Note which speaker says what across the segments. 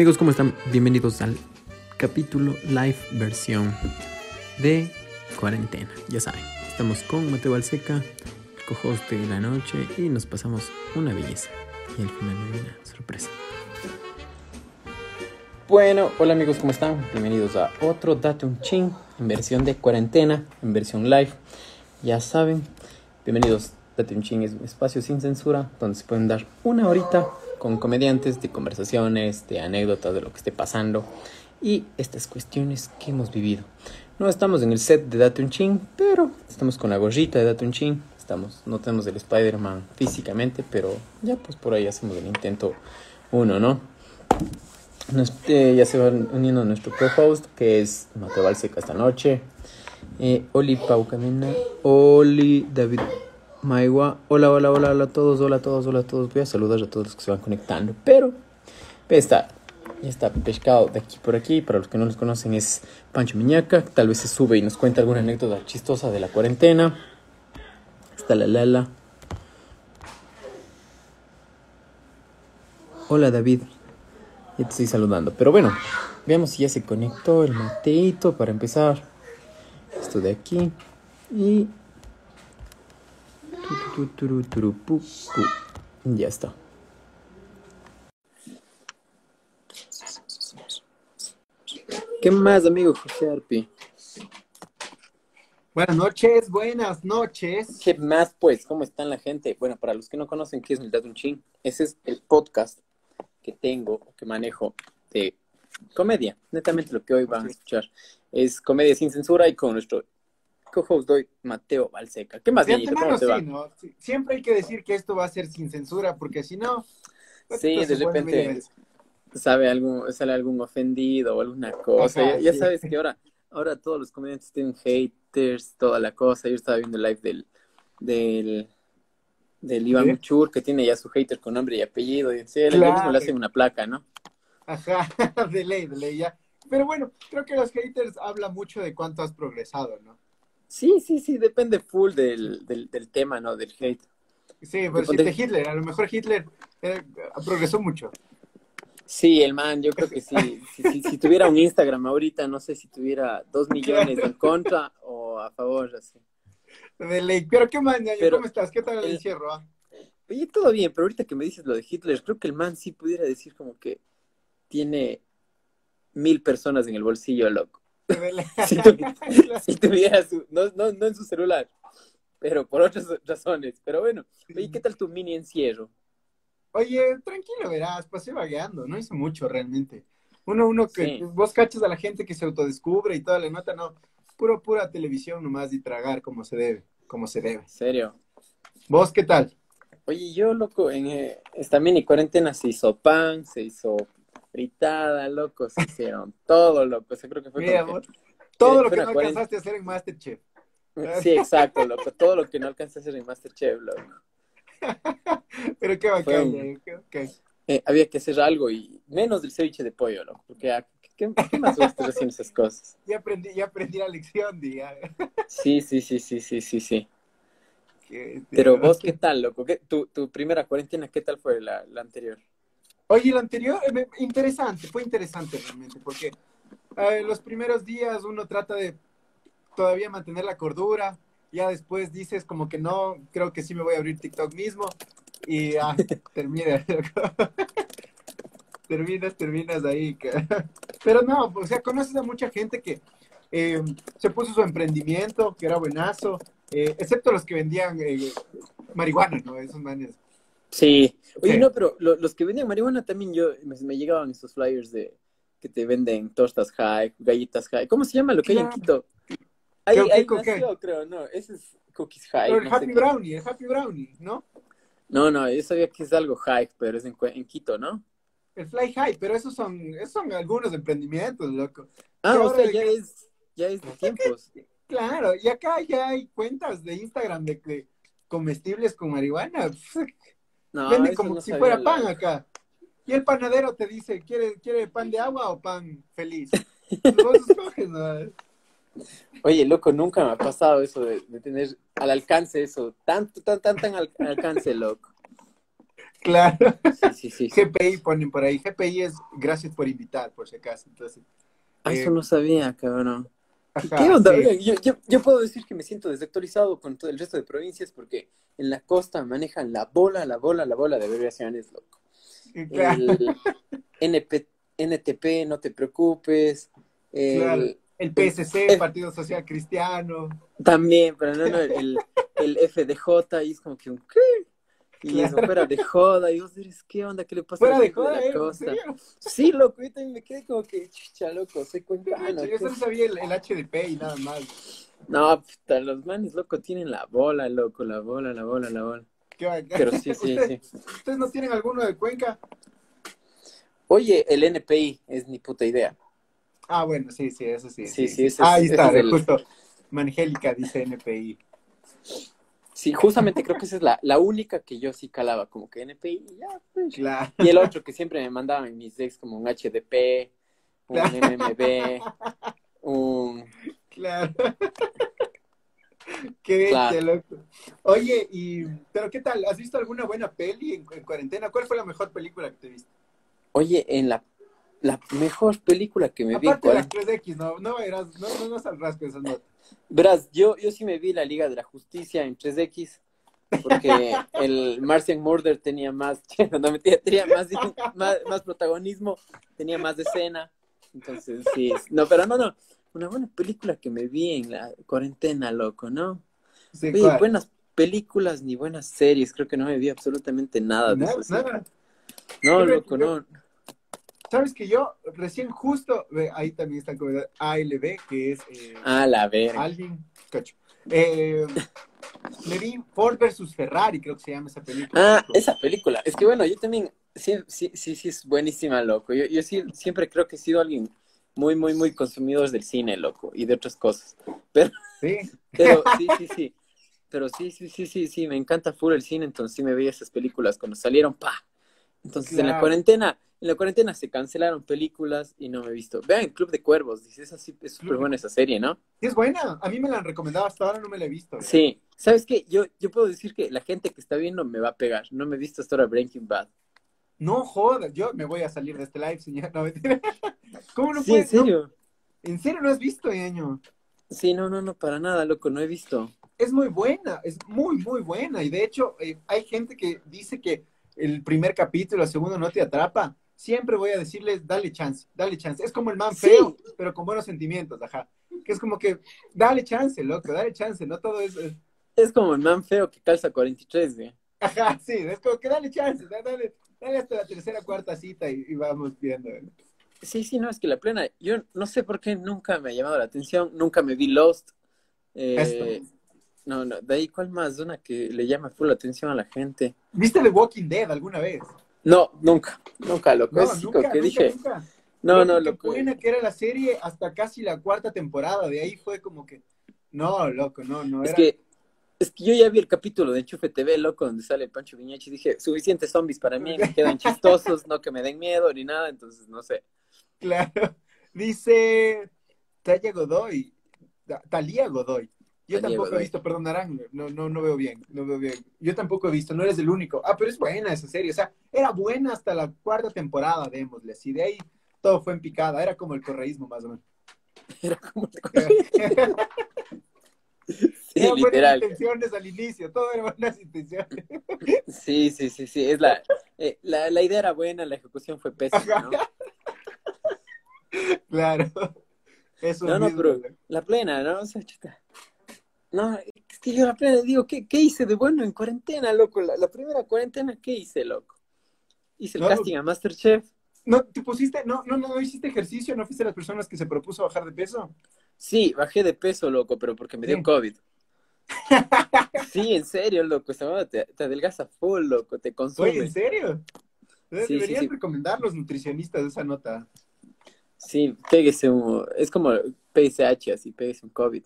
Speaker 1: Amigos, ¿cómo están? Bienvenidos al capítulo live versión de cuarentena. Ya saben, estamos con Mateo Alseca, el co-host de la noche, y nos pasamos una belleza. Y al final hay una sorpresa. Bueno, hola amigos, ¿cómo están? Bienvenidos a otro Date un Ching en versión de cuarentena, en versión live. Ya saben, bienvenidos. Date un Ching es un espacio sin censura donde se pueden dar una horita con comediantes de conversaciones, de anécdotas de lo que esté pasando y estas cuestiones que hemos vivido. No estamos en el set de Date un Ching, pero estamos con la gorrita de Date un Ching. Estamos, no tenemos el Spider-Man físicamente, pero ya pues por ahí hacemos el intento uno, ¿no? Este, ya se va uniendo nuestro co-host, que es Mateo Balseca esta noche. Eh, Oli Pau Camina. Oli David Maigua. Hola, hola, hola, hola a todos, hola a todos, hola a todos. Voy a saludar a todos los que se van conectando. Pero, está, ya está pescado de aquí por aquí. Para los que no los conocen, es Pancho Miñaca. Tal vez se sube y nos cuenta alguna anécdota chistosa de la cuarentena. Está la Lala. Hola, David. Ya te estoy saludando. Pero bueno, veamos si ya se conectó el Mateito para empezar. Esto de aquí. Y. Ya está. ¿Qué más, amigo José Arpi?
Speaker 2: Buenas noches, buenas noches.
Speaker 1: ¿Qué más, pues? ¿Cómo están la gente? Bueno, para los que no conocen qué es Mitad un Chin, ese es el podcast que tengo, que manejo de comedia. Netamente lo que hoy van a escuchar es comedia sin censura y con nuestro co-host doy Mateo Balseca. ¿Qué más, va?
Speaker 2: sí, ¿no? Sí, Siempre hay que decir que esto va a ser sin censura, porque si no...
Speaker 1: Sí,
Speaker 2: esto
Speaker 1: de repente- sabe algún, sale algún ofendido o alguna cosa.
Speaker 2: Ajá,
Speaker 1: ya, ya
Speaker 2: sí.
Speaker 1: sabes que ahora, ahora todos los comediantes tienen haters, toda la cosa. Yo estaba viendo el live del, del, del Iván
Speaker 2: ¿Sí?
Speaker 1: Uchur, que tiene ya su hater con nombre y apellido. Y sí, él mismo
Speaker 2: Claro.
Speaker 1: le hacen una placa, ¿no?
Speaker 2: Ajá, de ley, de ley, ya. Pero bueno, creo que los haters hablan mucho de cuánto has progresado, ¿no?
Speaker 1: Sí, sí, sí, depende full del, del, del tema, ¿no? Del hate.
Speaker 2: Sí, pero si
Speaker 1: ponte-
Speaker 2: de Hitler, a lo mejor Hitler eh, progresó mucho.
Speaker 1: Sí, el man, yo creo que sí. Si, si, si tuviera un Instagram ahorita, no sé si tuviera dos millones en contra o a favor, así.
Speaker 2: De ley. Pero qué man,
Speaker 1: Pero-
Speaker 2: ¿cómo estás? ¿Qué tal el
Speaker 1: el-
Speaker 2: encierro? ah?
Speaker 1: Oye, todo bien, pero ahorita que me dices lo de Hitler, creo que el man sí pudiera decir como que tiene mil personas en el bolsillo, loco. Si, tu- si tuviera su, no, no, no en su celular, pero por otras razones. Pero bueno, oye, ¿qué tal tu mini encierro?
Speaker 2: Oye, tranquilo, verás, pasé vagueando, no hice mucho realmente. Uno, uno que
Speaker 1: Sí.
Speaker 2: vos cachas a la gente que se autodescubre y toda la nota, no, puro, pura televisión nomás y tragar como se debe, como se debe.
Speaker 1: En serio.
Speaker 2: ¿Vos qué tal?
Speaker 1: Oye, yo, loco, en eh, esta mini cuarentena se hizo pan, se hizo fritada, loco, se hicieron todo, loco. O sea, creo que fue
Speaker 2: Mira,
Speaker 1: como
Speaker 2: todo
Speaker 1: eh,
Speaker 2: lo que no alcanzaste a hacer en Masterchef.
Speaker 1: Sí, exacto, loco. Todo lo que no alcancé a hacer en Masterchef, loco.
Speaker 2: Pero qué bacán,
Speaker 1: un-
Speaker 2: qué bacán.
Speaker 1: Eh, había que hacer algo y menos del ceviche de pollo, loco. Porque, ah, ¿qué, qué más vas a estar haciendo esas cosas?
Speaker 2: Ya aprendí, ya aprendí la lección, diga.
Speaker 1: Sí, sí, sí, sí, sí, sí, sí. Pero vos, ¿qué tal, loco? ¿Qué- tu, tu primera cuarentena, ¿qué tal fue la, la anterior?
Speaker 2: Oye, el anterior, eh, interesante, fue interesante realmente, porque eh, los primeros días uno trata de todavía mantener la cordura, ya después dices como que no, creo que sí me voy a abrir TikTok mismo, y ah, termina, terminas, terminas ahí. Pero no, o sea, conoces a mucha gente que eh, se puso su emprendimiento, que era buenazo, eh, excepto los que vendían eh, marihuana, ¿no? Esos manes.
Speaker 1: Sí. Oye,
Speaker 2: Sí.
Speaker 1: no, pero lo- los que vendían marihuana también yo, me, me llegaban estos flyers de que te venden tostas high, galletas high. ¿Cómo se llama lo que hay en. Quito? Ahí,
Speaker 2: ¿Qué-
Speaker 1: ahí
Speaker 2: qué- qué?
Speaker 1: nació, creo, no. Ese es cookies high.
Speaker 2: Pero el
Speaker 1: no sé
Speaker 2: Happy
Speaker 1: qué.
Speaker 2: Brownie, el Happy Brownie, ¿no?
Speaker 1: No, no, yo sabía que es algo high, pero es en, Cue- en Quito, ¿no?
Speaker 2: El Fly High, pero esos son, esos son algunos emprendimientos, loco.
Speaker 1: Ah, o sea, ya
Speaker 2: que-
Speaker 1: es, ya es de tiempos.
Speaker 2: Claro, y acá ya hay cuentas de Instagram de, de comestibles con marihuana.
Speaker 1: No, eso
Speaker 2: como
Speaker 1: no
Speaker 2: si fuera
Speaker 1: la-
Speaker 2: pan acá. Y el panadero te dice, ¿quiere, quiere pan de agua o pan feliz? Vos escoges, ¿no?
Speaker 1: Oye, loco, nunca me ha pasado eso de, de tener al alcance eso, tanto, tan, tan, tan al, alcance, loco.
Speaker 2: Claro.
Speaker 1: Sí, sí, sí.
Speaker 2: GPI ponen por ahí. GPI es gracias por invitar, por si acaso. Entonces,
Speaker 1: Ah,
Speaker 2: eh,
Speaker 1: eso no sabía, cabrón. ¿Qué-
Speaker 2: ajá,
Speaker 1: ¿Qué onda?
Speaker 2: sí.
Speaker 1: Yo, yo, yo puedo decir que me siento desactualizado con todo el resto de provincias porque en la costa manejan la bola, la bola, la bola de abreviaciones, loco.
Speaker 2: Claro,
Speaker 1: El NP, NTP, no te preocupes. El,
Speaker 2: Claro. el PSC, Partido Social Cristiano.
Speaker 1: También, pero no, no, el, el FDJ, y es como que un ¿qué? Y eso
Speaker 2: Claro.
Speaker 1: fuera de joda, y vos dices, ¿qué onda? ¿Qué le pasa
Speaker 2: Fuera
Speaker 1: a
Speaker 2: de
Speaker 1: la
Speaker 2: ¿eh? Serio?
Speaker 1: Sí, loco, yo también me quedé como que, chucha, loco, soy cuencano.
Speaker 2: Yo solo sabía el, el HDP y nada más.
Speaker 1: No, puta, los manes, loco, tienen la bola, loco, la bola, la bola, la bola.
Speaker 2: Qué bacán.
Speaker 1: Pero sí, sí,
Speaker 2: ¿Ustedes,
Speaker 1: sí.
Speaker 2: ¿Ustedes no tienen alguno de Cuenca?
Speaker 1: Oye, el NPI es ni puta idea.
Speaker 2: Ah, bueno, sí, sí, eso sí.
Speaker 1: Sí, sí, ese
Speaker 2: Ah,
Speaker 1: es-
Speaker 2: Ahí
Speaker 1: ese
Speaker 2: está,
Speaker 1: es el-
Speaker 2: justo. Mangélica dice NPI.
Speaker 1: Sí, justamente creo que esa es la, la única que yo sí calaba, como que NPI, y ya, pues.
Speaker 2: Claro.
Speaker 1: Y el otro que siempre me mandaban mis ex como un HDP, un
Speaker 2: Claro.
Speaker 1: MMB, un...
Speaker 2: Claro. Qué
Speaker 1: Claro.
Speaker 2: loco. Oye, y, pero ¿qué tal? ¿Has visto alguna buena peli en, en cuarentena? ¿Cuál fue la mejor película que te viste?
Speaker 1: Oye, en la, la mejor película que me vi,
Speaker 2: Aparte de las 3X, no, no, verás, no, no, no saldrás.
Speaker 1: Verás, yo, yo sí me vi la Liga de la Justicia en 3X, porque el Martian Murder tenía más, no mentira, tenía más, más, más protagonismo, tenía más escena, entonces sí, no, pero no, no, una buena película que me vi en la cuarentena, loco, ¿no?
Speaker 2: Sí,
Speaker 1: Oye,
Speaker 2: ¿cuál?
Speaker 1: buenas películas ni buenas series, creo que no me vi absolutamente nada de
Speaker 2: Nada,
Speaker 1: eso.
Speaker 2: nada.
Speaker 1: No, loco, no.
Speaker 2: Sabes que yo recién justo, ahí también está el ALB, que es eh,
Speaker 1: Ah, la verga.
Speaker 2: Alvin Cacho. Eh, me vi Ford versus Ferrari, creo que se llama esa película.
Speaker 1: Ah, esa película. Es que bueno, yo también, sí, sí, sí, sí es buenísima, loco. Yo, yo sí, siempre creo que he sido alguien muy, muy, muy consumidor del cine, loco, y de otras cosas. Pero,
Speaker 2: Sí,
Speaker 1: pero sí, sí, sí. Pero sí, sí, sí, sí, sí, me encanta full el cine, entonces sí me veía esas películas cuando salieron, pa. Entonces en la cuarentena, en la cuarentena se cancelaron películas y no me he visto. Vean Club de Cuervos, dice, esa sí, es súper buena esa serie, ¿no?
Speaker 2: sí es buena. A mí me la han recomendado, hasta ahora no me la he visto.
Speaker 1: Sí, ¿sabes qué? Yo, yo puedo decir que la gente que está viendo me va a pegar. No me he visto hasta ahora Breaking Bad.
Speaker 2: No jodas, yo me voy a salir de este live, señor. No, mentira. ¿Cómo no
Speaker 1: Sí, en
Speaker 2: puedes? no?
Speaker 1: serio.
Speaker 2: ¿En serio no has visto, año?
Speaker 1: Sí, no, no, no, para nada, loco, no he visto.
Speaker 2: Es muy buena, es muy, muy buena. Y de hecho, eh, hay gente que dice que el primer capítulo, el segundo no te atrapa. Siempre voy a decirles, dale chance, dale chance. Es como el man
Speaker 1: Sí.
Speaker 2: feo, pero con buenos sentimientos, ajá. Que es como que, dale chance, loco, dale chance, no todo es... es-
Speaker 1: Es como el man feo que calza 43, güey.
Speaker 2: Ajá, sí, es como que dale chance, da- dale, dale hasta la tercera, cuarta cita y, y vamos viendo.
Speaker 1: Sí, sí, no, es que la plena, yo no sé por qué nunca me ha llamado la atención, nunca me vi Lost. Eh,
Speaker 2: Esto.
Speaker 1: no, no, de ahí, ¿cuál más? Una que le llama full la atención a la gente.
Speaker 2: ¿Viste The Walking Dead alguna vez?
Speaker 1: No, nunca, nunca, loco.
Speaker 2: No,
Speaker 1: es
Speaker 2: nunca,
Speaker 1: que
Speaker 2: nunca,
Speaker 1: dije,
Speaker 2: nunca.
Speaker 1: no, no, loco.
Speaker 2: buena que era la serie hasta casi la cuarta temporada. De ahí fue como que, no, loco, no, no
Speaker 1: Es
Speaker 2: era.
Speaker 1: que, es que yo ya vi el capítulo de Enchufe TV, loco, donde sale Pancho Viñachi y dije, suficientes zombies para mí, me quedan chistosos, no que me den miedo ni nada, entonces no sé.
Speaker 2: Claro. Dice Taya Godoy, Ta- Talía Godoy. Yo tampoco he visto, perdonarán, no, no, no veo bien, no veo bien. Yo tampoco he visto, no eres el único. Ah, pero es buena esa serie, o sea, era buena hasta la cuarta temporada, démosle, así de ahí todo fue en picada, era como el correísmo más o menos.
Speaker 1: Era como... Sí,
Speaker 2: Eran buenas
Speaker 1: literal.
Speaker 2: intenciones al inicio, todo eran buenas intenciones.
Speaker 1: Sí, sí, sí, sí, es la, eh, la, la idea era buena, la ejecución fue pésima, ¿no?
Speaker 2: Claro. Eso
Speaker 1: No, no, pero la plena, ¿no? O sea, chuta. No, es que yo la plena digo, ¿qué, qué hice de bueno en cuarentena, loco? La, la primera cuarentena, ¿qué hice, loco? Hice el
Speaker 2: No.
Speaker 1: casting a Masterchef.
Speaker 2: No, ¿te pusiste, no, no, no, no hiciste ejercicio? ¿No fuiste las personas que se propuso bajar de peso?
Speaker 1: Sí, bajé de peso, loco, pero porque me dio
Speaker 2: Sí.
Speaker 1: COVID. Sí, en serio, loco, te, te adelgaza full, loco, te consume.
Speaker 2: Oye, ¿en serio?
Speaker 1: Sí, sí,
Speaker 2: Deberían
Speaker 1: sí.
Speaker 2: recomendar los nutricionistas esa nota.
Speaker 1: Sí, péguese un, es como PSH, así, péguese un COVID.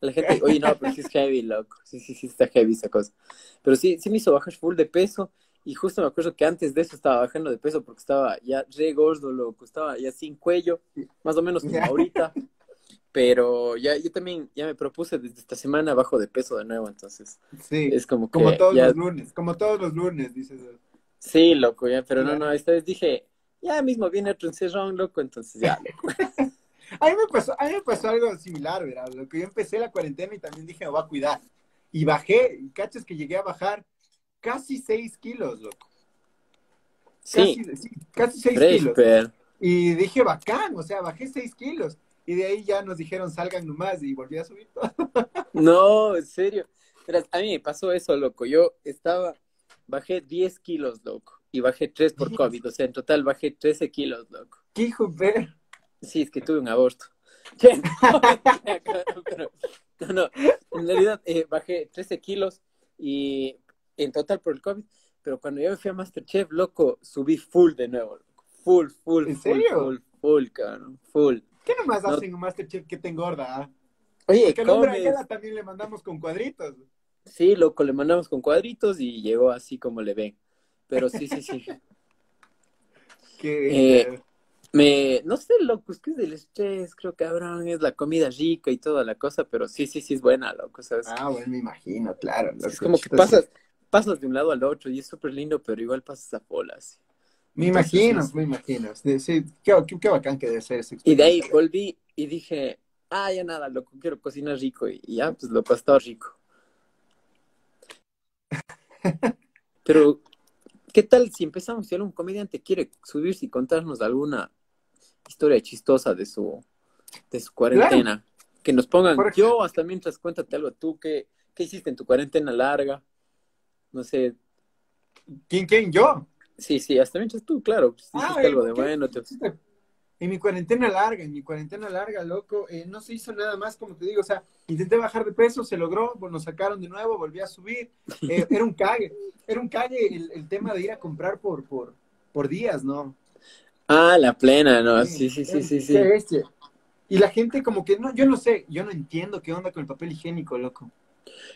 Speaker 1: La gente, oye, no, pero sí es heavy, loco. Sí, sí, sí, está heavy esa cosa. Pero sí, sí me hizo bajar full de peso. Y justo me acuerdo que antes de eso estaba bajando de peso porque estaba ya re gordo, loco. Estaba ya sin cuello, más o menos como ahorita. Pero ya, yo también ya me propuse desde esta semana bajo de peso de nuevo, entonces
Speaker 2: Sí,
Speaker 1: es como que
Speaker 2: como todos
Speaker 1: ya,
Speaker 2: los lunes, como todos los lunes, dices.
Speaker 1: Sí, loco, ya, pero no, no, esta vez dije, ya mismo viene otro encerrón, loco, entonces ya, loco.
Speaker 2: A mí me pasó, a mí me pasó algo similar, ¿verdad? Lo que yo empecé la cuarentena y también dije, me voy a cuidar. Y bajé, y cachas que llegué a bajar casi 6 kilos, loco.
Speaker 1: Sí,
Speaker 2: Casi, sí, casi 6
Speaker 1: fresh,
Speaker 2: kilos. Y dije, bacán, o sea, bajé 6 kilos. Y de ahí ya nos dijeron, salgan nomás, y volví a subir todo.
Speaker 1: No, en serio. Verás, a mí me pasó eso, loco. Yo estaba, bajé 10 kilos, loco. Y bajé 3 por. COVID. O sea, en total bajé 13 kilos, loco.
Speaker 2: ¿Qué hijo ver?
Speaker 1: Sí, es que tuve un aborto. No, pero- no, no, en realidad eh, bajé 13 kilos y en total por el COVID. Pero cuando yo me fui a Masterchef, loco, subí full de nuevo. loco. Full, full,
Speaker 2: ¿En
Speaker 1: full,
Speaker 2: serio?
Speaker 1: full, full, cabrón. Full.
Speaker 2: ¿Qué nomás
Speaker 1: No.
Speaker 2: hacen un Masterchef que te engorda? ah?
Speaker 1: Oye,
Speaker 2: Porque al también le mandamos con cuadritos.
Speaker 1: Sí, loco, le mandamos con cuadritos y llegó así como le ven. Pero sí, sí, sí.
Speaker 2: Que,
Speaker 1: Eh, Me, no sé, loco, es que es del estrés, creo que cabrón, es la comida rica y toda la cosa, pero sí, sí, sí es buena, loco, ¿sabes?
Speaker 2: Ah, bueno, me imagino, claro.
Speaker 1: es como que pasas, pasas de un lado al otro y es súper lindo, pero igual pasas a bolas.
Speaker 2: Me
Speaker 1: Entonces,
Speaker 2: imagino, me imagino. Sí, sí, qué, qué, qué bacán que debe ser esa
Speaker 1: Y de ahí volví y dije, ah, ya nada, loco, quiero cocinar rico. Y ya, pues ha estado rico. Pero, ¿qué tal si empezamos? Si algún comediante quiere subirse y contarnos alguna historia chistosa de su, de su cuarentena. Que nos pongan,
Speaker 2: Por
Speaker 1: yo hasta mientras cuéntate algo tú, ¿qué, ¿qué hiciste en tu cuarentena larga? No sé,
Speaker 2: ¿Quién, quién? Yo.
Speaker 1: sí, sí, hasta mientras tú, claro, pues,
Speaker 2: Ah,
Speaker 1: hiciste algo
Speaker 2: ¿por
Speaker 1: de
Speaker 2: qué?
Speaker 1: bueno. te-
Speaker 2: En mi cuarentena larga, en mi cuarentena larga, loco, eh, no se hizo nada más, como te digo, o sea, intenté bajar de peso, se logró, pues, nos sacaron de nuevo, volví a subir, eh, era un cague, era un cague el, el tema de ir a comprar por, por, por días, ¿no?
Speaker 1: Ah, la plena, ¿no? Sí, sí, sí, sí, sí.
Speaker 2: qué bestia. Y la gente como que, no, yo no sé, yo no entiendo qué onda con el papel higiénico, loco.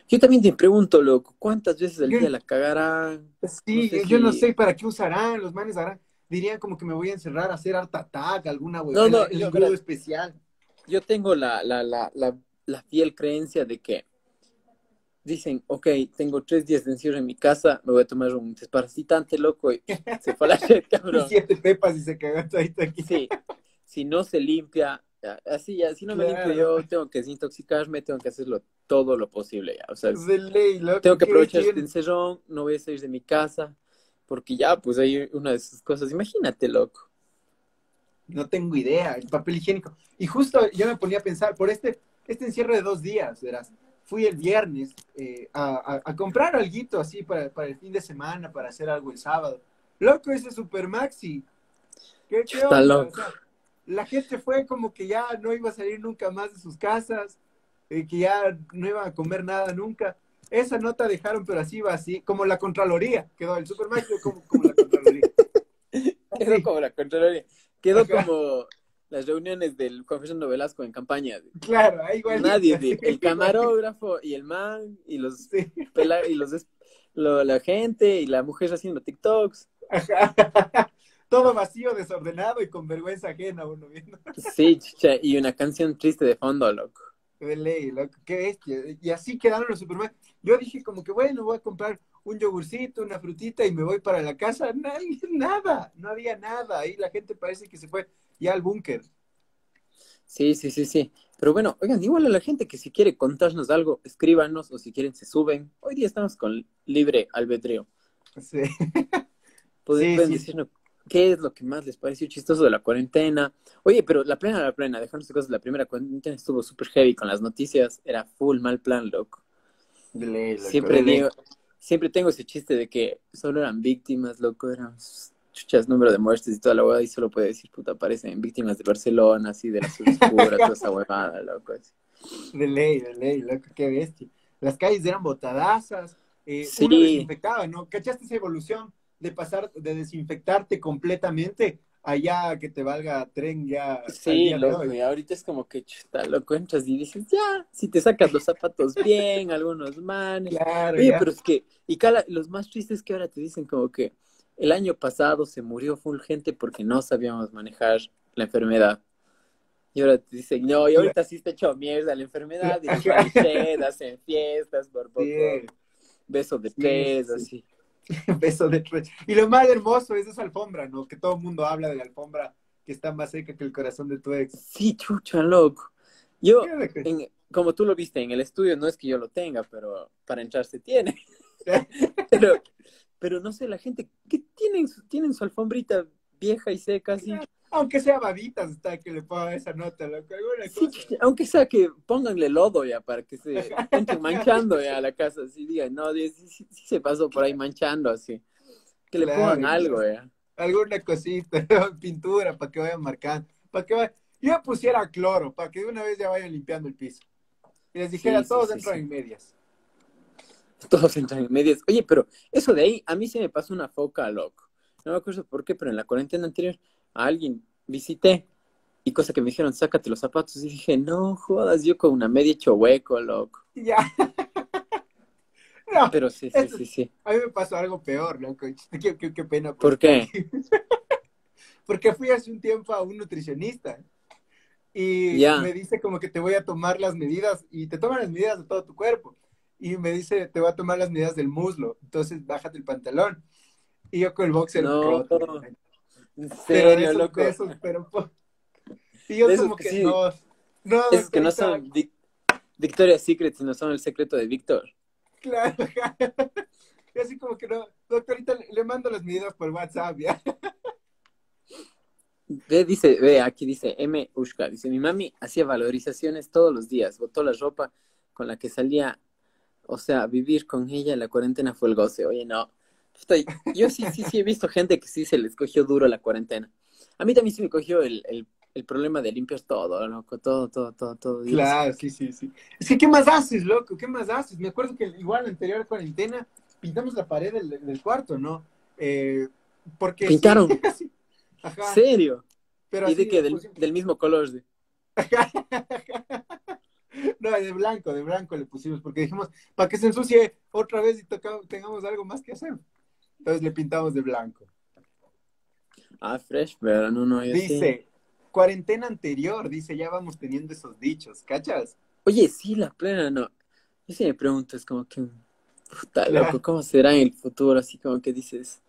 Speaker 1: Yo también te pregunto, loco, ¿cuántas veces al
Speaker 2: Yo-
Speaker 1: día la cagarán?
Speaker 2: Sí,
Speaker 1: No sé
Speaker 2: yo no sé para qué usarán, los manes harán, dirían como que me voy a encerrar a hacer art attack, alguna huevada,
Speaker 1: No, no, verás.
Speaker 2: especial.
Speaker 1: Yo tengo la, la, la, la, la fiel creencia de que dicen, ok, tengo tres días de encierro en mi casa, me voy a tomar un desparasitante, loco, y se fue a la shit, cabrón.
Speaker 2: Siete pepas y se cagó todito aquí.
Speaker 1: Sí, si no se limpia, así ya, si no me limpio yo, tengo que desintoxicarme, tengo que hacerlo todo lo posible ya, o sea,
Speaker 2: De ley, loco.
Speaker 1: tengo que aprovechar este encerrón, no voy a salir de mi casa, porque ya, pues hay una de esas cosas, imagínate, loco.
Speaker 2: No tengo idea, el papel higiénico. Y justo yo me ponía a pensar, por este, este encierro de dos días, verás, fui el viernes eh, a, a- a comprar algo así para, para el fin de semana, para hacer algo el sábado. Loco, ese Super Maxi. ¿Qué, qué
Speaker 1: Está loco.
Speaker 2: O sea, la gente fue como que ya no iba a salir nunca más de sus casas, eh, que ya no iban a comer nada nunca. Esa nota dejaron, pero así iba así, como la Contraloría, quedó el Super Maxi como, como la Contraloría.
Speaker 1: Quedó como la Contraloría, quedó como las reuniones del Juan Fernando Velasco en campaña.
Speaker 2: Claro, ahí igual.
Speaker 1: Nadie, el camarógrafo y el man y los
Speaker 2: Sí.
Speaker 1: pela- y los lo- la gente y la mujer haciendo TikToks.
Speaker 2: Ajá. Todo vacío, desordenado y con vergüenza ajena uno viendo.
Speaker 1: Sí, chicha, y una canción triste de fondo, loco.
Speaker 2: De ley, loco, qué bestia. Y así quedaron los Superman. Yo dije como que bueno, voy a comprar un yogurcito, una frutita y me voy para la casa. Nadie, nada, no había nada. Ahí la gente parece que se fue ya al búnker.
Speaker 1: Sí, sí, sí, sí. Pero bueno, oigan, igual a la gente que si quiere contarnos algo, escríbanos o si quieren se suben. Hoy día estamos con libre albedrío.
Speaker 2: Sí.
Speaker 1: Pueden,
Speaker 2: Sí,
Speaker 1: pueden
Speaker 2: sí.
Speaker 1: decirnos qué es lo que más les pareció chistoso de la cuarentena. Oye, pero la plena, la plena, dejarnos de cosas, la primera cuarentena estuvo súper heavy con las noticias, era full mal plan, loco.
Speaker 2: De ley, loco,
Speaker 1: Siempre digo, siempre tengo ese chiste de que solo eran víctimas, loco, eran chuchas número de muertes y toda la huevada, y solo puede decir, puta, aparecen víctimas de Barcelona, así, de la sur oscura, toda esa huevada, loco. así.
Speaker 2: De ley, de ley, loco, qué bestia. Las calles eran botadazas, eh,
Speaker 1: Sí.
Speaker 2: uno desinfectaba, ¿no? ¿Cachaste esa evolución de pasar, de desinfectarte completamente allá que te valga tren ya?
Speaker 1: Sí, loco, y ahorita es como que chuta, loco, entras y dices, ya, si te sacas los zapatos bien, algunos manes.
Speaker 2: Claro,
Speaker 1: Oye,
Speaker 2: ya.
Speaker 1: pero es que, y cala, los más tristes es que ahora te dicen como que el año pasado se murió full gente porque no sabíamos manejar la enfermedad. Y ahora te dicen, no, y ahorita sí está hecho mierda la enfermedad, y las hacen fiestas, por poco,
Speaker 2: Sí.
Speaker 1: beso de tres,
Speaker 2: sí.
Speaker 1: así.
Speaker 2: Beso de tres. Y lo más hermoso es esa alfombra, ¿no? Que todo el mundo habla de la alfombra que está más seca que el corazón de tu ex.
Speaker 1: Sí, chucha, loco. Yo, en- como tú lo viste en el estudio, no es que yo lo tenga, pero para entrar se tiene. pero, pero no sé, la gente, ¿qué tienen? su- Tienen su alfombrita vieja y seca así.
Speaker 2: Aunque sea babitas, está que le ponga esa nota, loco. Alguna
Speaker 1: Sí,
Speaker 2: cosa.
Speaker 1: chucha, aunque sea que pónganle lodo ya para que se entren manchando ya a la casa, así digan, no, sí, sí- sí se pasó por ahí manchando así. Que le
Speaker 2: Claro,
Speaker 1: pongan algo ya.
Speaker 2: Alguna cosita, pintura, para que vayan marcando. Para que vayan... Yo pusiera cloro, para que de una vez ya vayan limpiando el piso. Y les dijera, todos
Speaker 1: sí.
Speaker 2: en medias.
Speaker 1: Todos entran en medias. Oye, pero eso de ahí, a mí se me pasó una foca, loco. No me acuerdo por qué, pero en la cuarentena anterior a alguien visité y cosa que me dijeron, sácate los zapatos. Y dije, no jodas, yo con una media hecho hueco, loco.
Speaker 2: Ya. no,
Speaker 1: Pero sí, sí,
Speaker 2: Eso-
Speaker 1: sí, sí.
Speaker 2: a mí me pasó algo peor, loco. Qué, qué- qué pena.
Speaker 1: ¿Por qué?
Speaker 2: Porque fui hace un tiempo a un nutricionista y me dice como que te voy a tomar las medidas y te toman las medidas de todo tu cuerpo. Y me dice, te voy a tomar las medidas del muslo. Entonces, bájate el pantalón. Y yo con el boxer
Speaker 1: No.
Speaker 2: roto.
Speaker 1: En
Speaker 2: Pero
Speaker 1: serio,
Speaker 2: de esos,
Speaker 1: loco.
Speaker 2: esos, pero Y yo
Speaker 1: esos
Speaker 2: como
Speaker 1: que sí.
Speaker 2: no. No,
Speaker 1: Esos que no son Vic- Victoria's Secret, sino son el secreto de Víctor.
Speaker 2: Claro. Y así como que no. Doctorita, le- le mando las medidas por WhatsApp, ¿ya?
Speaker 1: Ve, dice, ve, aquí dice M. Ushka, dice, mi mami hacía valorizaciones todos los días, botó la ropa con la que salía, o sea, vivir con ella en la cuarentena fue el goce, oye, no. Puta, yo sí, sí, sí he visto gente que sí se les cogió duro la cuarentena. A mí también sí me cogió el, el, el problema de limpiar todo, loco, todo, todo, todo, todo. Dios.
Speaker 2: Claro, sí, sí, sí. Es que, ¿qué más haces, loco? ¿Qué más haces? Me acuerdo que igual la anterior cuarentena pintamos la pared del, del cuarto, ¿no? Eh, porque
Speaker 1: ¿Pintaron?
Speaker 2: sí. Ajá.
Speaker 1: ¿Serio?
Speaker 2: Pero
Speaker 1: ¿Y de qué? Del mismo color. de-
Speaker 2: No, de blanco, de blanco le pusimos, porque dijimos, para que se ensucie otra vez y toca- tengamos algo más que hacer. Entonces le pintamos de blanco.
Speaker 1: Ah, fresh, pero no, no, yo sí.
Speaker 2: Dice, cuarentena anterior, dice, ya vamos teniendo esos dichos, ¿cachas?
Speaker 1: Oye, sí, la plena, no. Yo sí me pregunto, es como que, puta, loco, ¿cómo será en el futuro? Así como que dices,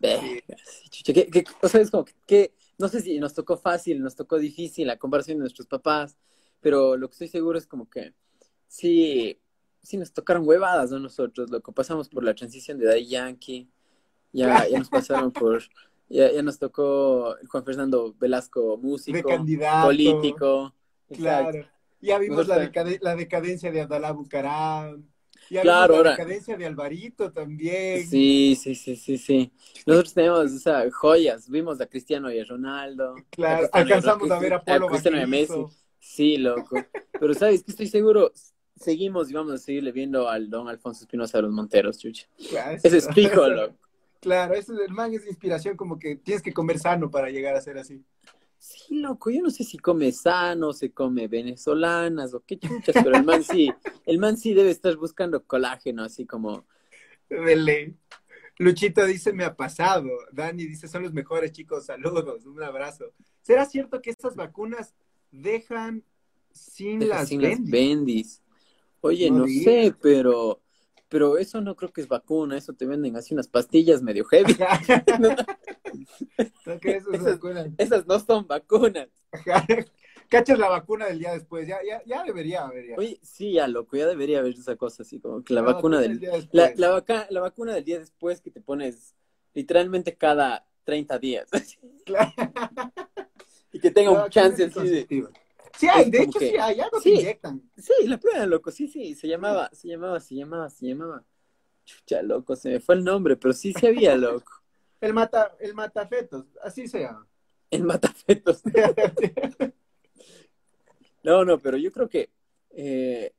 Speaker 1: verga, sí, chucha, ¿qué- qué- o sea, es como que, que- no sé si nos tocó fácil, nos tocó difícil la comparación de nuestros papás, pero lo que estoy seguro es como que sí, sí nos tocaron huevadas, ¿no? Nosotros, loco, pasamos por la transición de Daddy Yankee, ya, ya nos pasaron por, ya, ya nos tocó Juan Fernando Velasco,
Speaker 2: De
Speaker 1: músico,
Speaker 2: candidato.
Speaker 1: político. exacto.
Speaker 2: Claro. Ya vimos la, decade- la decadencia de Abdalá Bucaram. Ya
Speaker 1: Claro,
Speaker 2: vimos la
Speaker 1: ahora-
Speaker 2: decadencia de Alvarito también.
Speaker 1: Sí, sí, sí, sí, sí. Nosotros tenemos, o sea, joyas. Vimos a Cristiano y a Ronaldo.
Speaker 2: Claro,
Speaker 1: Cristiano
Speaker 2: alcanzamos a ver a Polo
Speaker 1: Cristiano y a Messi. Sí, loco. Pero sabes que estoy seguro, seguimos y vamos a seguirle viendo al don Alfonso Espinosa de los Monteros, chucha.
Speaker 2: Claro,
Speaker 1: Ese es loco.
Speaker 2: Claro, el man es inspiración, como que tienes que comer sano para llegar a ser así.
Speaker 1: Sí, loco, yo no sé si come sano, se come venezolanas o qué chuchas, pero el man sí, el man sí debe estar buscando colágeno, así como,
Speaker 2: ley. Luchito dice, me ha pasado. Dani dice, son los mejores chicos, saludos, un abrazo. ¿Será cierto que estas vacunas dejan sin las
Speaker 1: sin las
Speaker 2: bendis?
Speaker 1: Oye,
Speaker 2: No
Speaker 1: sé, pero, pero eso no creo que es vacuna, eso te venden así unas pastillas medio heavy.
Speaker 2: ¿No crees esas
Speaker 1: no son vacunas.
Speaker 2: Ajá. Cachas la vacuna del día después, ya, ya, ya debería haber. Ya.
Speaker 1: Oye, sí, ya loco, ya debería haber esa cosa así, como que la
Speaker 2: La
Speaker 1: vacuna
Speaker 2: del
Speaker 1: del,
Speaker 2: día después.
Speaker 1: la, la, vaca- la vacuna del día después que te pones literalmente cada 30 días
Speaker 2: Claro.
Speaker 1: y que tenga un chance así de...
Speaker 2: Sí hay, de hecho
Speaker 1: que-
Speaker 2: sí hay, algo
Speaker 1: Sí.
Speaker 2: te inyectan.
Speaker 1: Sí, la prueba, loco, sí, sí, se llamaba, se llamaba, se llamaba, se llamaba. Chucha, loco, se me fue el nombre, pero sí, sí había, loco.
Speaker 2: El mata, el matafetos, así se llama.
Speaker 1: El matafetos. No, no, pero yo creo que eh,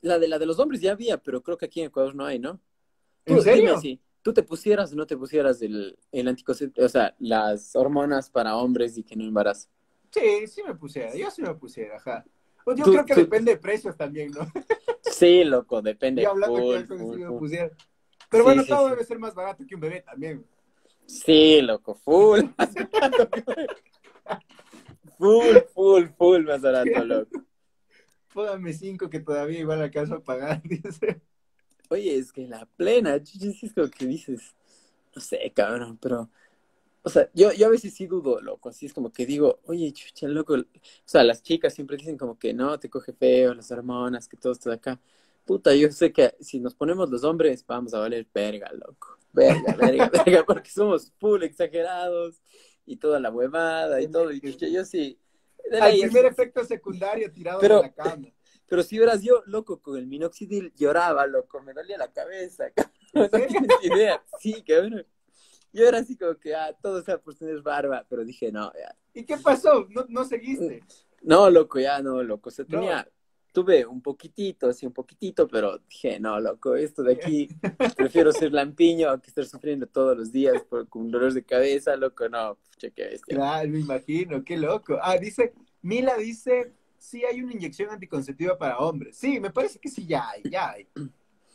Speaker 1: la de la de los hombres ya había, pero creo que aquí en Ecuador no hay, ¿no? Tú,
Speaker 2: ¿En serio?
Speaker 1: dime así, ¿tú te pusieras o no te pusieras el, el anticonceptivo, o sea, las hormonas para hombres y que no embarazo?
Speaker 2: Sí, sí me pusiera, yo sí me pusiera, ajá. Pues yo
Speaker 1: Tú-
Speaker 2: creo que
Speaker 1: tú-
Speaker 2: depende de precios también, ¿no?
Speaker 1: Sí, loco, depende.
Speaker 2: Y hablando
Speaker 1: full,
Speaker 2: que
Speaker 1: full,
Speaker 2: sí me pusiera. Pero
Speaker 1: Sí,
Speaker 2: bueno,
Speaker 1: sí,
Speaker 2: todo
Speaker 1: sí.
Speaker 2: debe ser más barato que un bebé también.
Speaker 1: Sí, loco, full. full, full, full más barato, loco.
Speaker 2: Póngame cinco que todavía igual alcanzo a pagar, dice.
Speaker 1: Oye, es que la plena, es como que dices, no sé, cabrón, pero, o sea, yo, yo a veces sí dudo, loco, así es como que digo, oye, chucha, loco, o sea, las chicas siempre dicen como que no, te coge feo, las hormonas, que todo está acá. Puta, yo sé que si nos ponemos los hombres, vamos a valer verga, loco. Verga, verga, verga, porque somos full exagerados y toda la huevada y todo. Y chucha, yo sí.
Speaker 2: Al primer efecto secundario tirado pero, de la cama.
Speaker 1: Pero si verás, yo, loco, con el minoxidil lloraba, loco, me dolía la cabeza, no tienes idea. Sí, cabrón. Yo era así como que, ah, todo sea por tener barba, pero dije, no, ya.
Speaker 2: ¿Y qué pasó? ¿No, no seguiste?
Speaker 1: No, loco, ya no, loco. Se tenía, tuve un poquitito, así un poquitito, pero dije, no, loco, esto de aquí, prefiero ser lampiño que estar sufriendo todos los días por, con dolores de cabeza, loco, no, cheque bestia.
Speaker 2: Claro, me imagino, qué loco. Ah, dice, Mila dice, sí hay una inyección anticonceptiva para hombres. Sí, me parece que sí, ya hay, ya hay.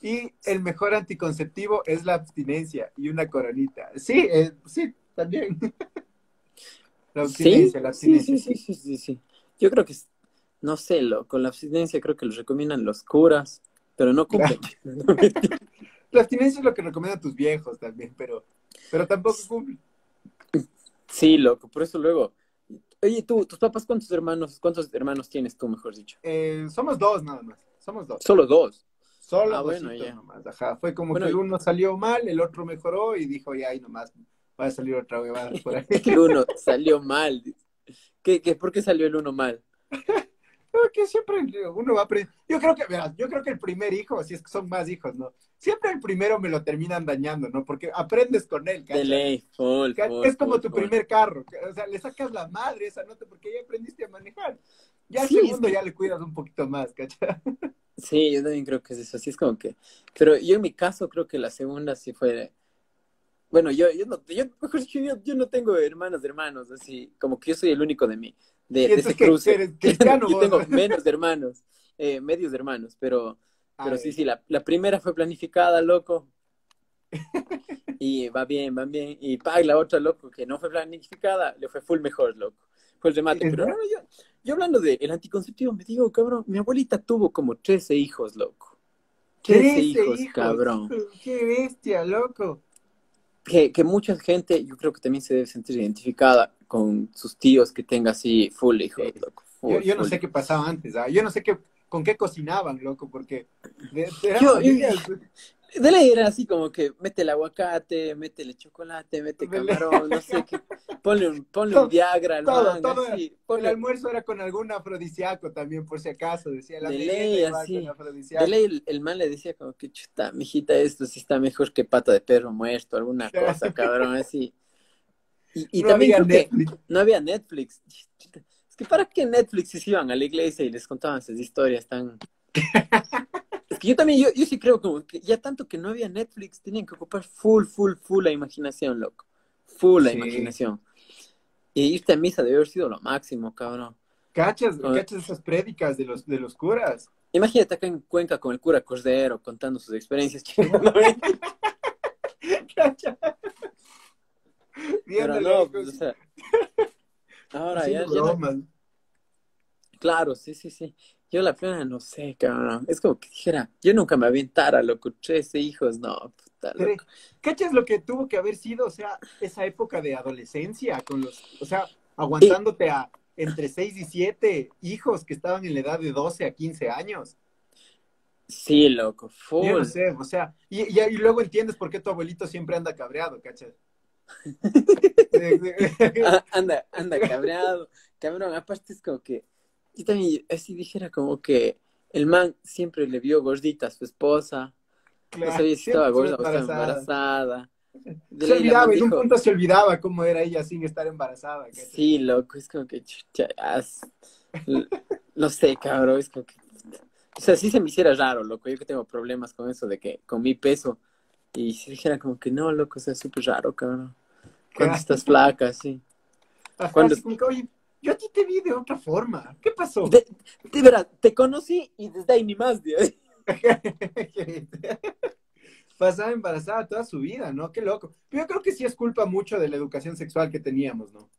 Speaker 2: Y el mejor anticonceptivo es la abstinencia y una coronita. Sí, eh, sí, también.
Speaker 1: la abstinencia, la abstinencia. Sí, sí, sí, sí, Yo creo que, no sé, lo, con la abstinencia creo que lo recomiendan los curas, pero no cumplen.
Speaker 2: la abstinencia es lo que recomiendan tus viejos también, pero, pero tampoco cumplen.
Speaker 1: Sí, loco, por eso luego Oye, tú, tus papás, ¿cuántos hermanos, cuántos hermanos tienes tú, mejor dicho?
Speaker 2: Eh, somos dos nada más, somos dos.
Speaker 1: Solo dos.
Speaker 2: Solo ah, bueno, ya. Nomás. Ajá, fue como que uno salió mal, el otro mejoró y dijo, ya ahí nomás va a salir otra huevada por ahí.
Speaker 1: el uno salió mal. ¿Qué, qué, ¿Por qué salió el uno mal?
Speaker 2: que siempre uno va a aprender. Yo creo que, yo creo que el primer hijo, si es que son más hijos, ¿no? Siempre el primero me lo terminan dañando, ¿no? Porque aprendes con él,
Speaker 1: De ley, full,
Speaker 2: Es como tu primer carro, o sea, le sacas la madre esa nota porque ya aprendiste a manejar. Ya al segundo ya le cuidas un poquito más, ¿cachai?
Speaker 1: Sí, yo también creo que es eso, así es como que... Pero yo en mi caso creo que la segunda sí fue... Bueno, yo, yo, no, yo, yo, yo no tengo hermanos, hermanos, así, como que yo soy el único de mí de, ese cruce. Yo tengo menos hermanos, eh, medios hermanos, pero, pero sí, sí, la, la, primera fue planificada, loco. Y va bien, va bien. Y pa, la otra, loco, que no fue planificada, le fue full mejor, loco. Fue el remate. Pero no, yo, yo hablando del el anticonceptivo, me digo, cabrón, mi abuelita tuvo como 13 hijos, loco. 13, hijos, cabrón.
Speaker 2: Qué bestia, loco.
Speaker 1: Que, que mucha gente, yo creo que también se debe sentir identificada con sus tíos que tenga así full hijo, loco.
Speaker 2: yo, no sé qué pasaba antes, ¿ah? yo no sé qué, con qué cocinaban, loco, porque de,
Speaker 1: de ley era así como que mete el aguacate, métele chocolate, mete camarón, no sé qué, ponle un, ponle un Viagra al
Speaker 2: todo, todo El almuerzo era con algún afrodisíaco también, por si acaso, decía la
Speaker 1: de ley, así, de ley el, el, man le decía como que chuta, mijita, esto sí está mejor que pata de perro muerto, alguna cosa, cabrón, así. Y, no también había no había Netflix. Es que para qué Netflix si iban a la iglesia y les contaban esas historias tan... es que yo también, yo, yo sí creo como que ya tanto que no había Netflix, tenían que ocupar full, full, full la imaginación, loco. Full la imaginación. Y irte a misa debe haber sido lo máximo, cabrón.
Speaker 2: ¿Cachas, ¿cachas esas prédicas de los, de los curas?
Speaker 1: Imagínate acá en Cuenca con el cura Cordero contando sus experiencias. ¿Cachas? Pero no, pues, o sea, ahora ya, Claro, sí, sí, sí. Yo la plena no sé, cabrón. Es como que dijera, yo nunca me aventara, loco, 13 hijos, no, puta, loco.
Speaker 2: ¿Cachas lo que tuvo que haber sido, o sea, esa época de adolescencia con los, o sea, aguantándote a entre 6 y 7 hijos que estaban en la edad de 12 a 15 años?
Speaker 1: Sí, loco, full.
Speaker 2: Yo no sé, o sea, y, y, y, luego entiendes por qué tu abuelito siempre anda cabreado, ¿cachas?
Speaker 1: Ah, anda, anda cabreado. Cabrón, aparte es como que yo también así dijera como que el man siempre le vio gordita a su esposa. no sabía si estaba gorda o estaba embarazada.
Speaker 2: se olvidaba, en un punto se olvidaba cómo era ella sin estar embarazada.
Speaker 1: Sí, loco, es como que chucha, no sé, cabrón, es como que o sea, sí se me hiciera raro, loco. Yo que tengo problemas con eso de que con mi peso y si dijera como que no, loco, o sea, súper raro, cabrón. Cuando estás flaca, sí.
Speaker 2: Cuando... oye, yo a ti te vi de otra forma. ¿Qué pasó?
Speaker 1: De, de verdad, te conocí y desde ahí ni más, tío.
Speaker 2: Pasaba embarazada toda su vida, ¿no? Qué loco. Pero yo creo que sí es culpa mucho de la educación sexual que teníamos, ¿no?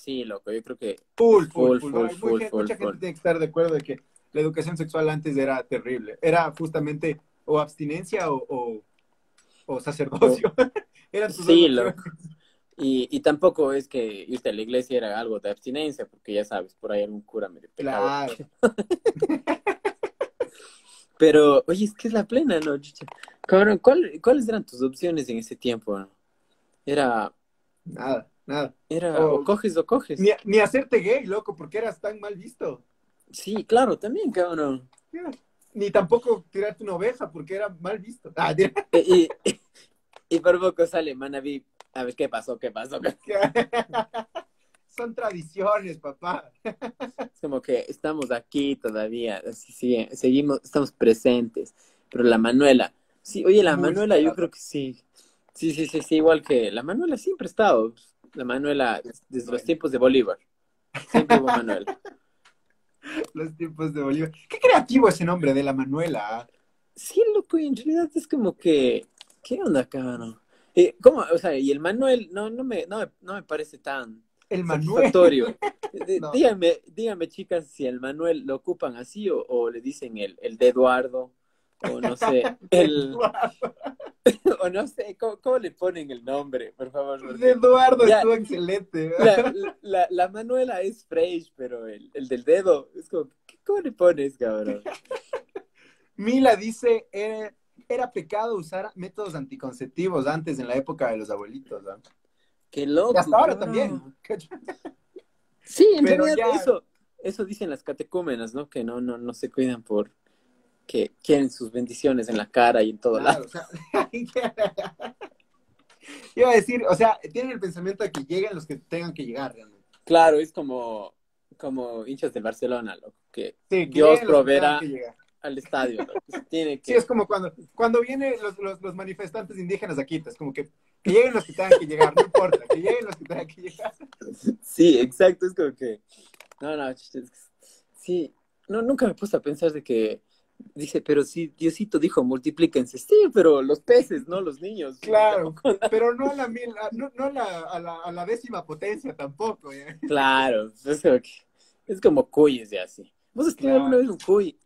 Speaker 1: Sí, loco, yo creo que...
Speaker 2: Full, full, full, full, full, Mucha gente tiene que estar de acuerdo de que la educación sexual antes era terrible. Era justamente o abstinencia o, o, o sacerdocio. Eran tus
Speaker 1: Sí, loco. Y, y tampoco es que irte a la iglesia era algo de abstinencia, porque ya sabes, por ahí algún cura medio pecado.
Speaker 2: Claro.
Speaker 1: Pero, oye, es que es la plena, ¿no? Cabrón, ¿cuál- ¿cuáles eran tus opciones en ese tiempo? Era,
Speaker 2: Nada, nada.
Speaker 1: era o coges o coges.
Speaker 2: Ni, ni hacerte gay, loco, porque eras tan mal visto.
Speaker 1: Sí, claro, también, cabrón.
Speaker 2: Ni tampoco tirarte una oveja, porque era mal visto. Ah,
Speaker 1: Y, y, y por poco sale Manaví. A ver, ¿qué pasó? ¿Qué pasó?
Speaker 2: Son tradiciones, papá.
Speaker 1: Es como que estamos aquí todavía, sí, seguimos, estamos presentes. Pero la Manuela, sí, oye, la
Speaker 2: Muy
Speaker 1: Manuela, yo creo que sí. Sí, sí, sí, sí, igual que la Manuela siempre ha estado. La Manuela, desde los tiempos de Bolívar. Siempre hubo Manuela.
Speaker 2: Los tiempos de Bolívar. Qué creativo ese nombre de la Manuela. ah.
Speaker 1: Sí, loco, y en realidad es como que, ¿qué onda, cabrón? Eh, ¿Cómo? O sea, y el Manuel, no, no me, no no me parece tan
Speaker 2: El Manuel. No.
Speaker 1: Díganme, díganme, chicas, si el Manuel lo ocupan así o, o le dicen el, el de Eduardo, o no sé, el, o no sé, ¿cómo, cómo le ponen el nombre, por favor? Porque
Speaker 2: Eduardo
Speaker 1: Ya.
Speaker 2: estuvo excelente.
Speaker 1: La, la, la Manuela es fresh, pero el, el del dedo, es como, ¿qué- ¿cómo le pones, cabrón?
Speaker 2: Mila dice, era pecado usar métodos anticonceptivos antes en la época de los abuelitos.
Speaker 1: Qué loco.
Speaker 2: Y hasta ahora también.
Speaker 1: Sí, en
Speaker 2: Pero
Speaker 1: realidad
Speaker 2: ya-
Speaker 1: eso, eso dicen las catecúmenas, ¿no? Que no, no, no se cuidan por que quieren sus bendiciones en la cara y en todo
Speaker 2: Claro,
Speaker 1: lado.
Speaker 2: o sea, Iba a decir, o sea, tienen el pensamiento de que lleguen los que tengan que llegar realmente.
Speaker 1: Claro, es como, como hinchas de Barcelona, loco, que
Speaker 2: Sí,
Speaker 1: Dios proveerá. al estadio, loco, tiene
Speaker 2: Sí,
Speaker 1: que...
Speaker 2: es como cuando, cuando vienen los, los, los manifestantes indígenas aquí, es como que, que lleguen los que tengan que llegar, no importa, que lleguen los que tengan que llegar.
Speaker 1: Sí, exacto, es como que... No, no, sí, no, nunca me puse a pensar de que... Dice, pero sí, Diosito dijo, multiplíquense. Sí, pero los peces, no los niños.
Speaker 2: Claro, pero no a la, mil, a- no, no a la, a la, a la décima potencia tampoco. ¿eh?
Speaker 1: Claro, es es como cuyes ya así. ¿Vos has tenido
Speaker 2: Claro.
Speaker 1: alguna vez un cuy?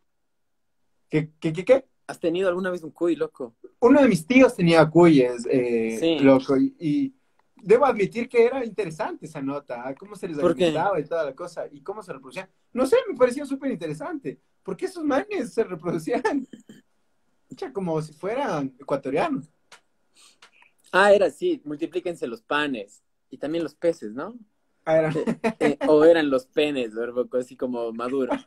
Speaker 2: ¿Qué, qué, qué, qué?
Speaker 1: ¿Has tenido alguna vez un cuy, loco?
Speaker 2: Uno de mis tíos tenía cuyes, eh,
Speaker 1: Sí.
Speaker 2: loco, y, y debo admitir que era interesante esa nota, ¿ah? cómo se les alimentaba y toda la cosa, y cómo se reproducían. No sé, me pareció súper interesante. ¿Por qué esos manes se reproducían? Pucha, como si fueran ecuatorianos.
Speaker 1: Ah, era así, multiplíquense los panes y también los peces, ¿no?
Speaker 2: Ah, era-
Speaker 1: Eh, o eran los penes, ¿verdad? así como maduros.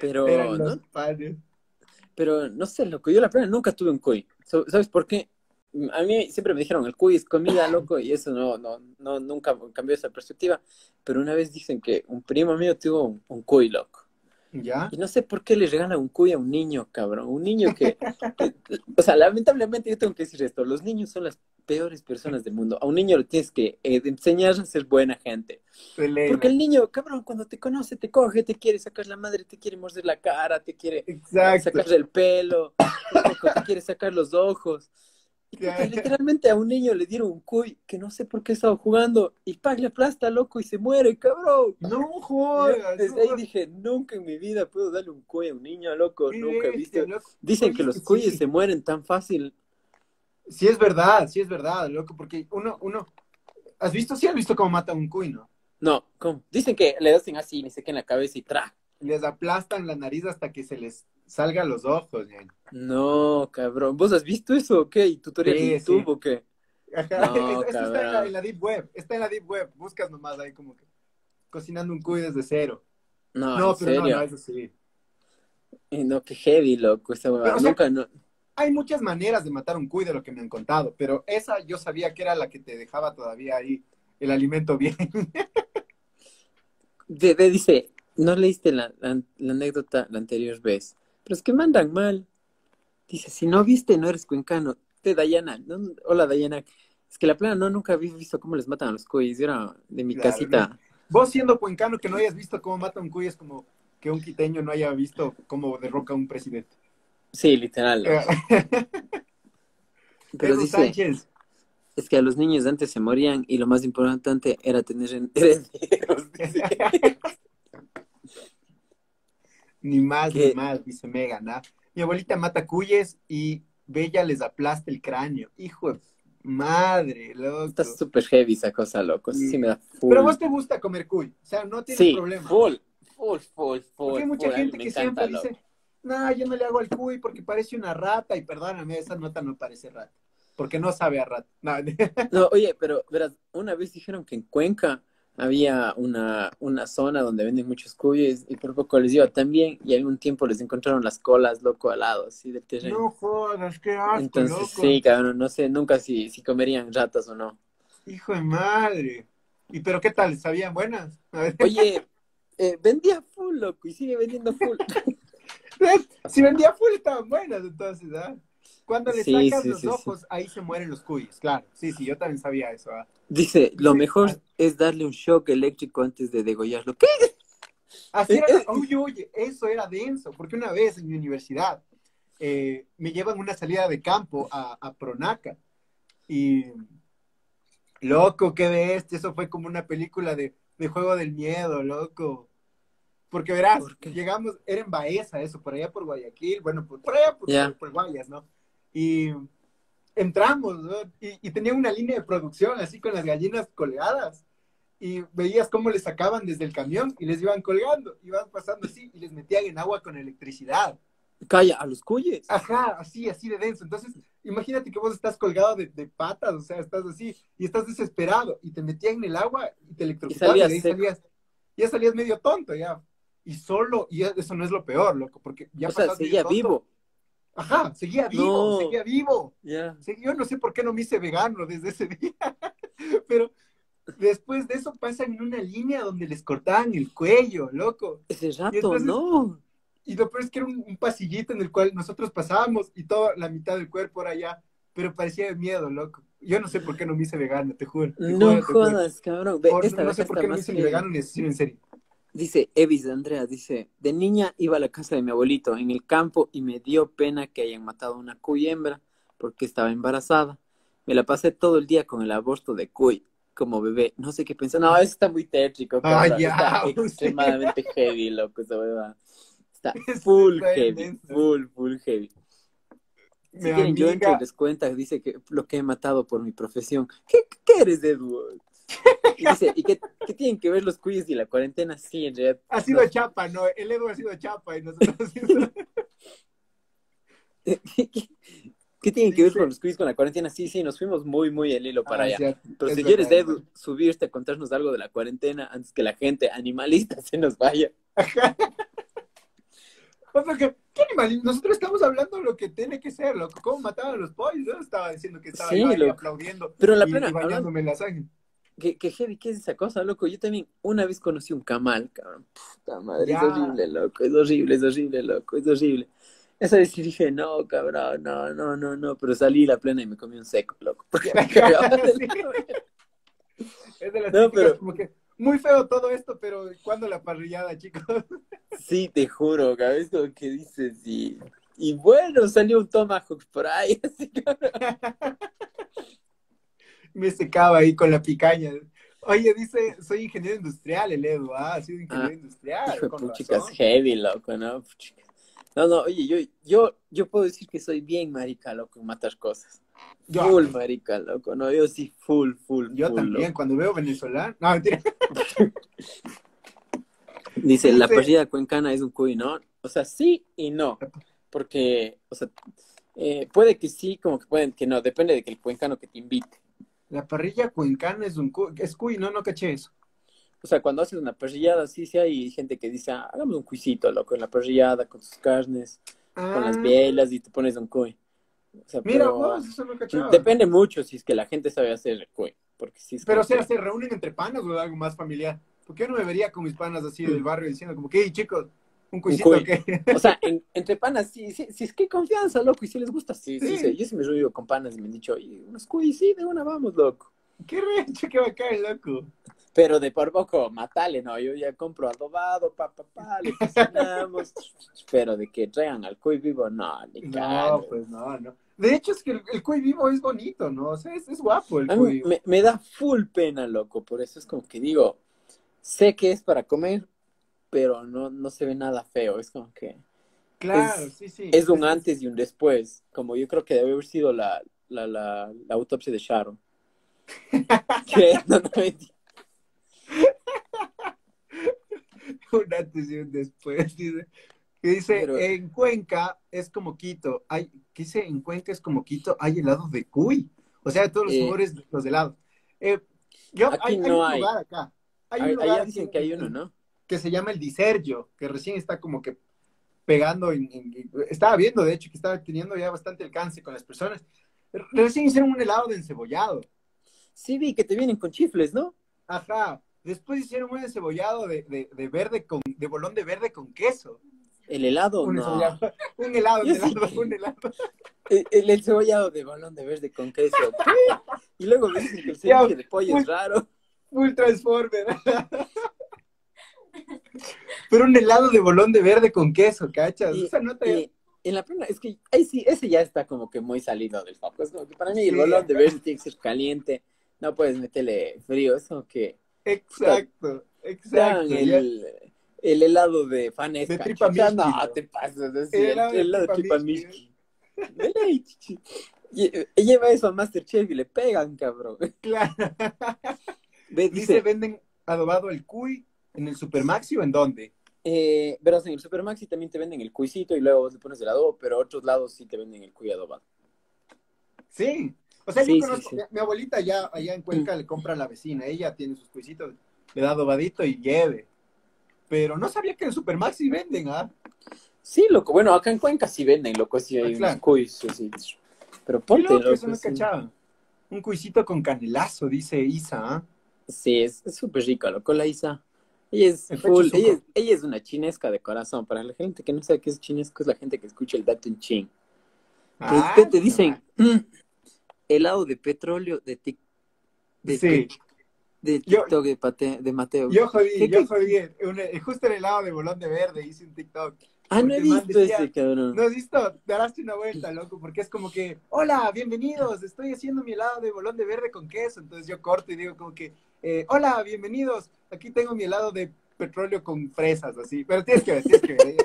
Speaker 1: Pero,
Speaker 2: eran
Speaker 1: ¿no?
Speaker 2: los.
Speaker 1: Pero no sé, loco, yo la plena nunca tuve un cuy. ¿Sabes por qué? A mí siempre me dijeron, el cuy es comida, loco, y eso no, no, no, nunca cambió esa perspectiva. Pero una vez dicen que un primo mío tuvo un, un cuy, loco.
Speaker 2: ¿Ya?
Speaker 1: Y no sé por qué le regalan un cuy a un niño, cabrón. Un niño que, que- o sea, lamentablemente yo tengo que decir esto, los niños son las peores personas del mundo. A un niño le tienes que eh, enseñar a ser buena gente. Porque el niño, cabrón, cuando te conoce, te coge, te quiere sacar la madre, te quiere morder la cara, te quiere
Speaker 2: Exacto.
Speaker 1: sacar el pelo, te quiere sacar los ojos. Y literalmente a un niño le dieron un cuy que no sé por qué estaba jugando y pag le aplasta, loco, y se muere, cabrón.
Speaker 2: No jodas.
Speaker 1: Desde
Speaker 2: no
Speaker 1: ahí dije, nunca en mi vida puedo darle un cuy a un niño, loco, nunca he visto.
Speaker 2: loco.
Speaker 1: Dicen
Speaker 2: Oye,
Speaker 1: que los
Speaker 2: sí.
Speaker 1: cuyes se mueren tan fácil.
Speaker 2: Sí es verdad, sí es verdad, loco, porque uno, uno, ¿has visto? Sí has visto cómo mata a un cuy, ¿no?
Speaker 1: No, ¿cómo? Dicen que le hacen así, ni sé qué en la cabeza y tra.
Speaker 2: Les aplastan la nariz hasta que se les salgan los ojos, ñaño.
Speaker 1: No, cabrón. ¿Vos has visto eso o qué? ¿Y tutorial
Speaker 2: Sí,
Speaker 1: de YouTube
Speaker 2: sí.
Speaker 1: o qué?
Speaker 2: Ajá,
Speaker 1: No,
Speaker 2: eso está en la, en la Deep Web, está en la Deep Web, buscas nomás ahí como que cocinando un cuy desde cero.
Speaker 1: No,
Speaker 2: No,
Speaker 1: en
Speaker 2: pero no,
Speaker 1: serio.
Speaker 2: no, eso sí.
Speaker 1: Y no, qué heavy, loco, esa huevada.
Speaker 2: Sea,
Speaker 1: Nunca, no.
Speaker 2: Hay muchas maneras de matar un cuy de lo que me han contado, pero esa yo sabía que era la que te dejaba todavía ahí el alimento bien.
Speaker 1: De, de- dice, no leíste la, la- la anécdota la anterior vez, pero es que mandan mal. Dice, si no viste, no eres cuencano. De Dayana, no, hola Dayana. Es que la plena no, nunca había visto cómo les matan a los cuyes. Yo era de mi
Speaker 2: Claro,
Speaker 1: casita.
Speaker 2: Vos siendo cuencano que no hayas visto cómo mata un cuy es como que un quiteño no haya visto cómo derroca a un presidente.
Speaker 1: Sí, literal. Pero dice,
Speaker 2: Sánchez,
Speaker 1: es que a los niños de antes se morían y lo más importante era tener herederos.
Speaker 2: ni más
Speaker 1: ¿Qué?
Speaker 2: ni más, dice Megan. ¿ah? mi abuelita mata cuyes y Bella les aplasta el cráneo. Hijo de madre, loco.
Speaker 1: Está súper heavy esa cosa, loco. Sí,
Speaker 2: Sí.
Speaker 1: me da full.
Speaker 2: Pero vos te gusta comer cuy, o sea, no tienes
Speaker 1: sí,
Speaker 2: problema.
Speaker 1: full, full, full, full.
Speaker 2: Porque hay mucha
Speaker 1: full.
Speaker 2: Gente que
Speaker 1: encanta,
Speaker 2: siempre
Speaker 1: loco.
Speaker 2: dice, no, yo no le hago al cuy porque parece una rata y perdóname, esa nota no parece rata. Porque no sabe a rata. No,
Speaker 1: No, oye, pero verás, una vez dijeron que en Cuenca había una, una zona donde venden muchos cuyes y por poco les iba también y algún tiempo les encontraron las colas, loco, al lado, así del terreno.
Speaker 2: no jodas, qué asco,
Speaker 1: Entonces,
Speaker 2: loco.
Speaker 1: sí, cabrón, no sé nunca si, si comerían ratas o no.
Speaker 2: Hijo de madre. ¿Y pero qué tal? ¿Sabían buenas?
Speaker 1: Oye, eh, vendía full, loco, y sigue vendiendo full.
Speaker 2: Si vendía full estaban buenas, entonces, ¿ah? Cuando le
Speaker 1: Sí,
Speaker 2: sacas
Speaker 1: sí,
Speaker 2: los
Speaker 1: sí,
Speaker 2: ojos, ahí se mueren los cuyes, claro. Sí, sí, yo también sabía eso. ¿ah?
Speaker 1: Dice, lo mejor es darle un shock eléctrico antes de degollarlo. ¿Qué?
Speaker 2: Así
Speaker 1: Eh,
Speaker 2: era,
Speaker 1: eh.
Speaker 2: uy, uy, eso era denso, porque una vez en mi universidad eh, me llevan una salida de campo a, a Pronaca y loco, qué bestia, eso fue como una película de, de juego del miedo, loco. Porque verás, llegamos, era en Baeza eso, por allá por Guayaquil, bueno, por, por allá por,
Speaker 1: Ya.
Speaker 2: por- por Guayas, ¿no? Y entramos, ¿no? Y, y tenía una línea de producción así con las gallinas colgadas y veías cómo les sacaban desde el camión y les iban colgando, iban pasando así y les metían en agua con electricidad.
Speaker 1: Calla, a los cuyes.
Speaker 2: Ajá, así, así de denso. Entonces, imagínate que vos estás colgado de, de patas, o sea, estás así y estás desesperado y te metían en el agua y te electrocutaban y,
Speaker 1: salías
Speaker 2: ahí salías, ya salías medio tonto ya. Y solo, y eso no es lo peor, loco, porque ya
Speaker 1: o sea, seguía
Speaker 2: tonto.
Speaker 1: vivo.
Speaker 2: Ajá, seguía vivo,
Speaker 1: No.
Speaker 2: seguía vivo. Sí, yo no sé por qué no me hice vegano desde ese día, pero después de eso pasan en una línea donde les cortaban el cuello, loco.
Speaker 1: Ese rato,
Speaker 2: entonces-
Speaker 1: no.
Speaker 2: Y lo peor es que era un, un pasillito en el cual nosotros pasábamos y toda la mitad del cuerpo era allá, pero parecía de miedo, loco. Yo no sé por qué no me hice vegano, te juro. te
Speaker 1: No
Speaker 2: juro, te juro.
Speaker 1: jodas, cabrón. Ve,
Speaker 2: Por-
Speaker 1: esta
Speaker 2: no sé por qué no me hice
Speaker 1: que-
Speaker 2: vegano ni asesino en serio.
Speaker 1: Dice Evis Andrea, dice, de niña iba a la casa de mi abuelito en el campo y me dio pena que hayan matado a una cuy hembra porque estaba embarazada. Me la pasé todo el día con el aborto de cuy como bebé. No sé qué pensar. No, eso está muy tétrico,
Speaker 2: Ah, ya,
Speaker 1: Está extremadamente heavy, loco, esa hueva. Está full heavy, full, full heavy. Si
Speaker 2: Mi
Speaker 1: quieren, yo entro y les cuenta, dice que lo que he matado por mi profesión. ¿Qué, qué eres, Edward? Y dice, ¿y qué, qué tienen que ver los cuyes y la cuarentena? Sí, en realidad.
Speaker 2: Ha sido
Speaker 1: no.
Speaker 2: chapa, ¿no? El Edu ha sido chapa y nosotros
Speaker 1: ¿Qué, qué- qué tienen que ver con los quiz con la cuarentena? Sí, sí, nos fuimos muy, muy el hilo para
Speaker 2: Ah,
Speaker 1: allá.
Speaker 2: ya,
Speaker 1: Pero si quieres, Edu, subirte a contarnos algo de la cuarentena antes que la gente animalista se nos vaya.
Speaker 2: O sea, que, ¿qué animal? Nosotros estamos hablando de lo que tiene que ser, loco. ¿Cómo mataban a los pollos? Yo estaba diciendo que estaba
Speaker 1: Sí,
Speaker 2: yo ahí
Speaker 1: loco.
Speaker 2: aplaudiendo
Speaker 1: Pero la
Speaker 2: y,
Speaker 1: plena,
Speaker 2: y bañándome en la sangre.
Speaker 1: ¿Qué, qué heavy, ¿qué es esa cosa, loco? Yo también una vez conocí un camal, cabrón. Puta madre,
Speaker 2: Ya.
Speaker 1: es horrible, loco. Es horrible, es horrible, loco. Es horrible. Esa vez dije, no, cabrón, no, no, no, no. Pero salí la plena y me comí un seco, loco. Porque me cagaba de la.
Speaker 2: Es de las
Speaker 1: No, pero-
Speaker 2: como que muy feo todo esto, pero ¿cuándo la parrillada, chicos?
Speaker 1: Sí, te juro, cabrón. Como que dices, y, y bueno, salió un tomahawk por ahí, así, cabrón.
Speaker 2: Me secaba ahí con la picaña. Oye, dice, soy ingeniero industrial, el Edu, ah, ha sido ingeniero
Speaker 1: Ah,
Speaker 2: industrial. Razón.
Speaker 1: heavy, loco, ¿no? Puchicas. No, no, oye, yo, yo, yo puedo decir que soy bien marica, loco, en matar cosas.
Speaker 2: Yo-
Speaker 1: Full marica, loco, no, yo sí, full, full,
Speaker 2: Yo
Speaker 1: full,
Speaker 2: también,
Speaker 1: loco.
Speaker 2: cuando veo venezolano. No, mentira.
Speaker 1: Dice,
Speaker 2: Dice-
Speaker 1: la parrilla cuencana es un cuy, ¿no? O sea, sí y no, porque, o sea, eh, puede que sí, como que pueden que no, depende de que el cuencano que te invite.
Speaker 2: La parrilla cuencana es un cu- es cuy, no, no caché eso.
Speaker 1: O sea, cuando haces una parrillada, sí, sí hay gente que dice, ah, hagamos un cuisito, loco, en la parrillada, con sus carnes, con las
Speaker 2: Ah,
Speaker 1: bielas y te pones un cuy. O sea,
Speaker 2: Mira,
Speaker 1: pero-
Speaker 2: vos, eso no cachaba.
Speaker 1: Depende mucho si es que la gente sabe hacer el cuy. Porque si es
Speaker 2: Pero, o sea,
Speaker 1: que-
Speaker 2: ¿se reúnen entre panas o algo más familiar? Porque yo no me vería con mis panas así del barrio diciendo como que, hey, chicos, un cuisito
Speaker 1: cuy.
Speaker 2: que...
Speaker 1: o sea, en- entre panas, sí, sí, sí, es que confianza, loco, y si les gusta, sí, sí,
Speaker 2: Sí.
Speaker 1: sí. Yo sí me reunido con panas y me han dicho, oye, unos cuy, sí, de una vamos, loco.
Speaker 2: Qué recho que va a caer, loco.
Speaker 1: Pero de por poco, matale, ¿no? Yo ya compro adobado, pa, pa, pa, le cocinamos. pero de que traigan al cuy vivo, no,
Speaker 2: No,
Speaker 1: cago.
Speaker 2: pues no, no. De hecho, es que el, el cuy vivo es bonito, ¿no? O sea, es, es guapo el cuy.
Speaker 1: me, me da full pena, loco, por eso es como que digo, sé que es para comer, pero no, no se ve nada feo, es como que
Speaker 2: Claro, sí, sí.
Speaker 1: Es un antes y un después, como yo creo que debe haber sido la, la, la, la autopsia de Sharon. ¿Qué? No, no, mentira.
Speaker 2: un antes y un después, dice. Que dice,
Speaker 1: Pero-
Speaker 2: en Cuenca es como Quito. Hay, que dice, en Cuenca es como Quito, hay helado de cuy. O sea, de todos los
Speaker 1: Eh.
Speaker 2: sabores los helados. Eh, yo,
Speaker 1: Aquí
Speaker 2: hay,
Speaker 1: no
Speaker 2: un
Speaker 1: hay.
Speaker 2: lugar acá. Hay un lugar
Speaker 1: Allá
Speaker 2: aquí
Speaker 1: dicen
Speaker 2: en-
Speaker 1: que hay uno, ¿no?
Speaker 2: Que se llama el Disergio, que recién está como que pegando, en, en- estaba viendo de hecho que estaba teniendo ya bastante alcance con las personas. Recién hicieron un helado de encebollado.
Speaker 1: Sí, vi que te vienen con chifles, ¿no?
Speaker 2: Ajá. Después hicieron un encebollado de, de, de verde con, de bolón de verde con queso.
Speaker 1: El helado,
Speaker 2: Un,
Speaker 1: no.
Speaker 2: un helado,
Speaker 1: Yo
Speaker 2: helado, un helado.
Speaker 1: El, el encebollado de balón de verde con queso. Y luego me dicen que el ceviche de pollo es raro.
Speaker 2: Full Transformer. Pero un helado de bolón de verde con queso, ¿cachas?
Speaker 1: Y-
Speaker 2: o sea, no te...
Speaker 1: Y en la plena, es que ahí sí, ese ya está como que muy salido del foco. Es como que para mí el
Speaker 2: Sí.
Speaker 1: balón de verde tiene que ser caliente. No puedes meterle frío. Es como que
Speaker 2: Exacto, exacto.
Speaker 1: el, el helado de fanesca.
Speaker 2: De tripa Mishki,
Speaker 1: No,
Speaker 2: ¿no?
Speaker 1: te pasas.
Speaker 2: El
Speaker 1: El,
Speaker 2: helado de tripa.
Speaker 1: Lle- Lleva eso a Masterchef y le pegan, cabrón.
Speaker 2: Claro. Dice,
Speaker 1: dice,
Speaker 2: venden adobado el cuy en el Supermaxi o en dónde?
Speaker 1: eh, verás, en el Supermaxi también te venden el cuisito y luego le pones el adobo, pero otros lados sí te venden el cuy adobado.
Speaker 2: Sí. O sea,
Speaker 1: Sí,
Speaker 2: yo conozco,
Speaker 1: sí.
Speaker 2: Mi, mi abuelita ya allá en Cuenca le compra a la vecina, ella tiene sus cuisitos, le da adobadito y lleve. Pero no sabía que en el Supermaxi venden, ¿ah?
Speaker 1: Sí, loco. Bueno, acá en Cuenca sí venden, loco, sí hay
Speaker 2: Ah, claro.
Speaker 1: unos cuis, así. Pero
Speaker 2: Qué
Speaker 1: ponte,
Speaker 2: loco,
Speaker 1: loco.
Speaker 2: eso no
Speaker 1: sí.
Speaker 2: cachaba. Un cuisito con canelazo, dice Isa, ¿ah?
Speaker 1: Sí, es súper rica, loco, la Isa. Ella es full, ella es, ella es una chinesca de corazón. Para la gente que no sabe qué es chinesco, es la gente que escucha el dato en chin.
Speaker 2: Ah,
Speaker 1: te dicen, "Mm, helado de petróleo de, tic, de,
Speaker 2: Sí.
Speaker 1: tic- de
Speaker 2: Yo-
Speaker 1: TikTok de, Pate- de Mateo.
Speaker 2: Yo jodí,
Speaker 1: ¿Qué-
Speaker 2: yo
Speaker 1: qué-
Speaker 2: jodí. un- justo en el lado de bolón de verde hice un TikTok.
Speaker 1: Ah, no he visto
Speaker 2: decía,
Speaker 1: ese, cabrón.
Speaker 2: ¿No has visto? Daraste una vuelta, loco, porque es como que, hola, bienvenidos, estoy haciendo mi helado de bolón de verde con queso. Entonces yo corto y digo como que, eh, hola, bienvenidos, aquí tengo mi helado de petróleo con fresas, así. Pero tienes que ver, tienes que ver.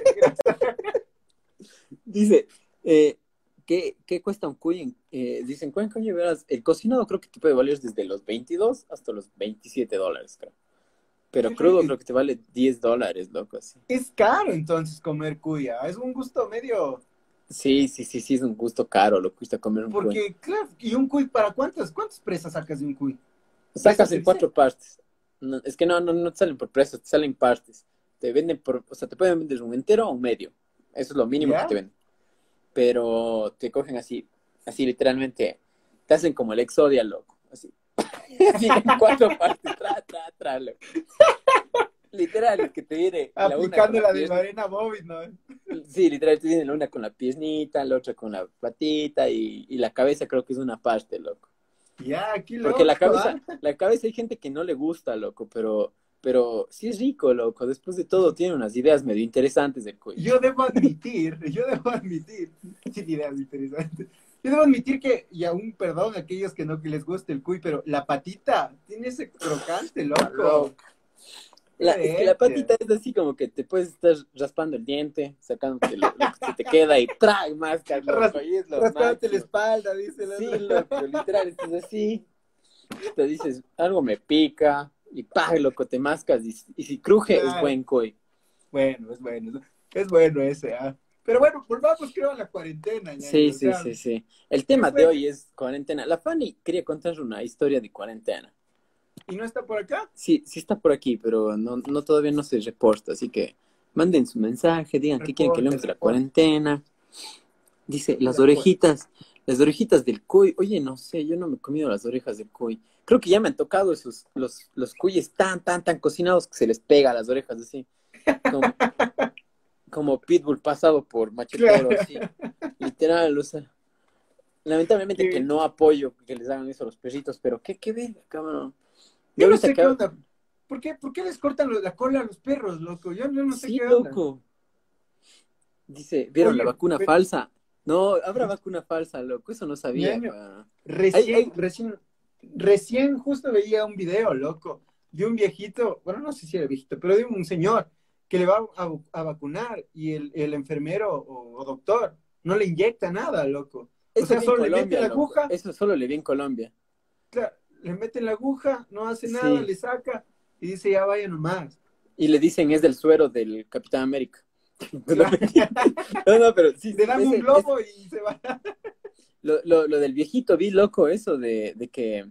Speaker 1: Dice, eh, ¿qué, qué cuesta un cuy? Eh, dicen, Cuenca, oye, verás, el cocinado creo que te puede valer desde los 22 hasta los 27 dólares, creo. Pero crudo creo que te vale 10 dólares, loco, así.
Speaker 2: Es caro entonces comer cuya, es un gusto medio,
Speaker 1: Sí, sí, sí, sí, es un gusto caro, lo cuesta comer un cuy.
Speaker 2: porque, claro, ¿y un cuy para cuántas, cuántas presas sacas de un cuy?
Speaker 1: Sacas en cuatro partes. No, es que no, no, no te salen por precios, te salen partes. Te venden por, o sea, te pueden vender un entero o un medio. Eso es lo mínimo
Speaker 2: ¿Ya?
Speaker 1: que te venden. Pero te cogen así, así literalmente, te hacen como el Exodia, loco. Así, así en cuatro partes, Literal, es que te viene
Speaker 2: Aplicando la
Speaker 1: la
Speaker 2: de Lorena Bobbitt, ¿no?
Speaker 1: Sí, literal, te viene la una con la piernita, la otra con la patita y, y la cabeza creo que es una parte, loco.
Speaker 2: Ya, aquí loco.
Speaker 1: Porque la cabeza,
Speaker 2: ¿ah?
Speaker 1: la cabeza hay gente que no le gusta, loco, pero, pero sí es rico, loco. Después de todo, tiene unas ideas medio interesantes del cuello.
Speaker 2: Yo debo admitir, yo debo admitir, sin ideas interesantes. Yo debo admitir que, y aún perdón a aquellos que no que les guste el cuy, pero la patita tiene ese crocante, loco.
Speaker 1: La,
Speaker 2: Qué
Speaker 1: es que la patita es así como que te puedes estar raspando el diente, sacándote lo, lo que se te queda y trae más, loco,
Speaker 2: Ras-
Speaker 1: y es lo
Speaker 2: Rascándote la espalda, dice la
Speaker 1: Sí, loco, literal, estás así. Te dices, algo me pica, y pa, loco, te mascas, y, y si cruje, es buen cuy.
Speaker 2: Bueno, es bueno, es bueno ese, ¿ah? Pero bueno, volvamos creo a la cuarentena.
Speaker 1: Sí, sí, sí, sí. El tema
Speaker 2: fue?
Speaker 1: de hoy es cuarentena. La Fanny quería contar una historia de cuarentena.
Speaker 2: ¿Y no está por acá?
Speaker 1: Sí, sí está por aquí, pero no, no todavía no se reporta, así que manden su mensaje, digan qué quieren que leamos de la cuarentena. Dice, las orejitas, las orejitas del cuy. Oye, no sé, yo no me he comido las orejas del cuy. Creo que ya me han tocado esos, los, los cuyes tan, tan, tan cocinados que se les pega a las orejas así. Como, como pitbull pasado por machetero,
Speaker 2: Claro.
Speaker 1: así. Literal, o sea. Lamentablemente
Speaker 2: Sí.
Speaker 1: que no apoyo que les hagan eso a los perritos, pero qué, qué verga, cabrón.
Speaker 2: Yo no sé qué onda. ¿Por qué, ¿Por qué les cortan la cola a los perros, loco? Yo, yo no sé
Speaker 1: sí,
Speaker 2: qué onda.
Speaker 1: loco. Dice, ¿vieron
Speaker 2: Oye,
Speaker 1: la vacuna
Speaker 2: pero-
Speaker 1: falsa? No, habrá vacuna falsa, loco. Eso no sabía. Pa.
Speaker 2: Recién,
Speaker 1: Ay, ay.
Speaker 2: recién, recién justo veía un video, loco, de un viejito, bueno, no sé si era viejito, pero de un señor que le va a, vacunar y el, el enfermero o, doctor no le inyecta nada, loco.
Speaker 1: o sea, solo le mete la aguja. Eso solo le vi en Colombia.
Speaker 2: Claro, le mete la aguja, no hace nada, le saca y dice ya vaya nomás.
Speaker 1: Y le dicen es del suero del Capitán América.
Speaker 2: no, no, pero sí. Le dan un globo y se va.
Speaker 1: Lo, lo, lo, del viejito, vi loco eso de, de que,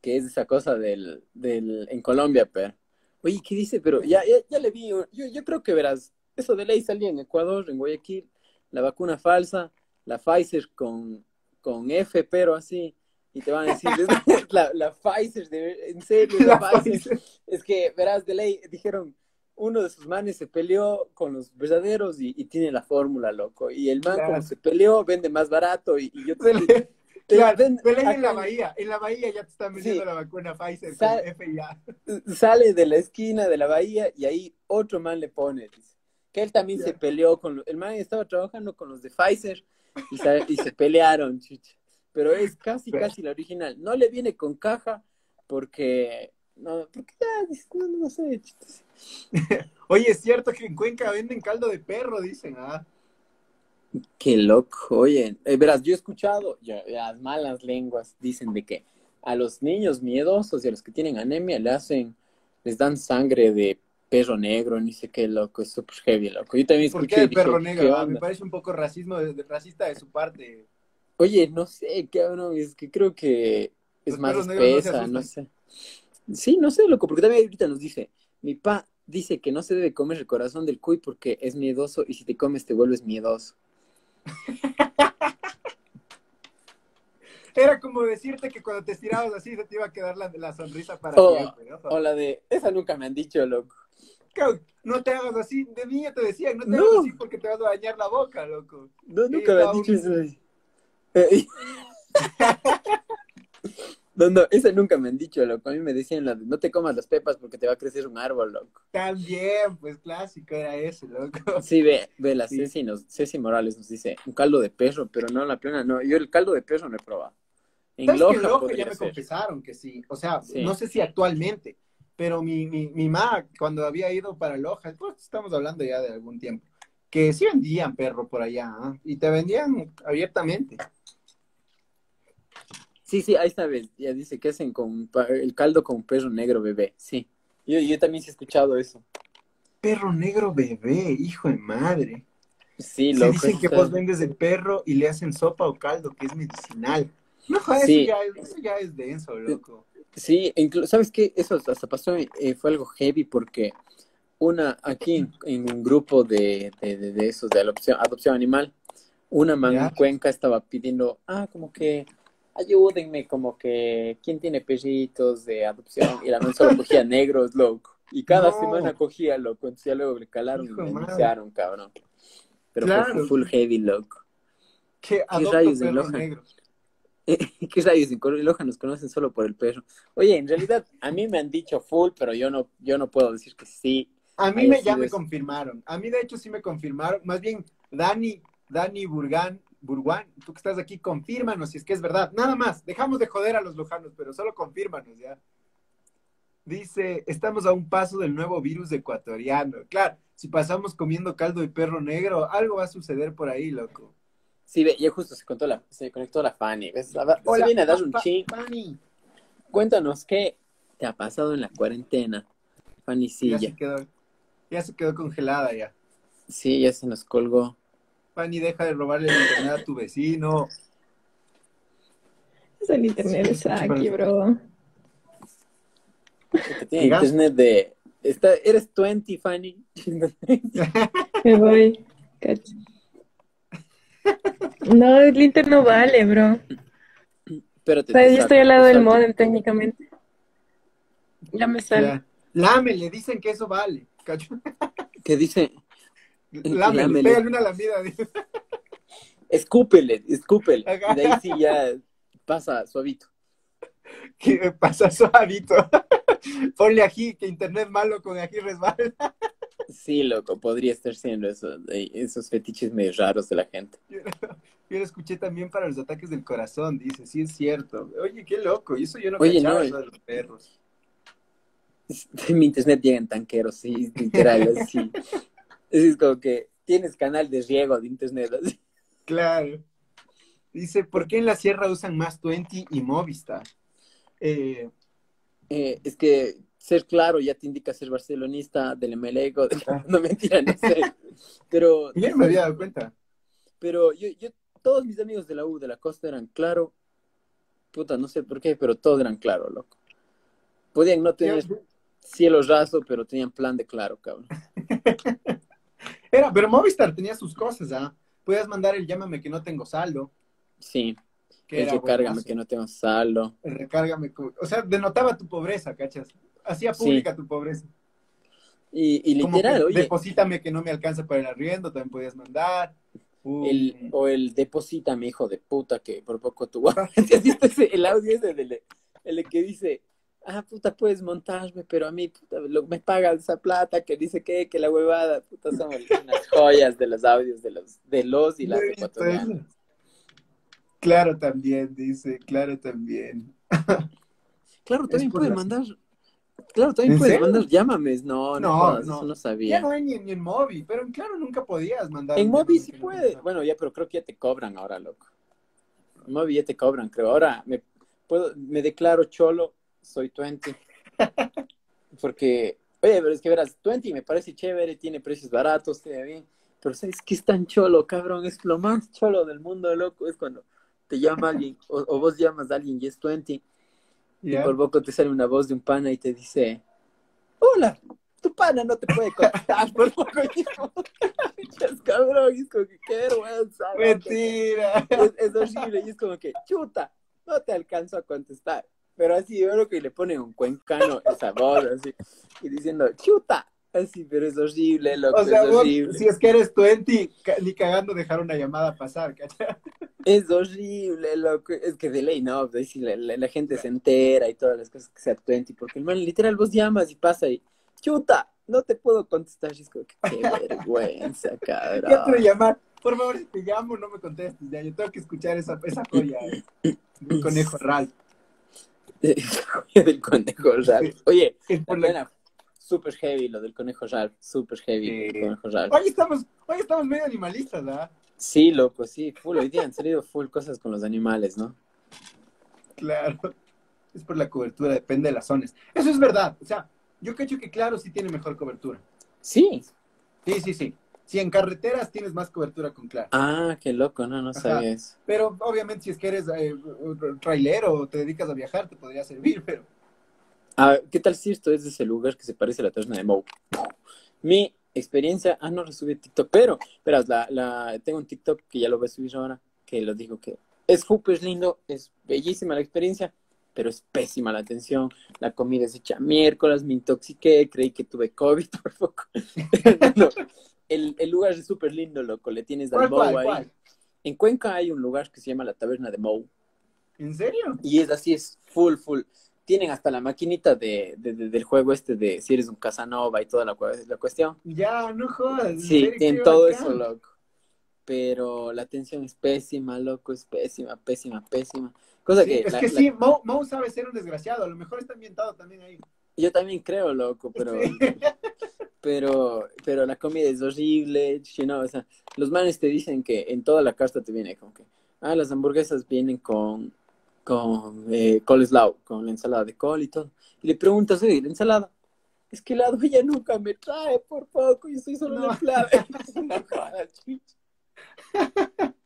Speaker 1: que es esa cosa del, del, en Colombia, pero. Oye, ¿qué dice? Pero ya, ya, ya le vi, yo, yo creo que verás, eso de ley salía en Ecuador, en Guayaquil, la vacuna falsa, la Pfizer con, con F, pero así, y te van a decir, la, la Pfizer, en serio, la, Pfizer. Es que, verás, de ley, dijeron, uno de sus manes se peleó con los verdaderos y, tiene la fórmula, loco. Y el man, como se peleó, vende más barato y, yo
Speaker 2: te... Claro, en la bahía, en la bahía ya te están vendiendo la vacuna Pfizer
Speaker 1: Sale de la esquina de la bahía y ahí otro man le pone, que él también se peleó con, el man estaba trabajando con los de Pfizer y, y se pelearon, chicha. Pero es casi, casi la original. No le viene con caja porque, no, porque ya, no, no sé,
Speaker 2: Oye, es cierto que en Cuenca venden caldo de perro, dicen, ah.
Speaker 1: Qué loco, oye, eh, verás, yo he escuchado, las malas lenguas dicen de que a los niños miedosos y a los que tienen anemia le hacen, les dan sangre de perro negro, ni sé qué loco, es súper heavy, loco. Yo también
Speaker 2: escuché. ¿Por qué perro negro? Ah, me parece un poco racismo, racista de su parte.
Speaker 1: Oye, no sé, cabrón, es que creo que es más espesa, no, sé. Sí, no sé, loco, porque también ahorita nos dice, mi pa dice que no se debe comer el corazón del cuy porque es miedoso y si te comes te vuelves miedoso.
Speaker 2: Era como decirte que cuando te estirabas así se te iba a quedar la, la sonrisa para
Speaker 1: o, O la de, esa nunca me han dicho, loco.
Speaker 2: No te hagas así, de niña te decían, no te hagas así porque te vas a dañar la boca, loco.
Speaker 1: No, nunca me han dicho eso. Eh, No, no, esa nunca me han dicho, loco. A mí me decían, no te comas las pepas porque te va a crecer un árbol, loco.
Speaker 2: También, pues clásico era ese, loco.
Speaker 1: Sí, ve, ve, la Ceci, nos, Ceci Morales nos dice, un caldo de perro, pero no la plena, no. Yo el caldo de perro no he probado.
Speaker 2: En Loja, que Loja ya me confesaron que sí. O sea, no sé si actualmente, pero mi, mi, mi mamá, cuando había ido para Loja, pues estamos hablando ya de algún tiempo, que sí vendían perro por allá, ¿ah? y te vendían abiertamente.
Speaker 1: Sí, sí, ahí está, ya dice que hacen con el caldo con perro negro bebé, sí. Yo, yo también he escuchado eso.
Speaker 2: Perro negro bebé, hijo de madre.
Speaker 1: Sí, loco.
Speaker 2: Se dicen que vos vendes el perro y le hacen sopa o caldo, que es medicinal. No, eso, ya, eso, ya, es denso, loco.
Speaker 1: Sí, incluso, ¿sabes qué? Eso hasta pasó, eh, fue algo heavy porque una, aquí en, un grupo de, de, de, esos de adopción, adopción animal, una man en Cuenca estaba pidiendo, ah, como que ayúdenme, como que, ¿quién tiene perritos de adopción? Y la man solo cogía negros, loco. Y cada semana cogía, loco. Entonces ya luego le calaron y le iniciaron, cabrón. Pero fue full heavy, loco.
Speaker 2: ¿Qué, ¿Qué rayos de Loja?
Speaker 1: ¿Qué rayos en Loja nos conocen solo por el perro? Oye, en realidad, a mí me han dicho full, pero yo no, yo no puedo decir que sí.
Speaker 2: A mí me, ya me confirmaron. A mí, de hecho, sí me confirmaron. Más bien, Dani, Dani Burgán Burguán, tú que estás aquí, confírmanos si es que es verdad. Nada más, dejamos de joder a los lojanos, pero solo confírmanos ya. Dice, estamos a un paso del nuevo virus ecuatoriano. Claro, si pasamos comiendo caldo de perro negro, algo va a suceder por ahí, loco.
Speaker 1: Sí, ya justo se, contó la, se conectó la Fanny. Hola, viene a dar un ching. Fanny. Cuéntanos, ¿qué te ha pasado en la cuarentena, Fanny
Speaker 2: Ya se quedó, ya se quedó congelada ya.
Speaker 1: Sí, ya se nos colgó.
Speaker 2: Fanny, deja de robarle el internet a tu vecino.
Speaker 3: Es el internet es aquí, bro.
Speaker 1: Tiene internet de... Está, eres 20, Fanny.
Speaker 3: Me voy. No, el internet no vale, bro. Pero yo estoy al lado del modem técnicamente. Ya me sale.
Speaker 2: Lame, le dicen que eso vale.
Speaker 1: ¿Qué dice?
Speaker 2: Lámele, pégale una lambida.
Speaker 1: Escúpele, escúpele. Y de ahí sí ya pasa suavito.
Speaker 2: ¿Qué pasa suavito? Ponle ají, que internet malo con ají resbala.
Speaker 1: Sí, loco, podría estar siendo eso, esos fetiches medio raros de la gente.
Speaker 2: Yo, lo escuché también para los ataques del corazón, dice, sí es cierto. Oye, qué loco, y eso yo no Oye, no, de los perros.
Speaker 1: mi internet llega en tanqueros, sí, literal, así. Es como que tienes canal de riego de internet, así.
Speaker 2: Claro. Dice, ¿por qué en la sierra usan más Twenty y Movistar?
Speaker 1: Eh, eh, es que ser claro ya te indica ser barcelonista del MLEGO. Ah. No mentira, no sé. Pero.
Speaker 2: Ya me había dado cuenta.
Speaker 1: Pero yo, yo, todos mis amigos de la U de la costa eran claro. Puta, no sé por qué, pero todos eran claro, loco. Podían no tener cielo raso, pero tenían plan de claro, cabrón.
Speaker 2: Era, pero Movistar tenía sus cosas, ¿ah? Podías mandar el llámame que no tengo saldo.
Speaker 1: Sí. el recárgame que no tengo saldo.
Speaker 2: El recárgame, o sea, denotaba tu pobreza, ¿cachas? Hacía pública tu pobreza.
Speaker 1: Y, y literal, oye.
Speaker 2: Deposítame que no me alcanza para el arriendo, también podías mandar.
Speaker 1: El, o el deposítame, hijo de puta, que por poco. ¿Has visto el audio ese del, el que dice, ah, puta, puedes montarme, pero a mí, puta, me pagas esa plata, que dice que, que la huevada, puta, son unas joyas de los audios de los, de los y las ecuatorianas.
Speaker 2: Claro, también, dice, claro, también.
Speaker 1: Claro, también puedes mandar, claro, también puedes mandar llámames, no, no, no, eso no sabía.
Speaker 2: Ya no hay ni, en móvil, pero claro nunca podías mandar.
Speaker 1: En móvil sí puede, bueno, ya, pero creo que ya te cobran ahora, loco. En móvil ya te cobran, creo. Ahora me, puedo, me declaro cholo soy 20. Porque, oye, pero es que verás, 20 me parece chévere, tiene precios baratos, está bien. Pero ¿sabes qué es tan cholo, cabrón? Es lo más cholo del mundo, loco. Es cuando te llama alguien, o, vos llamas a alguien y es 20. Y por poco te sale una voz de un pana y te dice, hola, tu pana no te puede contestar por poco. es cabrón, es como que qué vergüenza.
Speaker 2: Mentira.
Speaker 1: Es, es horrible y es como que, chuta, no te alcanzo a contestar. Pero así, yo creo que le pone un cuencano esa voz, así, y diciendo, chuta, así, pero es horrible, loco, o sea, es horrible.
Speaker 2: si es que eres 20, ni cagando dejar una llamada pasar, ¿cachai?
Speaker 1: Es horrible, loco, es que de ley, no, la, la, gente se entera y todas las cosas que sea 20, porque el man, literal, vos llamas y pasa y, chuta, no te puedo contestar, y es como que qué vergüenza, cabrón.
Speaker 2: Ya quiero llamar, por favor, si te llamo, no me contestes, ya, yo tengo que escuchar esa, esa joya, eh. conejo Ralph.
Speaker 1: del conejo Ralph. Oye, super heavy lo del conejo Ralph, super heavy conejo Ralph.
Speaker 2: Hoy estamos, hoy estamos medio animalistas, ¿verdad?
Speaker 1: Sí, loco, sí, full. Hoy día han salido full cosas con los animales, ¿no?
Speaker 2: Claro. Es por la cobertura, depende de las zonas. Eso es verdad. O sea, yo creo que claro sí tiene mejor cobertura.
Speaker 1: Sí.
Speaker 2: Sí, sí, sí. Si en carreteras tienes más cobertura con Claro.
Speaker 1: Ah, qué loco, no, no sabes.
Speaker 2: Pero obviamente si es que eres eh, trailero o te dedicas a viajar, te podría servir, pero...
Speaker 1: Ah, ¿qué tal si esto es de ese lugar que se parece a la Tasna de Mou? Mi experiencia, ah, no resubí TikTok, pero, verás, la, la, tengo un TikTok que ya lo voy a subir ahora, que lo digo que es súper lindo, es bellísima la experiencia, pero es pésima la atención, la comida es hecha miércoles, me intoxiqué, creí que tuve COVID por poco. no, el, lugar es súper lindo, loco. Le tienes al Mou ahí. En Cuenca hay un lugar que se llama la Taberna de Mou.
Speaker 2: ¿En serio?
Speaker 1: Y es así, es full, full. Tienen hasta la maquinita de, del juego este de si eres un Casanova y toda la, la cuestión.
Speaker 2: Ya, no jodas.
Speaker 1: Sí, tienen todo eso, loco. Pero la atención es pésima, loco, es pésima, pésima, pésima. Cosa que
Speaker 2: es que sí, Mou, sabe ser un desgraciado. A lo mejor está ambientado también ahí.
Speaker 1: Yo también creo, loco, pero pero, pero la comida es horrible, you know, o sea, los manes te dicen que en toda la carta te viene como que, ah, las hamburguesas vienen con, con eh, coleslaw, con la ensalada de col y todo. Y le preguntas, oye, la ensalada, es que la dueña nunca me trae, por poco, y estoy solo en el clave.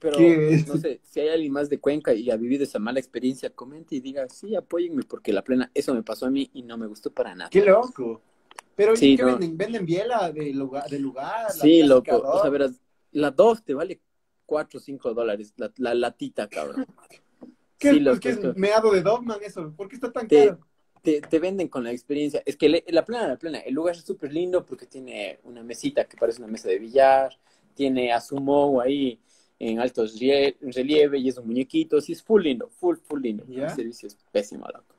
Speaker 1: Pero, no sé, si hay alguien más de Cuenca y ha vivido esa mala experiencia, comente y diga, sí, apóyenme, porque la plena, eso me pasó a mí y no me gustó para nada.
Speaker 2: ¡Qué loco! Pero sí, ¿qué venden? ¿Venden biela de lugar? De lugar
Speaker 1: sí, loco. O sea, verás, la dos te vale 4 o 5 dólares, la, la, latita, cabrón.
Speaker 2: ¿Qué, sí, ¿por qué es meado de Dogman eso? ¿Por qué está tan caro?
Speaker 1: Te, te, venden con la experiencia. Es que la plena, la plena, el lugar es súper lindo porque tiene una mesita que parece una mesa de billar, tiene a sumo ahí en altos relieve y es un muñequito, sí es full lindo, full, full lindo. El servicio es pésimo, loco.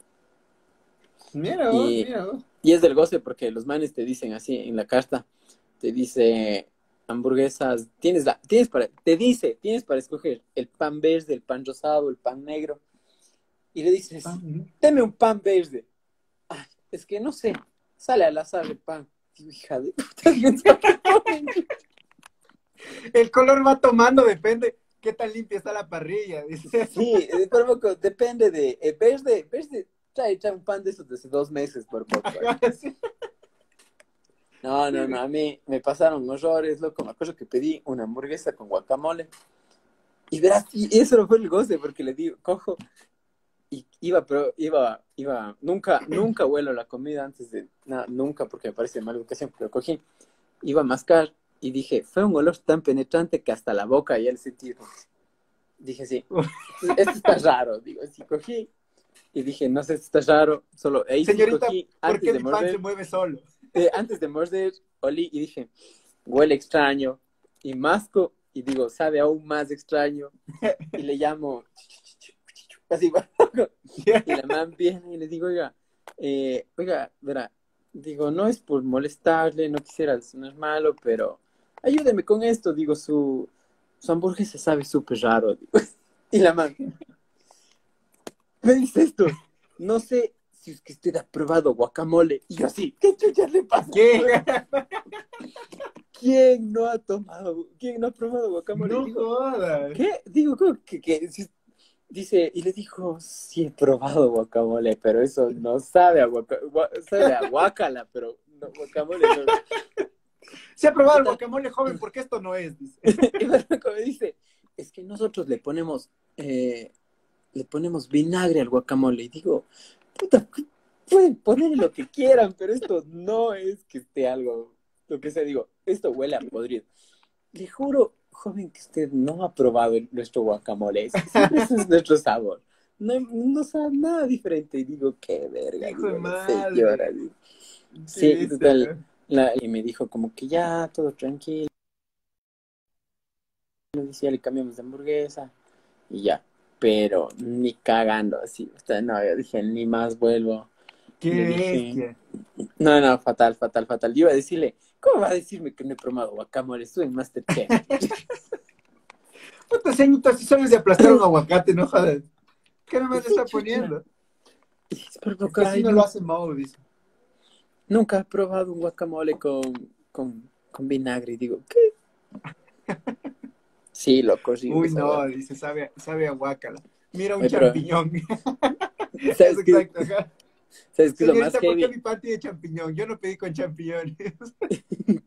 Speaker 2: Mira, y, mira.
Speaker 1: Y es del goce porque los manes te dicen así en la carta, te dice hamburguesas, tienes la, tienes para, te dice, tienes para escoger el pan verde, el pan rosado, el pan negro. Y le dices, deme un pan verde. Ay, es que no sé, sale al azar el pan. hija de
Speaker 2: El color va tomando, depende qué tan limpia está la parrilla.
Speaker 1: Sí, pero depende de, en vez de, vez de, trae, trae un pan de esos de hace dos meses por poco. No, no, no, a mí me pasaron horrores, loco. Me acuerdo que pedí una hamburguesa con guacamole. Y verás, y eso no fue el goce, porque le digo, cojo, y iba, pero iba, iba, nunca, nunca huelo la comida antes de, nada, nunca, porque me parece mala educación, pero cogí, iba a mascar y dije, fue un olor tan penetrante que hasta la boca y el sentido. Dije, sí, esto está raro, digo, sí, cogí y dije, no sé, esto está raro, solo ahí
Speaker 2: Señorita, cogí, ¿por qué mi pan se mueve solo?
Speaker 1: Eh, antes de morder, olí y dije, huele extraño. Y masco y digo, sabe aún más extraño. Y le llamo, así, y la man viene y le digo, oiga, eh, oiga, verá, digo, no es por molestarle, no quisiera sonar malo, pero ayúdeme con esto. Digo, su, su hamburguesa sabe súper raro. Y la man me dice esto, no sé si es que usted ha probado guacamole. Y yo así, ¿qué chucha le pasa? ¿Qué? ¿Quién no ha tomado, quién no ha probado guacamole?
Speaker 2: No jodas.
Speaker 1: ¿Qué? Digo, que, que dice, y le dijo, sí he probado guacamole, pero eso no sabe a guacamole, sabe a guacala, pero no, guacamole no.
Speaker 2: Se ha probado el guacamole joven porque esto no es, dice.
Speaker 1: y me dice, es que nosotros le ponemos, eh, le ponemos vinagre al guacamole. Y digo, puta, pueden poner lo que quieran, pero esto no es que esté algo, lo que sea, digo, esto huele a podrido. Le juro, joven, que usted no ha probado nuestro guacamole, ese es nuestro sabor. No, no sabe nada diferente. Y digo, qué verga, señora. Sí, total. Y me dijo como que ya, todo tranquilo. Decía, le cambiamos de hamburguesa y ya pero ni cagando así. O no, yo dije, ni más vuelvo.
Speaker 2: ¿Qué
Speaker 1: No, no, fatal, fatal, fatal. Yo iba a decirle, ¿cómo va a decirme que no he probado guacamole? Estuve en Masterchef.
Speaker 2: Puta señorita, si sabes de aplastar un aguacate, no jodas. ¿Qué no me está poniendo? Es así no lo hace Mau, dice.
Speaker 1: Nunca he probado un guacamole con, con, con vinagre. Y digo, ¿qué? Sí, loco, sí.
Speaker 2: Uy, no, dice, sabe, sabe a guacala. Mira un champiñón. ¿Sabes qué? Exacto,
Speaker 1: ¿Sabes qué es lo más
Speaker 2: ¿por qué mi pan tiene champiñón? Yo no pedí con champiñones.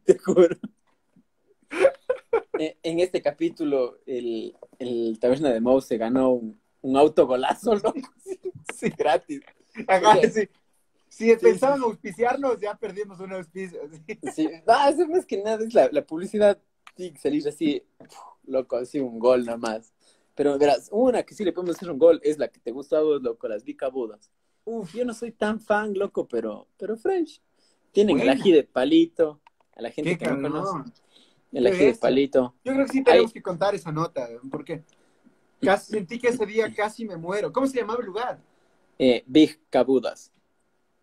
Speaker 1: Te juro. Eh, en este capítulo, el, el Taberna de Mouse se ganó un, un autogolazo, loco. Sí, gratis.
Speaker 2: Ajá, sí. Si pensaban auspiciarnos, ya perdimos un auspicio.
Speaker 1: Sí, sí. no, eso más que nada es la, la publicidad. Sí, salir así loco, así un gol nada más. Pero verás, una que sí le podemos hacer un gol es la que te gusta loco, las bicabudas. Uf, yo no soy tan fan, loco, pero, pero French. Tienen el ají de palito, a la gente que no conoce. El ají de palito.
Speaker 2: Yo creo que sí tenemos que contar esa nota, porque casi, sentí que ese día casi me muero. ¿Cómo se llamaba el lugar?
Speaker 1: Eh, Big Cabudas.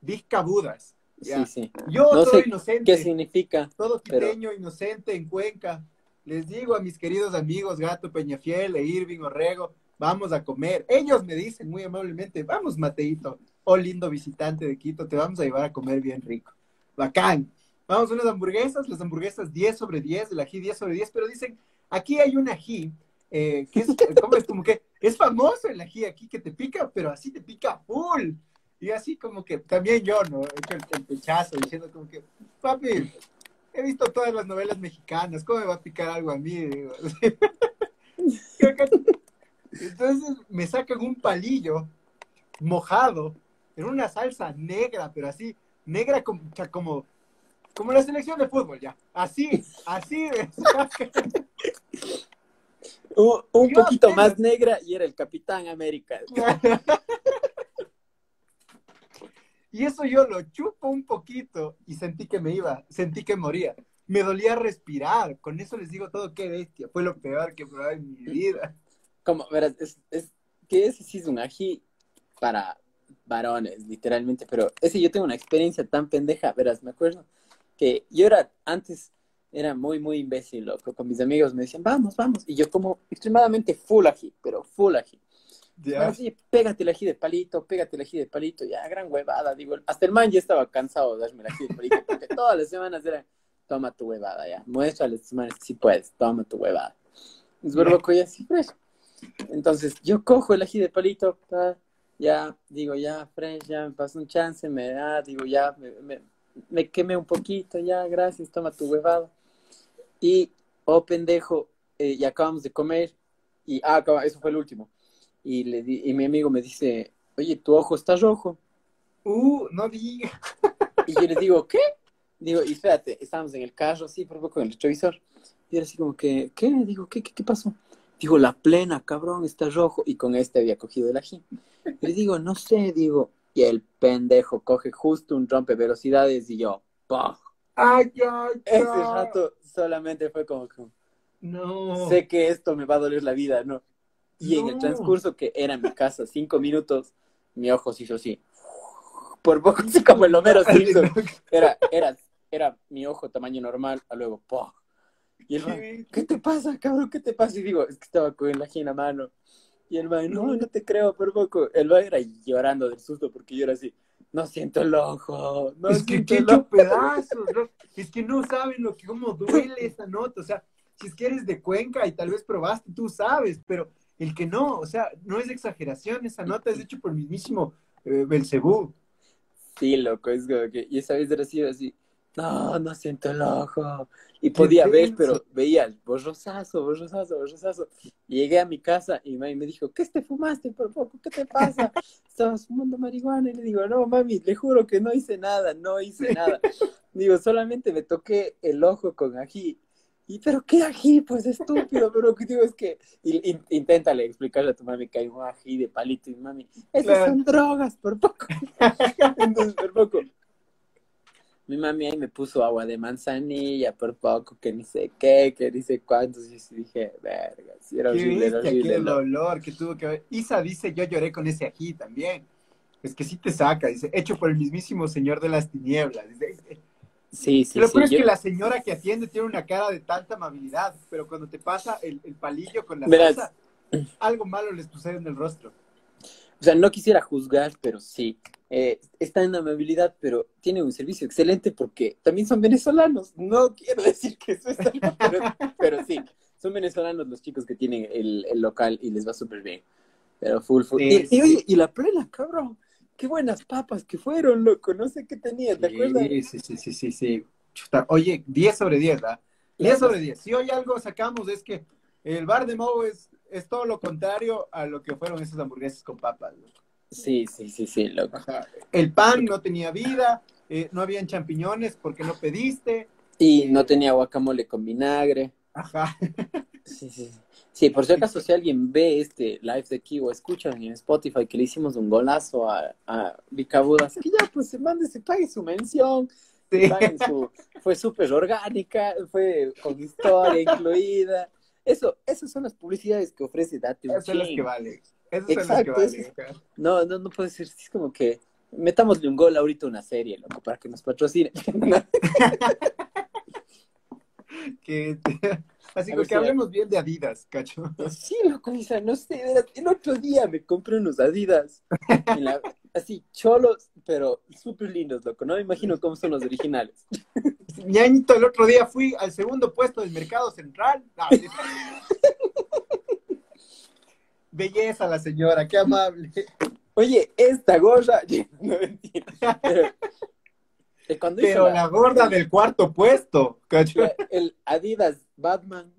Speaker 2: Big Cabudas.
Speaker 1: Sí, sí.
Speaker 2: Yo
Speaker 1: no
Speaker 2: soy inocente.
Speaker 1: ¿Qué significa?
Speaker 2: Todo quiteño, inocente, en Cuenca. Les digo a mis queridos amigos Gato Peñafiel e Irving Orrego, vamos a comer. Ellos me dicen muy amablemente, vamos Mateito, oh lindo visitante de Quito, te vamos a llevar a comer bien rico. Bacán. Vamos a unas hamburguesas, las hamburguesas 10 sobre 10, el ají 10 sobre 10, pero dicen, aquí hay un ají, eh, que es, ¿cómo es? Como que es famoso el ají aquí que te pica, pero así te pica full. Y así como que también yo, ¿no? He hecho el, el pechazo diciendo como que, papi, he visto todas las novelas mexicanas, ¿cómo me va a picar algo a mí? Entonces me sacan un palillo mojado en una salsa negra, pero así, negra como, como, como la selección de fútbol, ya. Así, así
Speaker 1: un, poquito más negra y era el Capitán América.
Speaker 2: Y eso yo lo chupo un poquito y sentí que me iba, sentí que moría. Me dolía respirar. Con eso les digo todo, qué bestia. Fue lo peor que probé en mi vida.
Speaker 1: Como, verás, es, es que ese sí es un ají para varones, literalmente. Pero ese yo tengo una experiencia tan pendeja. Verás, me acuerdo que yo era antes era muy, muy imbécil, loco. Con mis amigos me decían, vamos, vamos. Y yo como extremadamente full ají, pero full sí, pégate el ají de palito, pégate el ají de palito, ya, gran huevada, digo, hasta el man ya estaba cansado de darme el ají de palito, porque todas las semanas era, toma tu huevada, ya, muéstrale a semanas sí puedes, toma tu huevada. Es que ya así fresh. Entonces, yo cojo el ají de palito, ya, digo, ya, fresh, ya me pasó un chance, me da, digo, ya, me, me, quemé un poquito, ya, gracias, toma tu huevada. Y, oh, pendejo, eh, y acabamos de comer, y, ah, eso fue el último y, le y mi amigo me dice, oye, tu ojo está rojo.
Speaker 2: Uh, no diga.
Speaker 1: Y yo le digo, ¿qué? Digo, y espérate, estábamos en el carro, así, por poco en el retrovisor. Y era así como que, ¿qué? Digo, ¿qué, qué, qué pasó? Digo, la plena, cabrón, está rojo. Y con este había cogido el ají. Y le digo, no sé, digo. Y el pendejo coge justo un rompe velocidades y yo, ¡pah!
Speaker 2: ¡Ay, ay,
Speaker 1: Ese rato solamente fue como que,
Speaker 2: no.
Speaker 1: Sé que esto me va a doler la vida, ¿no? Y en el transcurso que era mi casa, cinco minutos, mi ojo se hizo así. Por poco, así como el Homero Simpson. Era, era, era mi ojo tamaño normal, a luego, ¡poh! Y el man, ¿qué te pasa, cabrón? ¿Qué te pasa? Y digo, es que estaba con el ají en la mano. Y el man, no, no te creo, por poco. El man era llorando del susto porque yo era así, no siento el ojo. No
Speaker 2: es que qué pedazos, es que no saben lo que, cómo duele esa nota. O sea, si es que eres de Cuenca y tal vez probaste, tú sabes, pero el que no, o sea, no es exageración, esa nota es hecho por el mismísimo eh, Belcebú.
Speaker 1: Sí, loco, es como que, y esa vez era así, así, no, no siento el ojo. Y podía ver, pero veía borrosazo, borrosazo, borrosazo. Y llegué a mi casa y mami me dijo, ¿qué te fumaste por poco? ¿Qué te pasa? Estabas fumando marihuana. Y le digo, no, mami, le juro que no hice nada, no hice nada. digo, solamente me toqué el ojo con ají y pero qué ají, pues estúpido, pero lo que digo es que inténtale explicarle a tu mami que hay un ají de palito y mami, esas son drogas, por poco. Entonces, por poco. Mi mami ahí me puso agua de manzanilla, por poco, que ni sé qué, que ni sé cuántos, y dije, verga, si era horrible,
Speaker 2: era horrible. el dolor que tuvo que ver. Isa dice, yo lloré con ese ají también. Es que sí te saca, dice, hecho por el mismísimo señor de las tinieblas. Dice,
Speaker 1: Sí, sí,
Speaker 2: Lo
Speaker 1: sí.
Speaker 2: es que la señora que atiende tiene una cara de tanta amabilidad, pero cuando te pasa el, palillo con la Verás. algo malo les sucede en el rostro.
Speaker 1: O sea, no quisiera juzgar, pero sí. Eh, está en amabilidad, pero tiene un servicio excelente porque también son venezolanos. No quiero decir que eso está mal, pero, sí. Son venezolanos los chicos que tienen el, local y les va súper bien. Pero full, full. y, y, oye, y la plena, cabrón qué buenas papas que fueron, loco, no sé qué tenía, ¿te acuerdas?
Speaker 2: Sí, sí, sí, sí, sí. Oye, 10 sobre 10, ¿verdad? 10 sobre 10. Si hoy algo sacamos es que el bar de Mo es, es todo lo contrario a lo que fueron esas hamburguesas con papas, loco.
Speaker 1: Sí, sí, sí, sí, loco.
Speaker 2: El pan no tenía vida, eh, no habían champiñones porque no pediste.
Speaker 1: Y no tenía guacamole con vinagre.
Speaker 2: Ajá.
Speaker 1: Sí, sí. Sí, por si acaso, si alguien ve este live de aquí o escucha en Spotify que le hicimos un golazo a, a Vicabudas, que ya pues se mande, se pague su mención. fue súper orgánica, fue con historia incluida. Eso, esas son las publicidades que ofrece Date
Speaker 2: Esas son las que valen. Esas son las que valen.
Speaker 1: no, no, no puede ser, es como que metámosle un gol ahorita a una serie, loco, para que nos patrocine.
Speaker 2: que Así que hablemos bien de Adidas, cacho.
Speaker 1: Sí, loco, Isa, no sé, el otro día me compré unos Adidas, así, cholos, pero súper lindos, loco, no me imagino cómo son los originales.
Speaker 2: Ñañito, el otro día fui al segundo puesto del mercado central. Belleza la señora, qué amable.
Speaker 1: Oye, esta gorra, no mentira,
Speaker 2: pero la gorda del cuarto puesto, cacho.
Speaker 1: El Adidas Batman.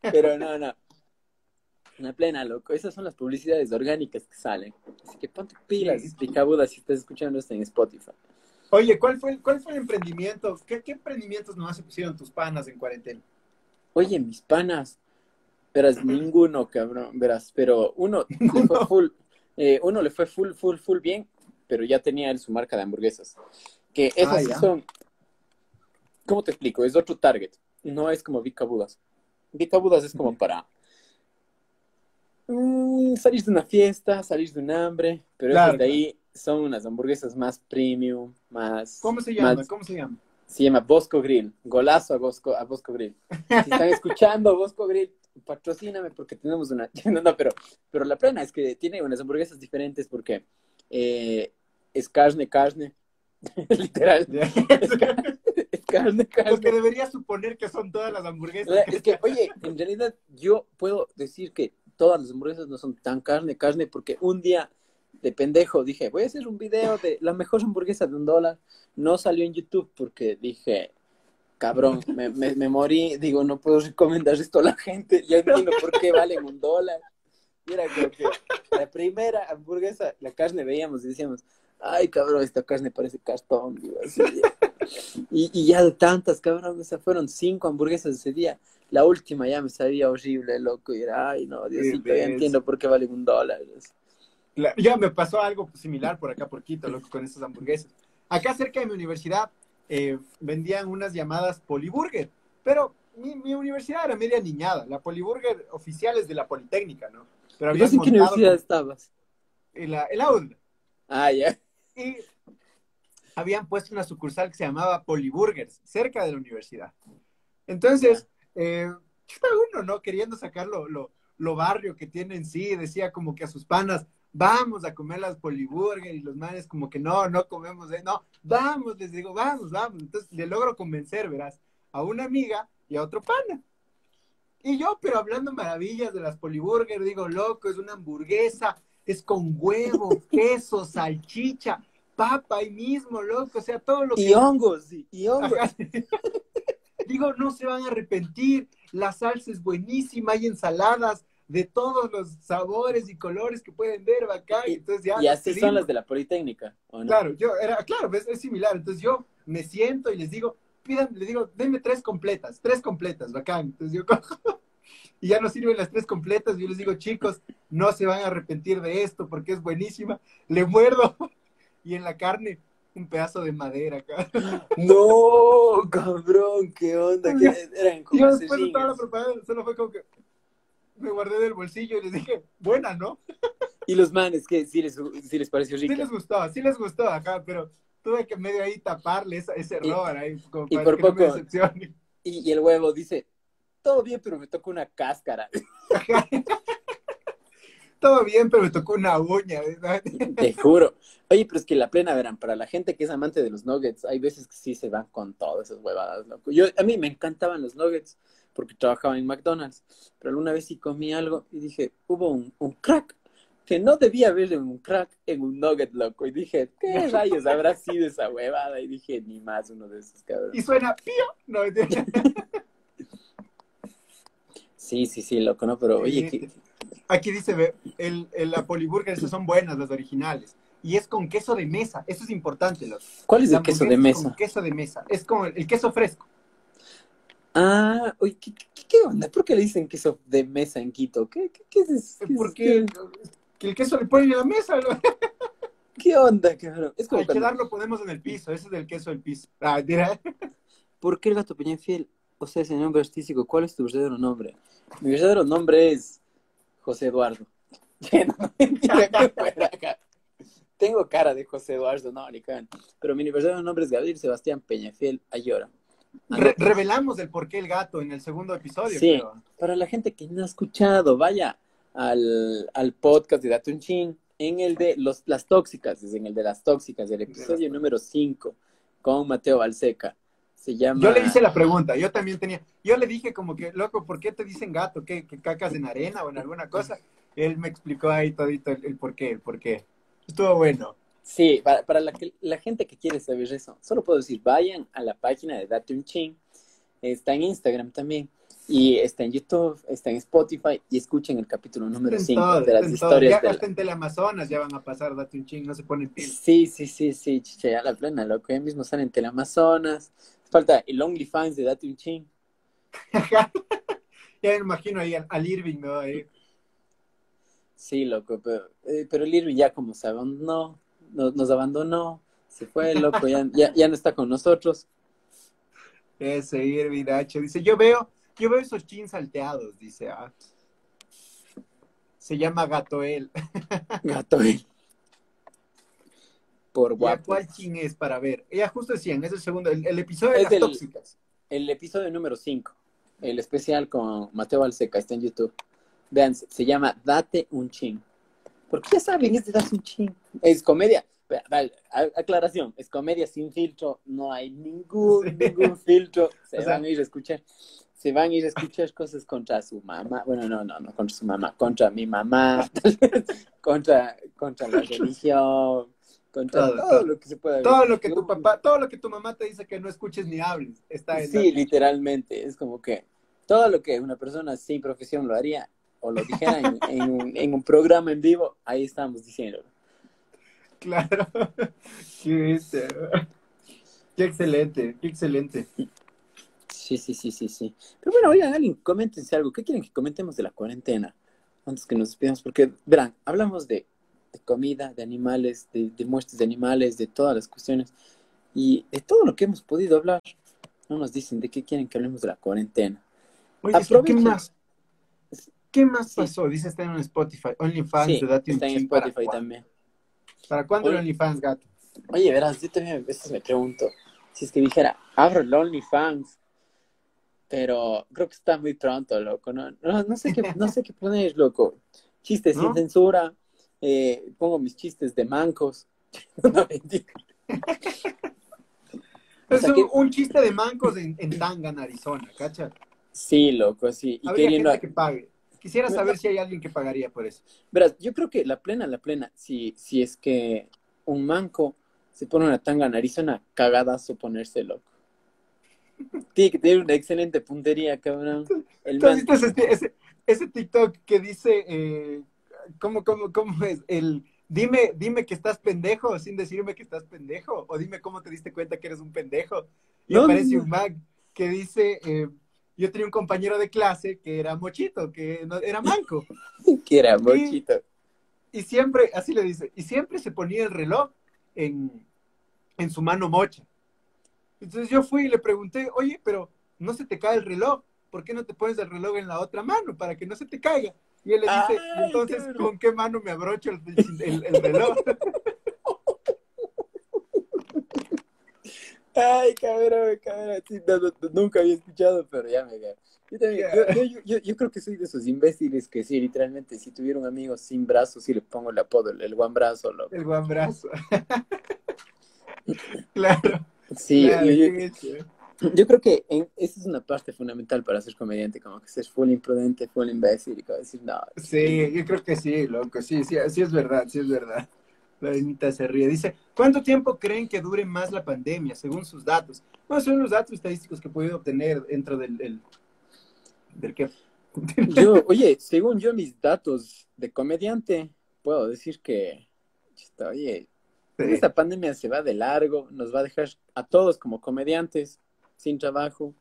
Speaker 1: Pero no, no. Una plena, loco. Esas son las publicidades orgánicas que salen. Así que ponte pilas, explicabuda si estás escuchando esto en Spotify.
Speaker 2: Oye, ¿cuál fue, cuál fue el emprendimiento? ¿Qué, qué emprendimientos nomás pusieron tus panas en cuarentena?
Speaker 1: Oye, mis panas. Verás, ninguno, cabrón. Verás, pero uno le fue full, eh, uno le fue full, full, full bien pero ya tenía él su marca de hamburguesas. Que esas ah, son, ¿cómo te explico? Es otro target, no es como Vica Budas. Vica Budas es como para mm, salir de una fiesta, salir de un hambre, pero de ahí son unas hamburguesas más premium, más...
Speaker 2: ¿Cómo se llama? ¿Cómo se llama?
Speaker 1: Se llama Bosco Grill. Golazo a Bosco, a Bosco Grill. Si están escuchando Bosco Grill, patrocíname porque tenemos una... No, no, pero, pero la plena es que tiene unas hamburguesas diferentes porque eh, es carne, carne, literal.
Speaker 2: Es, carne, carne. Lo que debería suponer que son todas las hamburguesas.
Speaker 1: Es que, oye, en realidad yo puedo decir que todas las hamburguesas no son tan carne, carne, porque un día de pendejo dije, voy a hacer un video de la mejor hamburguesa de un dólar. No salió en YouTube porque dije, cabrón, me, me, morí, digo, no puedo recomendar esto a la gente, ya entiendo por qué valen un dólar. Y era como que la primera hamburguesa, la carne veíamos y decíamos, ay, cabrón, esta carne parece cartón, digo, así. Y, y ya de tantas, cabrón, o sea, fueron cinco hamburguesas ese día. La última ya me sabía horrible, loco, y era, ay, no, Diosito, ya entiendo por qué valen un dólar.
Speaker 2: ya me pasó algo similar por acá, por Quito, loco, con estas hamburguesas. Acá cerca de mi universidad eh, vendían unas llamadas Poliburger, pero mi, mi, universidad era media niñada. La Poliburger oficial es de la Politécnica, ¿no?
Speaker 1: Pero ¿En qué universidad estabas?
Speaker 2: En la, en
Speaker 1: Ah, ya.
Speaker 2: Habían puesto una sucursal que se llamaba Poliburgers, cerca de la universidad. Entonces, eh, uno, ¿no? Queriendo sacar lo, barrio que tiene en sí, decía como que a sus panas, vamos a comer las poliburger y los manes como que no, no comemos, no, vamos, les digo, vamos, vamos. Entonces le logro convencer, verás, a una amiga y a otro pana. Y yo, pero hablando maravillas de las poliburger, digo, loco, es una hamburguesa, es con huevo, queso, salchicha, papa ahí mismo, loco, o sea, todo lo que...
Speaker 1: Y hongos, y hongos.
Speaker 2: digo, no se van a arrepentir, la salsa es buenísima, hay ensaladas, de todos los sabores y colores que pueden ver acá. Y, entonces ya
Speaker 1: y así son las de la Politécnica,
Speaker 2: Claro, yo era, claro, es, es, similar. Entonces yo me siento y les digo, pidan, les digo, denme tres completas, tres completas, bacán. Entonces yo cojo y ya no sirven las tres completas. Yo les digo, chicos, no se van a arrepentir de esto porque es buenísima. Le muerdo y en la carne un pedazo de madera acá.
Speaker 1: No, cabrón, qué onda. ¿Qué eran
Speaker 2: como yo después de toda la solo fue como que me guardé del bolsillo y les dije, buena, ¿no?
Speaker 1: Y los manes, que sí les, sí les pareció rica.
Speaker 2: Sí les gustó, sí les gustó acá, pero tuve que medio ahí taparle ese, ese error ahí, como
Speaker 1: y por poco, y, y, el huevo dice, todo bien, pero me tocó una cáscara.
Speaker 2: Todo bien, pero me tocó una uña.
Speaker 1: Te juro. Oye, pero es que la plena, verán, para la gente que es amante de los nuggets, hay veces que sí se van con todas esas huevadas, loco. Yo, a mí me encantaban los nuggets porque trabajaba en McDonald's, pero alguna vez sí comí algo y dije, hubo un, un crack que no debía haber un crack en un nugget, loco. Y dije, ¿qué rayos habrá sido esa huevada? Y dije, ni más uno de esos cabrones.
Speaker 2: Y suena pío. No,
Speaker 1: sí, sí, sí, loco, ¿no? Pero oye,
Speaker 2: Aquí dice, el, el, la poliburger, esas son buenas, las originales. Y es con queso de mesa, eso es importante. Loco.
Speaker 1: ¿Cuál es el queso de mesa?
Speaker 2: Con queso de mesa, es como el queso fresco.
Speaker 1: Ah, oye, ¿qué, qué, onda? ¿Por qué le dicen queso de mesa en Quito? ¿Qué, qué, es eso?
Speaker 2: Porque que el queso le ponen en la mesa.
Speaker 1: ¿Qué onda, cabrón?
Speaker 2: Es como Al cuando... lo ponemos en el piso, ese es el queso del piso. Ah, dirá.
Speaker 1: ¿Por qué el gato Peñafiel? O sea, ese nombre artístico, ¿cuál es tu verdadero nombre? Mi verdadero nombre es José Eduardo. Tengo cara de José Eduardo, no, ni Pero mi verdadero nombre es Gabriel Sebastián Peñafiel Ayora
Speaker 2: revelamos el por qué el gato en el segundo episodio.
Speaker 1: Sí, para la gente que no ha escuchado, vaya al, al podcast de Dato Chin, en el de los, las tóxicas, en el de las tóxicas, el episodio número 5, con Mateo Balseca. Se llama...
Speaker 2: Yo le hice la pregunta, yo también tenía, yo le dije como que, loco, ¿por qué te dicen gato? ¿Que, cacas en arena o en alguna cosa? Él me explicó ahí todito el, el por qué, el por qué. Estuvo bueno.
Speaker 1: Sí, para, para la, la, gente que quiere saber eso, solo puedo decir, vayan a la página de Date un Ching, está en Instagram también, y está en YouTube, está en Spotify, y escuchen el capítulo número 5 de las historias.
Speaker 2: Ya hasta en Teleamazonas ya van a pasar Date un Ching, no se ponen
Speaker 1: Sí, sí, sí, sí, chiche, ya la plena, loco, ya mismo salen en Teleamazonas, falta el OnlyFans de Date un Ching.
Speaker 2: ya me imagino ahí al, Irving, ¿no?
Speaker 1: Sí, loco, pero, eh, pero el Irving ya como saben, no nos, abandonó, se fue, loco, ya, ya, no está con nosotros.
Speaker 2: Ese Irving H. Dice, yo veo, yo veo esos jeans salteados, dice, ah. Se llama Gatoel.
Speaker 1: Gatoel.
Speaker 2: Por guapo. ¿Cuál chin es para ver? Ella justo decían, es el segundo, el, episodio de las tóxicas.
Speaker 1: El episodio número 5. el especial con Mateo Alseca, está en YouTube. Vean, se llama Date un ching. Porque ya saben, es de Date un ching. Es comedia. aclaración, es comedia sin filtro, no hay ningún, ningún filtro. Se van a ir a escuchar se van a ir a escuchar cosas contra su mamá. Bueno, no, no, no contra su mamá, contra mi mamá, contra, contra la religión, contra todo, lo que se pueda
Speaker 2: Todo lo que tu papá, todo lo que tu mamá te dice que no escuches ni hables, está
Speaker 1: en Sí, literalmente, es como que todo lo que una persona sin profesión lo haría o lo dijera en, un, programa en vivo, ahí estamos diciendo.
Speaker 2: Claro. Qué, qué excelente, qué excelente.
Speaker 1: Sí, sí, sí, sí, sí. Pero bueno, oigan, alguien, coméntense algo. ¿Qué quieren que comentemos de la cuarentena? Antes que nos despidamos, porque, verán, hablamos de, comida, de animales, de, de, muertes de animales, de todas las cuestiones. Y de todo lo que hemos podido hablar, no nos dicen de qué quieren que hablemos de la cuarentena.
Speaker 2: Oye, ¿qué más? ¿Qué más pasó? Dice está en Spotify. OnlyFans,
Speaker 1: sí, está en Spotify también.
Speaker 2: ¿Para cuándo el OnlyFans, gato?
Speaker 1: Oye, verás, yo también a veces me pregunto, si es que dijera, abro el OnlyFans, pero creo que está muy pronto, loco. No, no, sé, qué, no sé qué poner, loco. Chistes sin censura. Eh, pongo mis chistes de mancos. no,
Speaker 2: Es un, chiste de mancos en, en Tangan, Arizona, ¿cacha?
Speaker 1: Sí, loco, sí.
Speaker 2: Y queriendo... que pague. Quisiera saber si hay alguien que pagaría por eso.
Speaker 1: Verás, yo creo que la plena, la plena, si, si es que un manco se pone una tanga en Arizona, cagadazo ponerse loco. Tiene que tener una excelente puntería, cabrón.
Speaker 2: El ese, ese, TikTok que dice, eh, ¿cómo, cómo, cómo es? El, dime, dime que estás pendejo sin decirme que estás pendejo. O dime cómo te diste cuenta que eres un pendejo. Y aparece un mag que dice, eh, yo tenía un compañero de clase que era mochito, que no, era manco.
Speaker 1: que era mochito.
Speaker 2: Y, siempre, así le dice, y siempre se ponía el reloj en, en su mano mocha. Entonces yo fui y le pregunté, oye, pero no se te cae el reloj, ¿por qué no te pones el reloj en la otra mano para que no se te caiga? Y él le dice, entonces, ¿con qué mano me abrocho el, reloj?
Speaker 1: Ay, cabrón, cabrón. nunca había escuchado, pero ya me yo, también, yo, yo, yo, creo que soy de esos imbéciles que sí, literalmente, si tuviera un amigo sin brazos, sí le pongo el apodo, el, guambrazo, loco.
Speaker 2: El guambrazo. claro.
Speaker 1: Sí, yo, creo que esa es una parte fundamental para ser comediante, como que ser full imprudente, full imbécil y como decir, no.
Speaker 2: Sí, yo creo que sí, loco, sí, sí, sí es verdad, sí es verdad. La Anita se ríe. Dice, ¿cuánto tiempo creen que dure más la pandemia, según sus datos? Bueno, son los datos estadísticos que he podido obtener dentro del, del, del que...
Speaker 1: yo, oye, según yo mis datos de comediante, puedo decir que, oye, esta pandemia se va de largo, nos va a dejar a todos como comediantes, sin trabajo,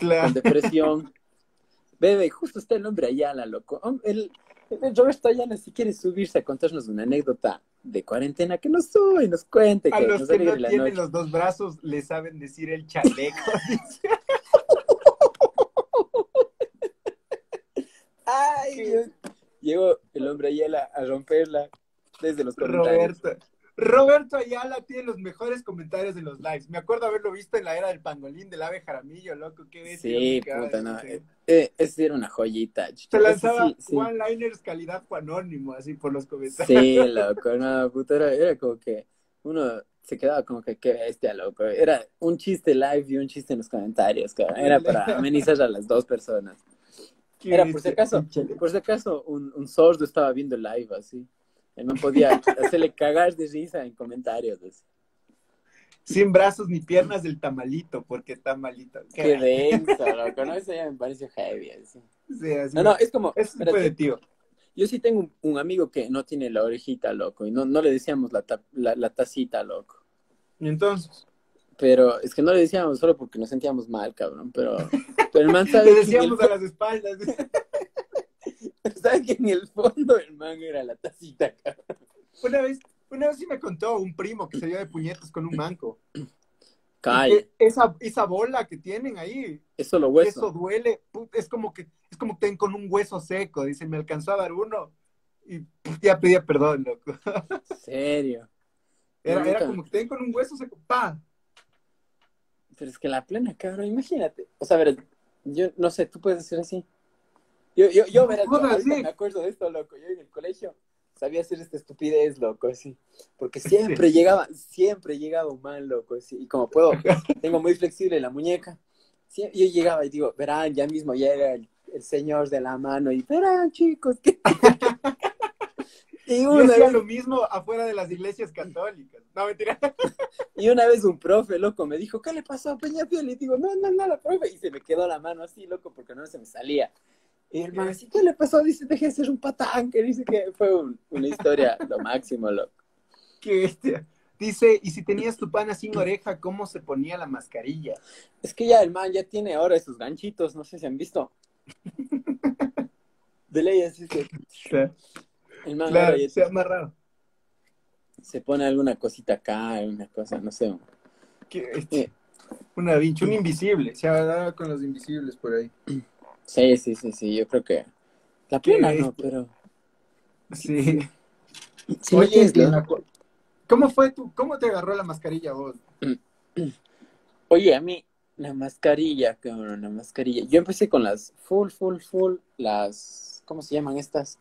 Speaker 1: con depresión. Bebe, justo está el hombre Ayala, loco. El, el Roberto Ayala, si quiere subirse a contarnos una anécdota de cuarentena, que nos sube y nos cuente.
Speaker 2: A los que no tienen los dos brazos, le saben decir el chaleco.
Speaker 1: Ay, llegó el hombre Ayala a romperla desde los comentarios.
Speaker 2: Roberto, Roberto Ayala tiene los mejores comentarios de los lives. Me acuerdo haberlo visto en la era del pangolín del ave jaramillo, loco. Qué bestia.
Speaker 1: Sí, puta, no. Eh, eh, ese era una joyita.
Speaker 2: Se lanzaba one-liners calidad anónimo, así por los comentarios.
Speaker 1: Sí, loco, no, puta, era, como que uno se quedaba como que qué bestia, loco. Era un chiste live y un chiste en los comentarios, Era para amenizar a las dos personas. Era por si acaso, por si acaso un, un sordo estaba viendo live así. Él no podía hacerle cagar de risa en comentarios.
Speaker 2: Sin brazos ni piernas del tamalito, porque está malito.
Speaker 1: Qué, denso, loco. No, eso ya me parece heavy. Así. Sí, así no, no, es como.
Speaker 2: Es de tío.
Speaker 1: Yo sí tengo un, amigo que no tiene la orejita, loco, y no, no le decíamos la, la, tacita, loco.
Speaker 2: ¿Y entonces?
Speaker 1: Pero es que no le decíamos solo porque nos sentíamos mal, cabrón. Pero, pero el man
Speaker 2: sabe. le decíamos a las espaldas.
Speaker 1: ¿Sabes que en el fondo el mango era la tacita,
Speaker 2: Una vez, una vez sí me contó un primo que se dio de puñetas con un manco.
Speaker 1: Cae.
Speaker 2: Esa, esa bola que tienen ahí.
Speaker 1: Eso lo hueso.
Speaker 2: Eso duele. Es como que, es como que ten con un hueso seco. Dice, me alcanzó a dar uno. Y ya pedía perdón, loco.
Speaker 1: ¿Serio?
Speaker 2: Era, era como que ten con un hueso seco. ¡Pa!
Speaker 1: Pero es que la plena, cabrón, imagínate. O sea, a ver, Yo no sé, tú puedes decir así. Yo, yo, yo, verás, me acuerdo de esto, loco. Yo en el colegio sabía hacer esta estupidez, loco, así. Porque siempre llegaba, siempre llegaba mal, loco, así. Y como puedo, tengo muy flexible la muñeca. yo llegaba y digo, verán, ya mismo llega el, el señor de la mano y verán, chicos, que...
Speaker 2: Y una vez... lo mismo afuera de las iglesias católicas. No, mentira.
Speaker 1: Y una vez un profe, loco, me dijo, ¿qué le pasó a Peñafiel? Y digo, no, no, nada, profe. Y se me quedó la mano así, loco, porque no se me salía. Y el man así, ¿qué le pasó? Dice, dejé de ser un patán, que dice que fue una historia lo máximo, loco.
Speaker 2: Qué bestia. Dice, y si tenías tu pana sin oreja, ¿cómo se ponía la mascarilla?
Speaker 1: Es que ya el man ya tiene ahora esos ganchitos, no sé si han visto. De ley así que...
Speaker 2: El man claro, se amarrado.
Speaker 1: Se pone alguna cosita acá, una cosa, no sé.
Speaker 2: Este, una vincha, un invisible. Se ha dado con los invisibles por ahí.
Speaker 1: Sí, sí, sí, sí, yo creo que. La pena no, pero.
Speaker 2: Sí. Oye, ¿cómo fue tú? ¿Cómo te agarró la mascarilla vos?
Speaker 1: Oye, a mí, la mascarilla, cabrón, la mascarilla. Yo empecé con las full, full, full, las. ¿Cómo se llaman estas?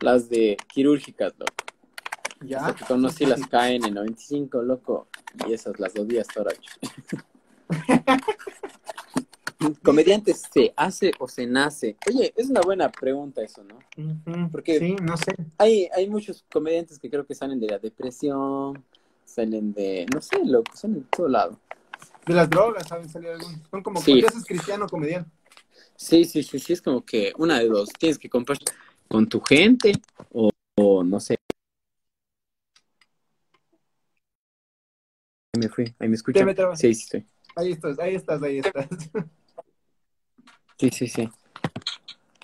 Speaker 1: las de quirúrgicas, loco. Ya. que conocí las KN95, loco. Y esas las dos días toracho. ¿Comediante se hace o se nace? Oye, es una buena pregunta eso, ¿no?
Speaker 2: Porque sí, no sé.
Speaker 1: Hay, hay muchos comediantes que creo que salen de la depresión, salen de, no sé, loco, salen de todo lado.
Speaker 2: De las drogas, ¿saben salir algunos? Son como, sí. ¿por qué cristiano comediante?
Speaker 1: Sí, sí, sí, sí, es como que una de dos, tienes que comprar con tu gente o, no sé. Ahí me fui, ahí me escuchan. Sí, sí,
Speaker 2: sí. Ahí estás, ahí estás, ahí estás.
Speaker 1: Sí, sí, sí.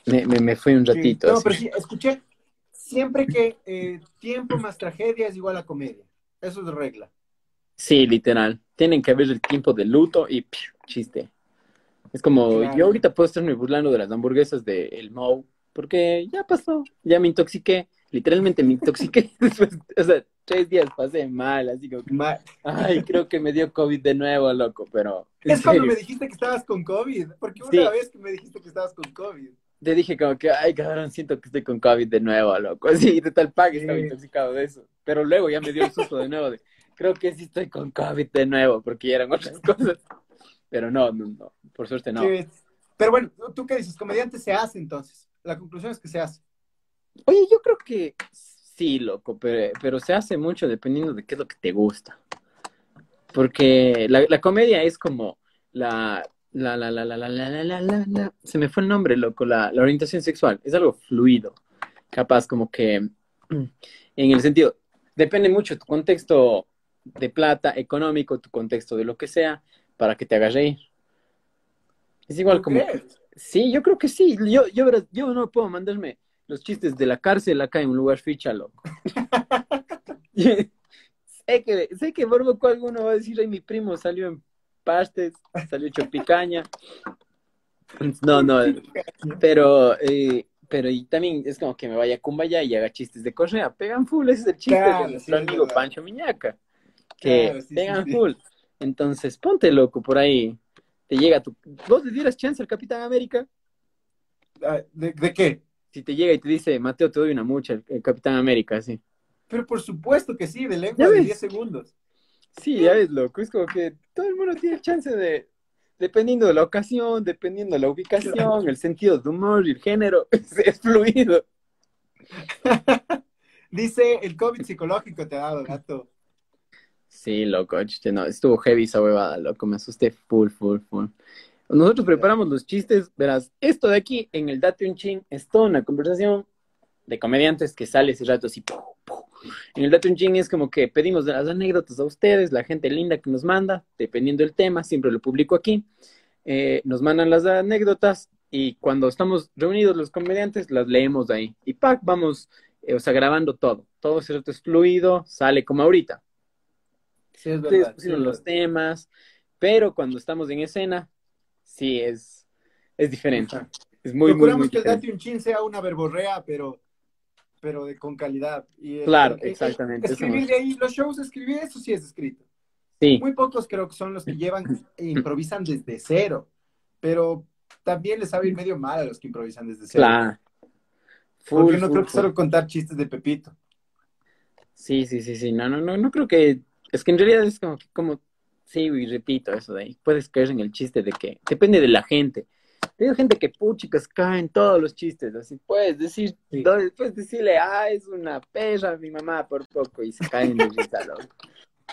Speaker 1: Me, me, me fui un ratito.
Speaker 2: No, pero sí, escuché siempre que eh, tiempo más tragedia es igual a comedia. Eso es regla.
Speaker 1: Sí, literal. Tienen que haber el tiempo de luto y chiste. Es como, yo ahorita puedo estarme burlando de las hamburguesas de El Mo porque ya pasó, ya me intoxiqué, literalmente me intoxiqué después, o sea, tres días pasé mal, así como mal. Ay, creo que me dio COVID de nuevo, loco, pero...
Speaker 2: Es cuando me dijiste que estabas con COVID, porque una vez que me dijiste que estabas con COVID.
Speaker 1: Te dije como que, ay, cabrón, siento que estoy con COVID de nuevo, loco. Así, de tal pague estaba intoxicado de eso. Pero luego ya me dio el susto de nuevo de, creo que sí estoy con COVID de nuevo, porque ya eran otras cosas. Pero no, no, no, por suerte no.
Speaker 2: Pero bueno, ¿tú qué dices? ¿Comediante se hace entonces? la conclusión es que se hace.
Speaker 1: Oye, yo creo que sí, loco, pero, se hace mucho dependiendo de qué es lo que te gusta. Porque la, comedia es como la, la, la, la, la, la, la, la, la, la, se me fue el nombre, loco, la, la orientación sexual. Es algo fluido. Capaz como que, en el sentido, depende mucho tu contexto de plata, económico, tu contexto de lo que sea, para que te haga reír. Es igual como... Sí, yo creo que sí. Yo, yo, yo no puedo mandarme los chistes de la cárcel acá en un lugar ficha, loco. sé que, sé que Borboco alguno va a decir, ay, mi primo salió en pastes, salió hecho picaña. No, no, pero, eh, pero y también es como que me vaya a Cumbaya y haga chistes de correa. Pegan full, ese es el chiste de nuestro amigo Pancho Miñaca. Que pegan full. Entonces, ponte loco por ahí te llega tu... ¿Vos le dieras chance al Capitán América?
Speaker 2: Ah, ¿De, qué?
Speaker 1: Si te llega y te dice, Mateo, te doy una mucha, el, Capitán América, sí.
Speaker 2: Pero por supuesto que sí, de lengua de 10 segundos.
Speaker 1: Sí, ya ves, loco. Es como que todo el mundo tiene chance de, dependiendo de la ocasión, dependiendo de la ubicación, el sentido de humor y el género, es, fluido.
Speaker 2: Dice, el COVID psicológico te ha dado, gato.
Speaker 1: Sí, loco, no, estuvo heavy esa huevada, loco, me asusté full, full, full. Nosotros preparamos los chistes, verás, esto de aquí en el Date un Ching es toda una conversación de comediantes que sale ese rato así. En el Date un Ching es como que pedimos las anécdotas a ustedes, la gente linda que nos manda, dependiendo del tema, siempre lo publico aquí. Eh, nos mandan las anécdotas y cuando estamos reunidos los comediantes las leemos ahí. Y pack, vamos, eh, o sea, grabando todo. Todo ese rato es fluido, sale como ahorita
Speaker 2: Sí, es verdad.
Speaker 1: los temas, pero cuando estamos en escena, sí es, es diferente. Es muy,
Speaker 2: Procuramos
Speaker 1: muy, muy
Speaker 2: que el Date un Chin sea una verborrea, pero, pero de, con calidad. Y
Speaker 1: claro, exactamente.
Speaker 2: escribir de ahí, los shows, escribir, eso sí es escrito.
Speaker 1: Sí.
Speaker 2: Muy pocos creo que son los que llevan e improvisan desde cero. Pero también les sabe ir medio mal a los que improvisan desde cero. Claro. Porque no creo que solo contar chistes de Pepito.
Speaker 1: Sí, sí, sí, sí. No, no, no, no creo que. Es que en realidad es como, como sí, y repito eso de ahí. Puedes caer en el chiste de que depende de la gente. Tengo gente que puchicas caen todos los chistes, así puedes decir, puedes decirle, ah, es una perra mi mamá por poco y se caen de risa, loco.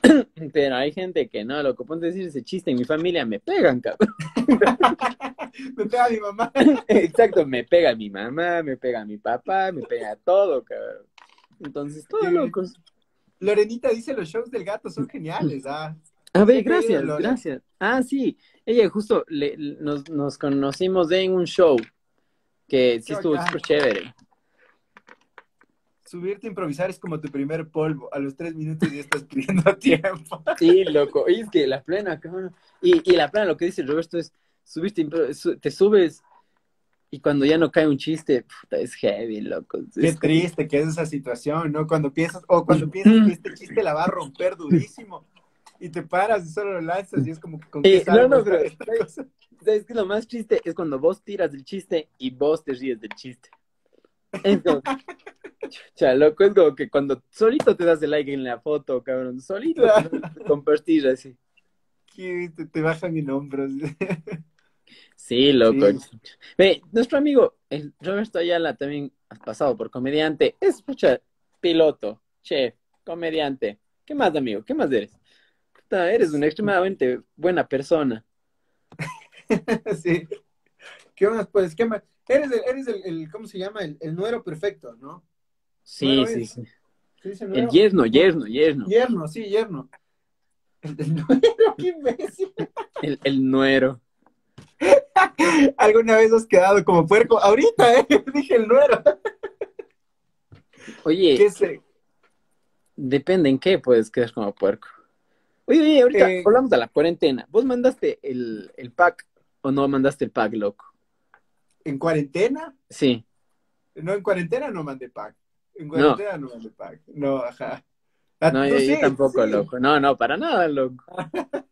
Speaker 1: Pero hay gente que no, loco, ponte a decir ese chiste en mi familia, me pegan, cabrón.
Speaker 2: me pega mi mamá.
Speaker 1: Exacto, me pega mi mamá, me pega mi papá, me pega todo, cabrón. Entonces, todo locos.
Speaker 2: Lorenita dice, los shows del gato son geniales, ah.
Speaker 1: A ver, gracias, gracias. Ah, sí, ella justo le, nos, nos conocimos en un show que sí estuvo súper chévere.
Speaker 2: Subirte a improvisar es como tu primer polvo. A los tres minutos ya estás pidiendo tiempo.
Speaker 1: Sí, loco. Y es que la plena, Y, y la plena, lo que dice Roberto es, subirte, te subes y cuando ya no cae un chiste, puta, es heavy, loco.
Speaker 2: Qué triste que es esa situación, ¿no? Cuando piensas, o cuando piensas que este chiste la va a romper durísimo y te paras y solo lo lanzas y es como que con
Speaker 1: qué No, no, pero ¿sabes, que lo más triste es cuando vos tiras del chiste y vos te ríes del chiste. Entonces, cha, loco, es como que cuando solito te das el like en la foto, cabrón, solito te compartir así.
Speaker 2: Te, te bajan en hombros.
Speaker 1: Sí, loco. Ve, nuestro amigo el Roberto Ayala también ha pasado por comediante. Es, escucha, piloto, chef, comediante. ¿Qué más, amigo? ¿Qué más eres? Eres una extremadamente buena persona.
Speaker 2: sí. ¿Qué más? Pues, ¿qué más? Eres el, eres el, ¿cómo se llama? El, el nuero perfecto, ¿no?
Speaker 1: Sí, sí, sí. el yerno, yerno, yerno.
Speaker 2: Yerno, sí, yerno. El, nuero, qué imbécil.
Speaker 1: El, el nuero.
Speaker 2: ¿Alguna vez has quedado como puerco? Ahorita, ¿eh? Dije el nuero.
Speaker 1: Oye. ¿Qué sé? Depende en qué puedes quedar como puerco. Oye, oye, ahorita eh, hablamos de la cuarentena. ¿Vos mandaste el, el pack o no mandaste el pack, loco?
Speaker 2: ¿En cuarentena?
Speaker 1: Sí.
Speaker 2: No, en cuarentena no mandé pack. En cuarentena no, mandé pack. No, ajá.
Speaker 1: Ah, no, yo, tampoco, loco. No, no, para nada, loco.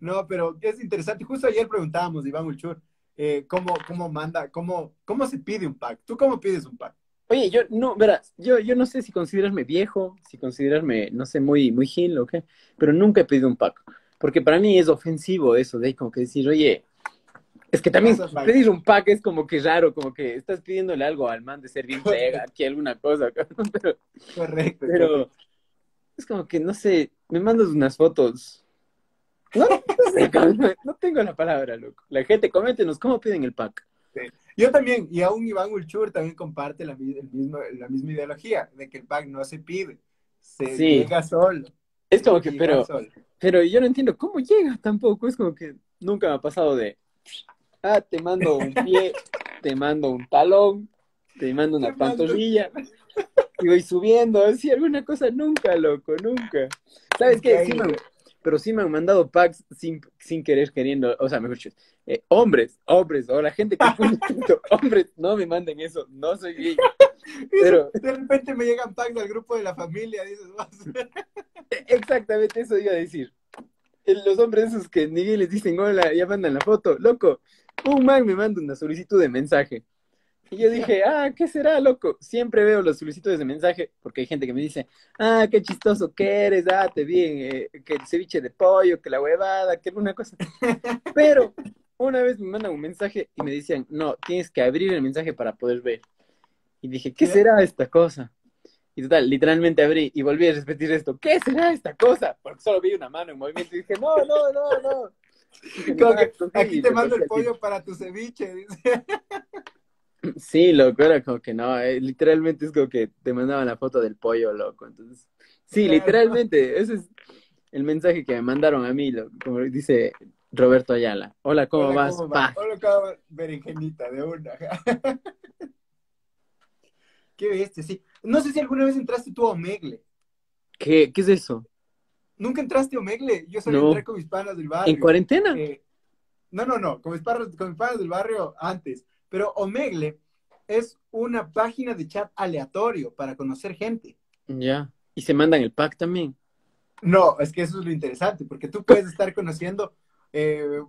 Speaker 2: no, pero es interesante. Justo ayer preguntábamos, Iván Ulchur, eh, cómo, cómo manda, cómo, cómo se pide un pack. ¿Tú cómo pides un pack?
Speaker 1: Oye, yo no, verás, yo, yo no sé si considerarme viejo, si considerarme, no sé, muy, muy gil o qué, pero nunca he pedido un pack. Porque para mí es ofensivo eso de como que decir, oye, es que también pedir un pack es como que raro, como que estás pidiéndole algo al man de ser bien pega, aquí alguna cosa, pero,
Speaker 2: correcto.
Speaker 1: Pero es como que, no sé, me mandas unas fotos. No, no tengo la palabra, loco. La gente, coméntenos, ¿cómo piden el pack?
Speaker 2: Yo también, y aún Iván Ulchur también comparte la, mismo, la misma ideología, de que el pack no se pide, se llega solo.
Speaker 1: Es como que, pero, pero yo no entiendo cómo llega tampoco, es como que nunca me ha pasado de, ah, te mando un pie, te mando un talón, te mando una pantorrilla, y voy subiendo, así alguna cosa, nunca, loco, nunca. ¿Sabes qué? Sí, pero sí me han mandado packs sin, sin querer queriendo, o sea, mejor dicho, eh, hombres, hombres, o la gente que pone hombres, no me manden eso, no soy gay.
Speaker 2: Pero... De repente me llegan packs al grupo de la familia, dices,
Speaker 1: Exactamente eso iba a decir. Los hombres esos que ni les dicen hola, ya mandan la foto, loco, un man me manda una solicitud de mensaje. Y yo dije, ah, ¿qué será, loco? Siempre veo los solicitudes de mensaje, porque hay gente que me dice, ah, qué chistoso que eres, ah, te vi eh, que el ceviche de pollo, que la huevada, que alguna cosa. Pero una vez me mandan un mensaje y me decían, no, tienes que abrir el mensaje para poder ver. Y dije, ¿qué, será esta cosa? Y total, literalmente abrí y volví a repetir esto, ¿qué será esta cosa? Porque solo vi una mano en movimiento y dije, no, no, no, no.
Speaker 2: aquí te mando el pollo para tu ceviche, dice.
Speaker 1: Sí, loco, era como que no, eh, literalmente es como que te mandaban la foto del pollo, loco. Entonces, sí, literalmente, ese es el mensaje que me mandaron a mí, como dice Roberto Ayala. Hola, ¿cómo vas?
Speaker 2: Hola, ¿cómo vas? Berenjenita, de una. Qué bestia, sí. No sé si alguna vez entraste tú a Omegle.
Speaker 1: ¿Qué, ¿Qué es eso?
Speaker 2: ¿Nunca entraste a Omegle? Yo solo entré con mis panas del barrio.
Speaker 1: ¿En cuarentena?
Speaker 2: Eh, no, no, no, con mis, panas, con mis panas del barrio antes. Pero Omegle es una página de chat aleatorio para conocer gente.
Speaker 1: Ya. ¿Y se mandan el pack también?
Speaker 2: No, es que eso es lo interesante, porque tú puedes estar conociendo eh,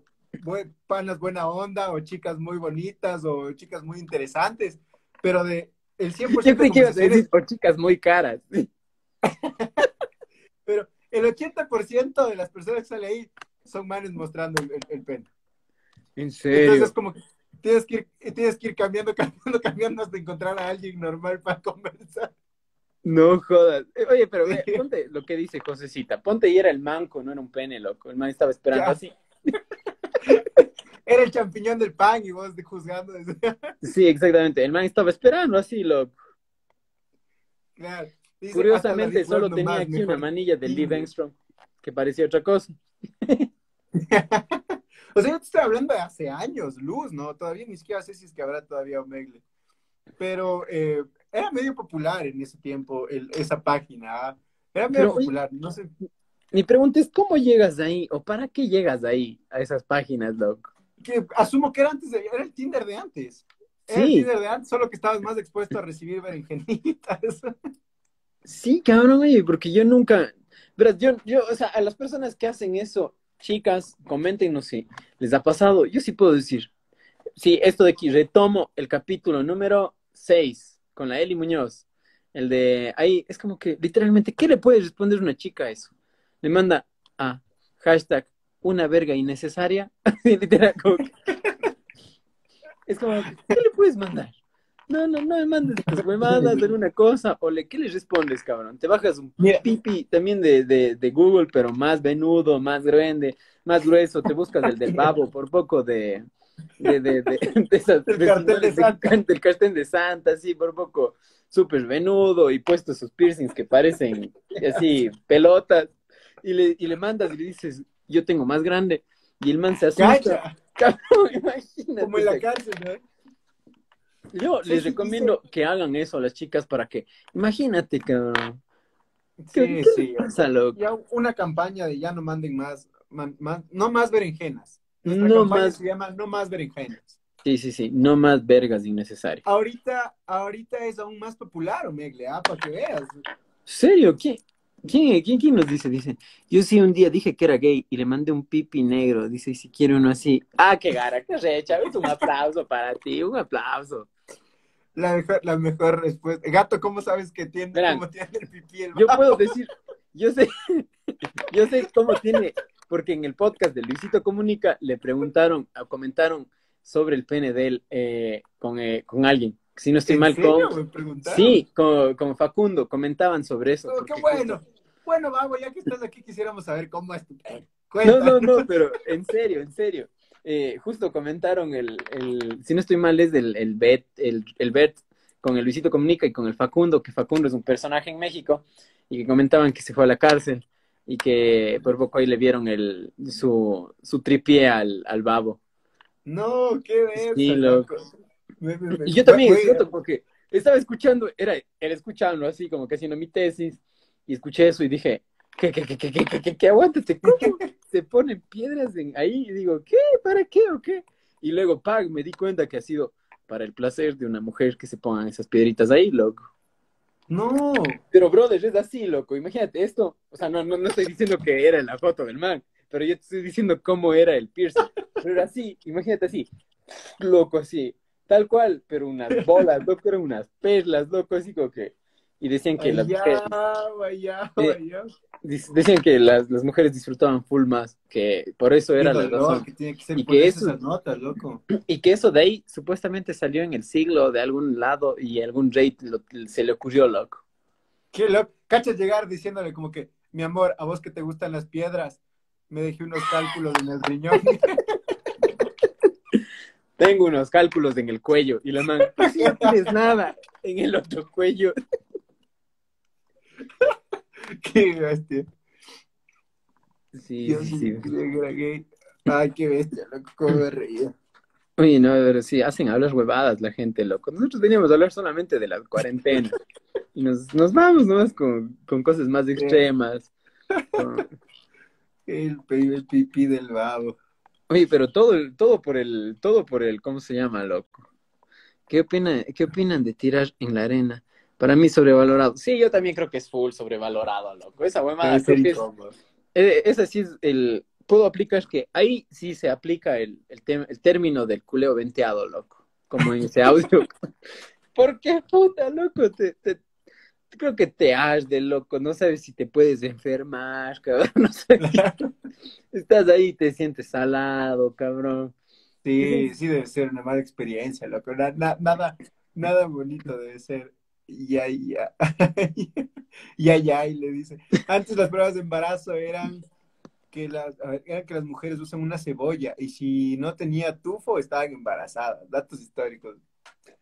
Speaker 2: panas buena onda, o chicas muy bonitas, o chicas muy interesantes, pero de el 100%
Speaker 1: Yo creí que ibas a decir, o chicas muy caras.
Speaker 2: pero el 80% de las personas que salen ahí son manes mostrando el, el, pene.
Speaker 1: ¿En serio?
Speaker 2: Entonces, como que tienes que ir, tienes que ir cambiando, cambiando, cambiando hasta encontrar a alguien normal para conversar.
Speaker 1: No jodas. Eh, oye, pero ponte lo que dice Josecita. Ponte y era el manco, no era un pene, loco. El man estaba esperando así.
Speaker 2: Era el champiñón del pan y vos de juzgando.
Speaker 1: sí, exactamente. El man estaba esperando así, loco.
Speaker 2: Claro.
Speaker 1: Curiosamente, solo tenía aquí una manilla del Lee Engstrom que parecía otra cosa.
Speaker 2: O sea, yo te estoy hablando de hace años, luz, ¿no? Todavía ni siquiera sé si es que habrá todavía Omegle. Pero eh, era medio popular en ese tiempo esa página. ¿ah? Era medio popular, no sé.
Speaker 1: Mi pregunta es, ¿cómo llegas ahí? ¿O para qué llegas ahí a esas páginas, loco?
Speaker 2: Que asumo que era antes, de, era el Tinder de antes. Era el Tinder de antes, solo que estabas más expuesto a recibir berenjenitas.
Speaker 1: Sí, cabrón, oye, porque yo nunca, pero yo, yo, o sea, a las personas que hacen eso, chicas, coméntenos si les ha pasado. Yo sí puedo decir, sí, esto de aquí, retomo el capítulo número 6 con la Eli Muñoz. El de ahí, es como que literalmente, ¿qué le puede responder una chica a eso? Le manda a hashtag una verga innecesaria. Literal, es como, ¿qué le puedes mandar? No, no, no me mandes tus huevadas de una cosa. O le, ¿qué le respondes, cabrón? Te bajas un pipi también de, de, de, Google, pero más venudo, más grande, más grueso. Te buscas el del babo por poco de, de, de, de,
Speaker 2: esas, el cartel de, Santa.
Speaker 1: El cartel de Santa, sí, por poco súper venudo y puesto sus piercings que parecen así pelotas. Y le, y le mandas y le dices, yo tengo más grande. Y el man se asusta. Cabrón, imagínate.
Speaker 2: Como en la cárcel, ¿no?
Speaker 1: Yo les recomiendo que hagan eso a las chicas para que, imagínate, cabrón.
Speaker 2: Sí, sí. Ya una campaña de ya no manden más, no más berenjenas.
Speaker 1: no más.
Speaker 2: Se llama No más berenjenas.
Speaker 1: Sí, sí, sí, no más vergas innecesarias.
Speaker 2: Ahorita, ahorita es aún más popular, Omegle, ¿ah? para que veas.
Speaker 1: ¿Serio? ¿Qué? ¿Quién, quién, ¿Quién nos dice? Dice, yo sí un día dije que era gay y le mandé un pipi negro. Dice, si quiere uno así. Ah, qué gara, qué recha. Un aplauso para ti, un aplauso.
Speaker 2: La mejor, la mejor respuesta. Gato, ¿cómo sabes que tiene, cómo tiene el pipí el
Speaker 1: Yo puedo decir, yo sé, yo sé cómo tiene, porque en el podcast de Luisito Comunica le preguntaron, comentaron sobre el pene de él eh, con, eh, con alguien si no estoy mal, con... Sí, con, Facundo, comentaban sobre eso.
Speaker 2: Oh, qué bueno. Bueno, vamos, ya que estás aquí, quisiéramos saber cómo es tu...
Speaker 1: No, no, no, pero en serio, en serio. Eh, justo comentaron el, el, si no estoy mal, es del el Bet, el, el Bet con el Luisito Comunica y con el Facundo, que Facundo es un personaje en México, y que comentaban que se fue a la cárcel y que por poco ahí le vieron el, su, su tripié al, al babo.
Speaker 2: No, qué ves.
Speaker 1: Sí, loco y yo también, es cierto, porque estaba escuchando, era, era escuchando así, como que haciendo mi tesis, y escuché eso y dije, ¿qué, qué, qué, qué, qué, qué, qué, aguántate? ¿Cómo se ponen piedras en ahí? Y digo, ¿qué? ¿Para qué o qué? Y luego, pag, me di cuenta que ha sido para el placer de una mujer que se pongan esas piedritas ahí, loco.
Speaker 2: No.
Speaker 1: Pero, brother, es así, loco. Imagínate esto. O sea, no, no, no estoy diciendo que era la foto del man, pero yo te estoy diciendo cómo era el piercing. Pero era así, imagínate así, loco, así tal cual, pero unas bolas, loco, eran unas perlas, loco, así como que... Y decían que las mujeres... Decían que las, las, mujeres disfrutaban full más, que por eso era la razón.
Speaker 2: Que tiene que ser y que eso, esas notas, loco.
Speaker 1: Y que eso de ahí supuestamente salió en el siglo de algún lado y algún rey se le ocurrió, loco.
Speaker 2: Qué loco. Cachas llegar diciéndole como que, mi amor, a vos que te gustan las piedras, me dejé unos cálculos en el riñón.
Speaker 1: tengo unos cálculos en el cuello. Y la man, no tienes nada en el otro cuello.
Speaker 2: Qué bestia.
Speaker 1: Sí, sí,
Speaker 2: Ay, qué bestia, loco, cómo me reía.
Speaker 1: Oye, no, pero sí, hacen hablar huevadas la gente, loco. Nosotros veníamos a hablar solamente de la cuarentena. Y nos, nos vamos nomás con, con cosas más extremas.
Speaker 2: El, el pipí del babo.
Speaker 1: Oye, pero todo, todo por el, todo por el, ¿cómo se llama, loco? ¿Qué, opina, ¿Qué opinan de tirar en la arena? Para mí sobrevalorado. Sí, yo también creo que es full sobrevalorado, loco. Esa huevada creo que es, eh, ese sí es el, puedo aplicar que ahí sí se aplica el, el, término del culeo venteado, loco, como en ese audio. Porque puta, loco, te, te, creo que te has de loco, no sabes si te puedes enfermar, cabrón, no sé. Estás ahí y te sientes salado, cabrón.
Speaker 2: Sí, sí debe ser una mala experiencia, loco. nada, nada bonito debe ser. Ya, ya, y le dice. Antes las pruebas de embarazo eran que las, eran que las mujeres usan una cebolla y si no tenía tufo estaban embarazadas. Datos históricos.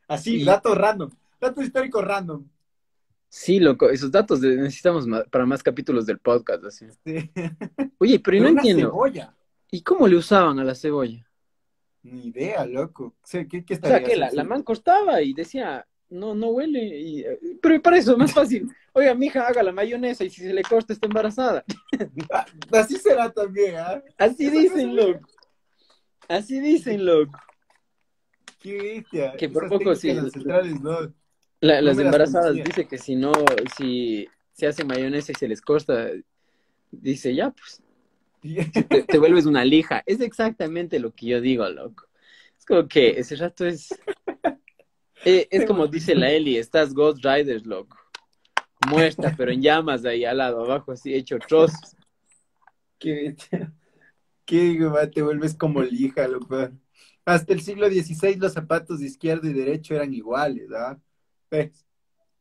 Speaker 2: Así, datos random. Datos históricos random.
Speaker 1: Sí, loco, esos datos necesitamos para más capítulos del podcast, así. Oye, pero, no entiendo. Cebolla. ¿Y cómo le usaban a la cebolla?
Speaker 2: Ni idea, loco. O sea, ¿qué,
Speaker 1: o sea que la, la, man cortaba y decía, no, no huele. Y, eh, pero para eso, más fácil. Oiga, mija, haga la mayonesa y si se le corta está embarazada.
Speaker 2: Así será también, ¿ah?
Speaker 1: Así dicen, loco. Así dicen, loco.
Speaker 2: Qué bestia.
Speaker 1: Que por poco sí. las embarazadas dice que si no, si se hace mayonesa y se les corta, dice, ya, pues, te, te, vuelves una lija. Es exactamente lo que yo digo, loco. Es como que ese rato es... Eh, es como dice la Eli, estás Ghost Riders, loco. Muerta, pero en llamas ahí al lado, abajo, así hecho trozos.
Speaker 2: Qué, qué te vuelves como lija, loco. Hasta el siglo XVI los zapatos de izquierdo y derecho eran iguales, ¿ah?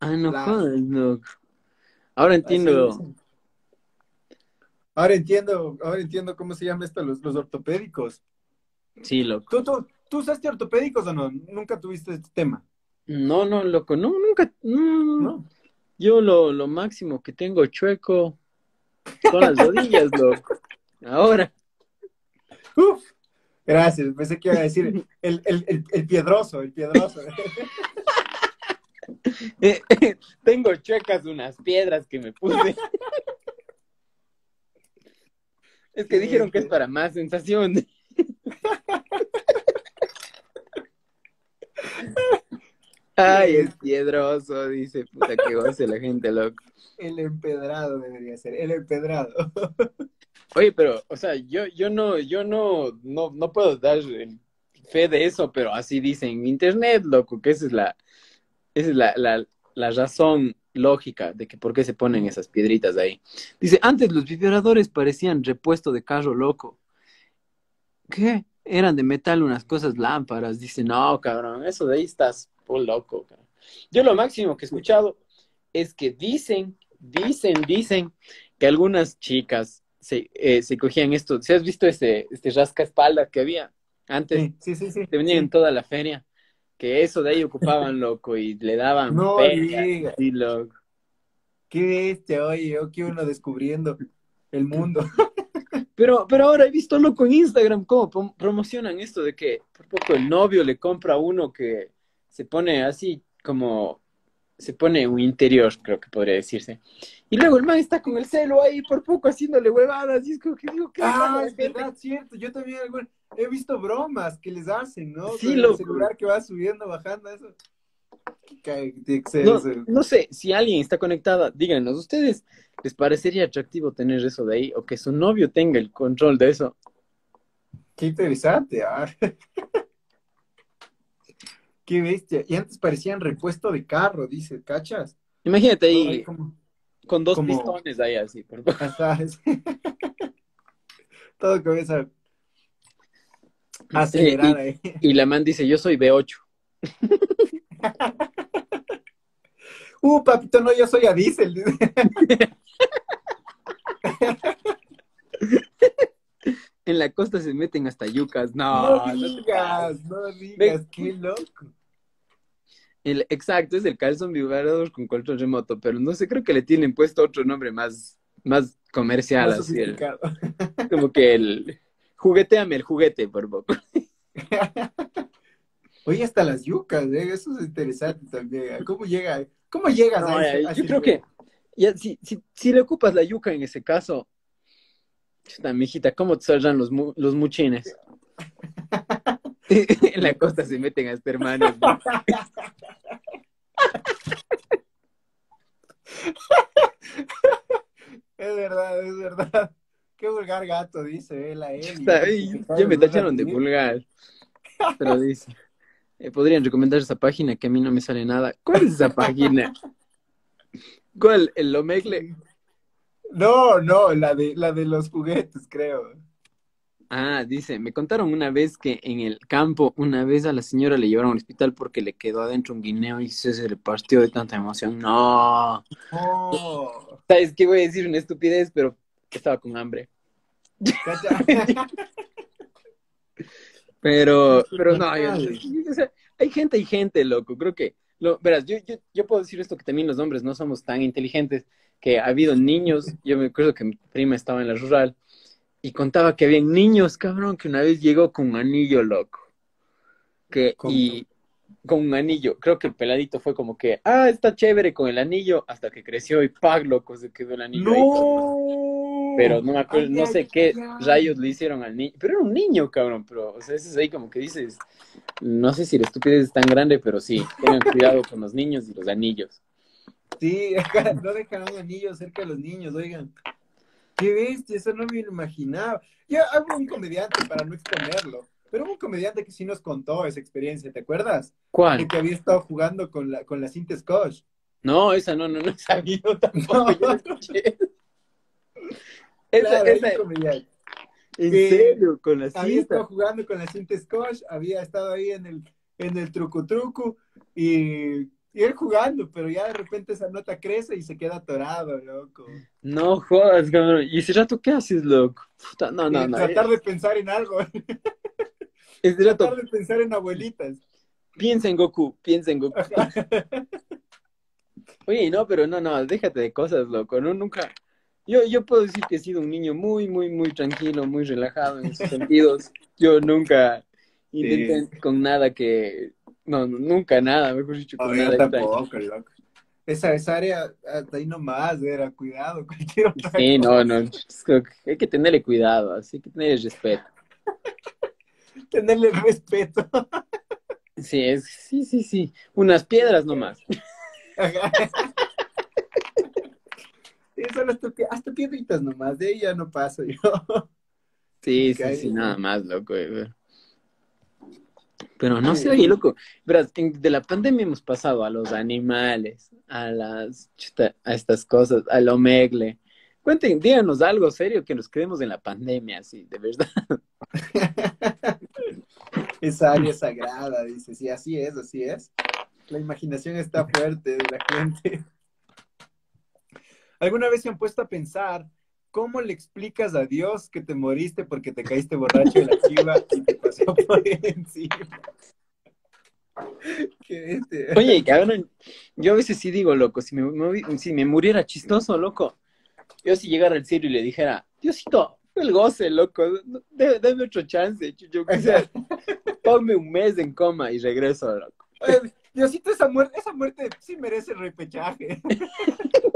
Speaker 1: Ah, no jodas, loco. Ahora entiendo.
Speaker 2: Ahora entiendo, ahora entiendo cómo se llama esto, los, los ortopédicos.
Speaker 1: Sí, loco.
Speaker 2: ¿Tú, tú, ¿Tú usaste ortopédicos o no? ¿Nunca tuviste este tema?
Speaker 1: No, no, loco, no, nunca. No. Yo lo, lo máximo que tengo chueco son las rodillas, loco. Ahora.
Speaker 2: Uf, gracias. Pensé que iba a decir el, el, el, el piedroso, el piedroso.
Speaker 1: Eh, tengo chuecas unas piedras que me puse. Es que dijeron que es para más sensación. Ay, es piedroso, dice, puta que goce la gente, loco.
Speaker 2: El empedrado debería ser, el empedrado.
Speaker 1: Oye, pero, o sea, yo, yo no, yo no, no, no puedo dar fe de eso, pero así dicen en internet, loco, que esa es la, esa es la, la, la razón lógica de que por qué se ponen esas piedritas ahí. Dice, antes los vibradores parecían repuesto de carro loco. ¿Qué? Eran de metal unas cosas lámparas. Dice, no, cabrón, eso de ahí estás loco. Yo lo máximo que he escuchado es que dicen, dicen, dicen que algunas chicas se, eh, se cogían esto. ¿Se has visto este, este rasca espalda que había antes?
Speaker 2: Sí, sí, sí.
Speaker 1: Te venían en toda la feria. Que eso de ahí ocupaban, loco, y le daban
Speaker 2: no
Speaker 1: sí, loco.
Speaker 2: Qué bestia, oye, yo que uno descubriendo el mundo.
Speaker 1: Pero, pero ahora he visto loco en Instagram cómo promocionan esto de que por poco el novio le compra a uno que se pone así como se pone un interior, creo que podría decirse. Y luego el man está con el celo ahí por poco haciéndole huevadas. Y es como que digo, ¿qué
Speaker 2: Ah, es verdad, cierto. Yo también he visto bromas que les hacen, ¿no? Sí, lo... El celular que va subiendo, bajando, eso.
Speaker 1: No, no, sé, si alguien está conectada, díganos, ¿ustedes les parecería atractivo tener eso de ahí o que su novio tenga el control de eso?
Speaker 2: Qué interesante, ah. Qué bestia. Y antes parecían repuesto de carro, dice, ¿cachas?
Speaker 1: Imagínate ahí, con dos pistones ahí así. Por...
Speaker 2: Todo con esa acelerada
Speaker 1: y, y, la man dice, yo soy B8.
Speaker 2: Uh, papito, no, yo soy a diésel.
Speaker 1: en la costa se meten hasta yucas. No,
Speaker 2: no digas, no, digas, qué loco.
Speaker 1: El, exacto, es el calzón vibrador con control remoto, pero no sé, creo que le tienen puesto otro nombre más, más comercial. así como que el jugueteame el juguete, por poco.
Speaker 2: Oye, hasta las yucas, ¿eh? eso es interesante también. ¿Cómo llega? ¿Cómo llegas a,
Speaker 1: eso? Yo creo que ya, si, si, si le ocupas la yuca en ese caso, Chuta, mijita, ¿cómo te saldrán los, los muchines? en la costa se meten hasta hermanos.
Speaker 2: es verdad, es verdad. qué vulgar gato, dice él a él.
Speaker 1: ya me tacharon de vulgar. Pero dice, eh, podrían recomendar esa página que a mí no me sale nada. ¿Cuál es esa página? ¿Cuál? ¿El Omegle?
Speaker 2: No, no, la de, la de los juguetes, creo.
Speaker 1: Ah, dice, me contaron una vez que en el campo, una vez a la señora le llevaron al hospital porque le quedó adentro un guineo y se, le partió de tanta emoción. No. Oh. ¿Sabes qué voy a decir? Una estupidez, pero estaba con hambre. pero, pero no, hay gente y gente, loco. Creo que, lo, verás, yo, yo, yo puedo decir esto que también los hombres no somos tan inteligentes, que ha habido niños, yo me acuerdo que mi prima estaba en la rural y contaba que había niños, cabrón, que una vez llegó con un anillo loco. Que, y con un anillo, creo que el peladito fue como que, ah, está chévere con el anillo, hasta que creció y pag, loco, se quedó el anillo ahí. Pero no me acuerdo, no sé qué rayos le hicieron al niño. Pero era un niño, cabrón, pero, o sea, ese es ahí como que dices, no sé si la estupidez es tan grande, pero sí, tengan cuidado con los niños y los anillos.
Speaker 2: Sí, no dejarán anillos cerca de los niños, oigan. Qué bestia, eso no me lo imaginaba. Ya hago un comediante para no exponerlo, pero hubo un comediante que sí nos contó esa experiencia, ¿te acuerdas?
Speaker 1: ¿Cuál?
Speaker 2: El que había estado jugando con la, con la cinta Scotch.
Speaker 1: No, esa no, no, no he sabido tampoco. Yo escuché.
Speaker 2: Esa, esa... comediante.
Speaker 1: ¿En serio? Con la cinta.
Speaker 2: Había estado jugando con la cinta Scotch, había estado ahí en el, en el truco truco y y él jugando, pero ya de repente esa nota crece y se queda atorado, loco.
Speaker 1: No jodas, cabrón. ¿Y ese rato qué haces, loco? no, no, no.
Speaker 2: Tratar de pensar en algo.
Speaker 1: Ese rato...
Speaker 2: Tratar de pensar en abuelitas.
Speaker 1: Piensa en Goku, piensa en Goku. Oye, no, pero no, no, déjate de cosas, loco. No, nunca. Yo, yo puedo decir que he sido un niño muy, muy, muy tranquilo, muy relajado en esos sentidos. Yo nunca intenté con nada que no, nunca nada, mejor dicho, con nada.
Speaker 2: tampoco, loco. Esa, esa área, hasta ahí nomás, era cuidado, cualquier otra
Speaker 1: Sí, no, no, hay que tenerle cuidado, así que tenerle respeto.
Speaker 2: tenerle respeto.
Speaker 1: Sí, es, sí, sí, sí, unas piedras nomás.
Speaker 2: Eso hasta, hasta piedritas nomás, de ahí ya no paso yo.
Speaker 1: Sí, sí, sí, nada más, loco. Pero no sé, oye, loco, verás, de la pandemia hemos pasado a los animales, a las, a estas cosas, al omegle. Cuenten, díganos algo serio que nos quedemos en la pandemia, así, de verdad.
Speaker 2: Esa área sagrada, dice, sí, así es, así es. La imaginación está fuerte de la gente. ¿Alguna vez se han puesto a pensar ¿cómo le explicas a Dios que te moriste porque te caíste borracho de la chiva y te pasó por encima?
Speaker 1: Oye, cabrón, yo a veces sí digo, loco, si me, si me muriera chistoso, loco, yo si llegara al cielo y le dijera, Diosito, el goce, loco, dame otro chance, yo ponme un mes en coma y regreso, loco.
Speaker 2: Diosito, esa muerte, esa muerte sí merece repechaje.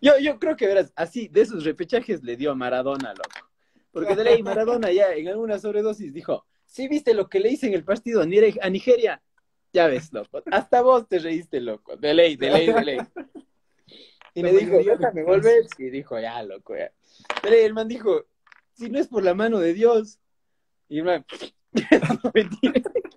Speaker 1: Yo, yo creo que verás, así, de esos repechajes le dio a Maradona, loco. Porque de ley, Maradona ya en alguna sobredosis dijo, sí viste lo que le hice en el partido a Nigeria. Ya ves, loco. Hasta vos te reíste, loco. De ley, de ley, de ley. Y le dijo, déjame volver. Y dijo, ya, loco, ya. De ley, el man dijo, si no es por la mano de Dios. Y el man,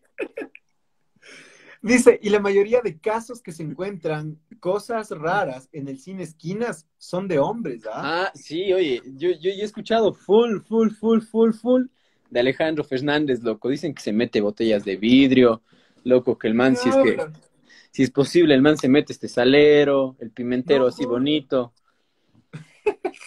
Speaker 2: Dice, y la mayoría de casos que se encuentran cosas raras en el cine esquinas son de hombres,
Speaker 1: ¿ah? Ah, sí, oye, yo, yo, he escuchado full, full, full, full, full de Alejandro Fernández, loco. Dicen que se mete botellas de vidrio, loco, que el man, si es que, si es posible, el man se mete este salero, el pimentero así bonito.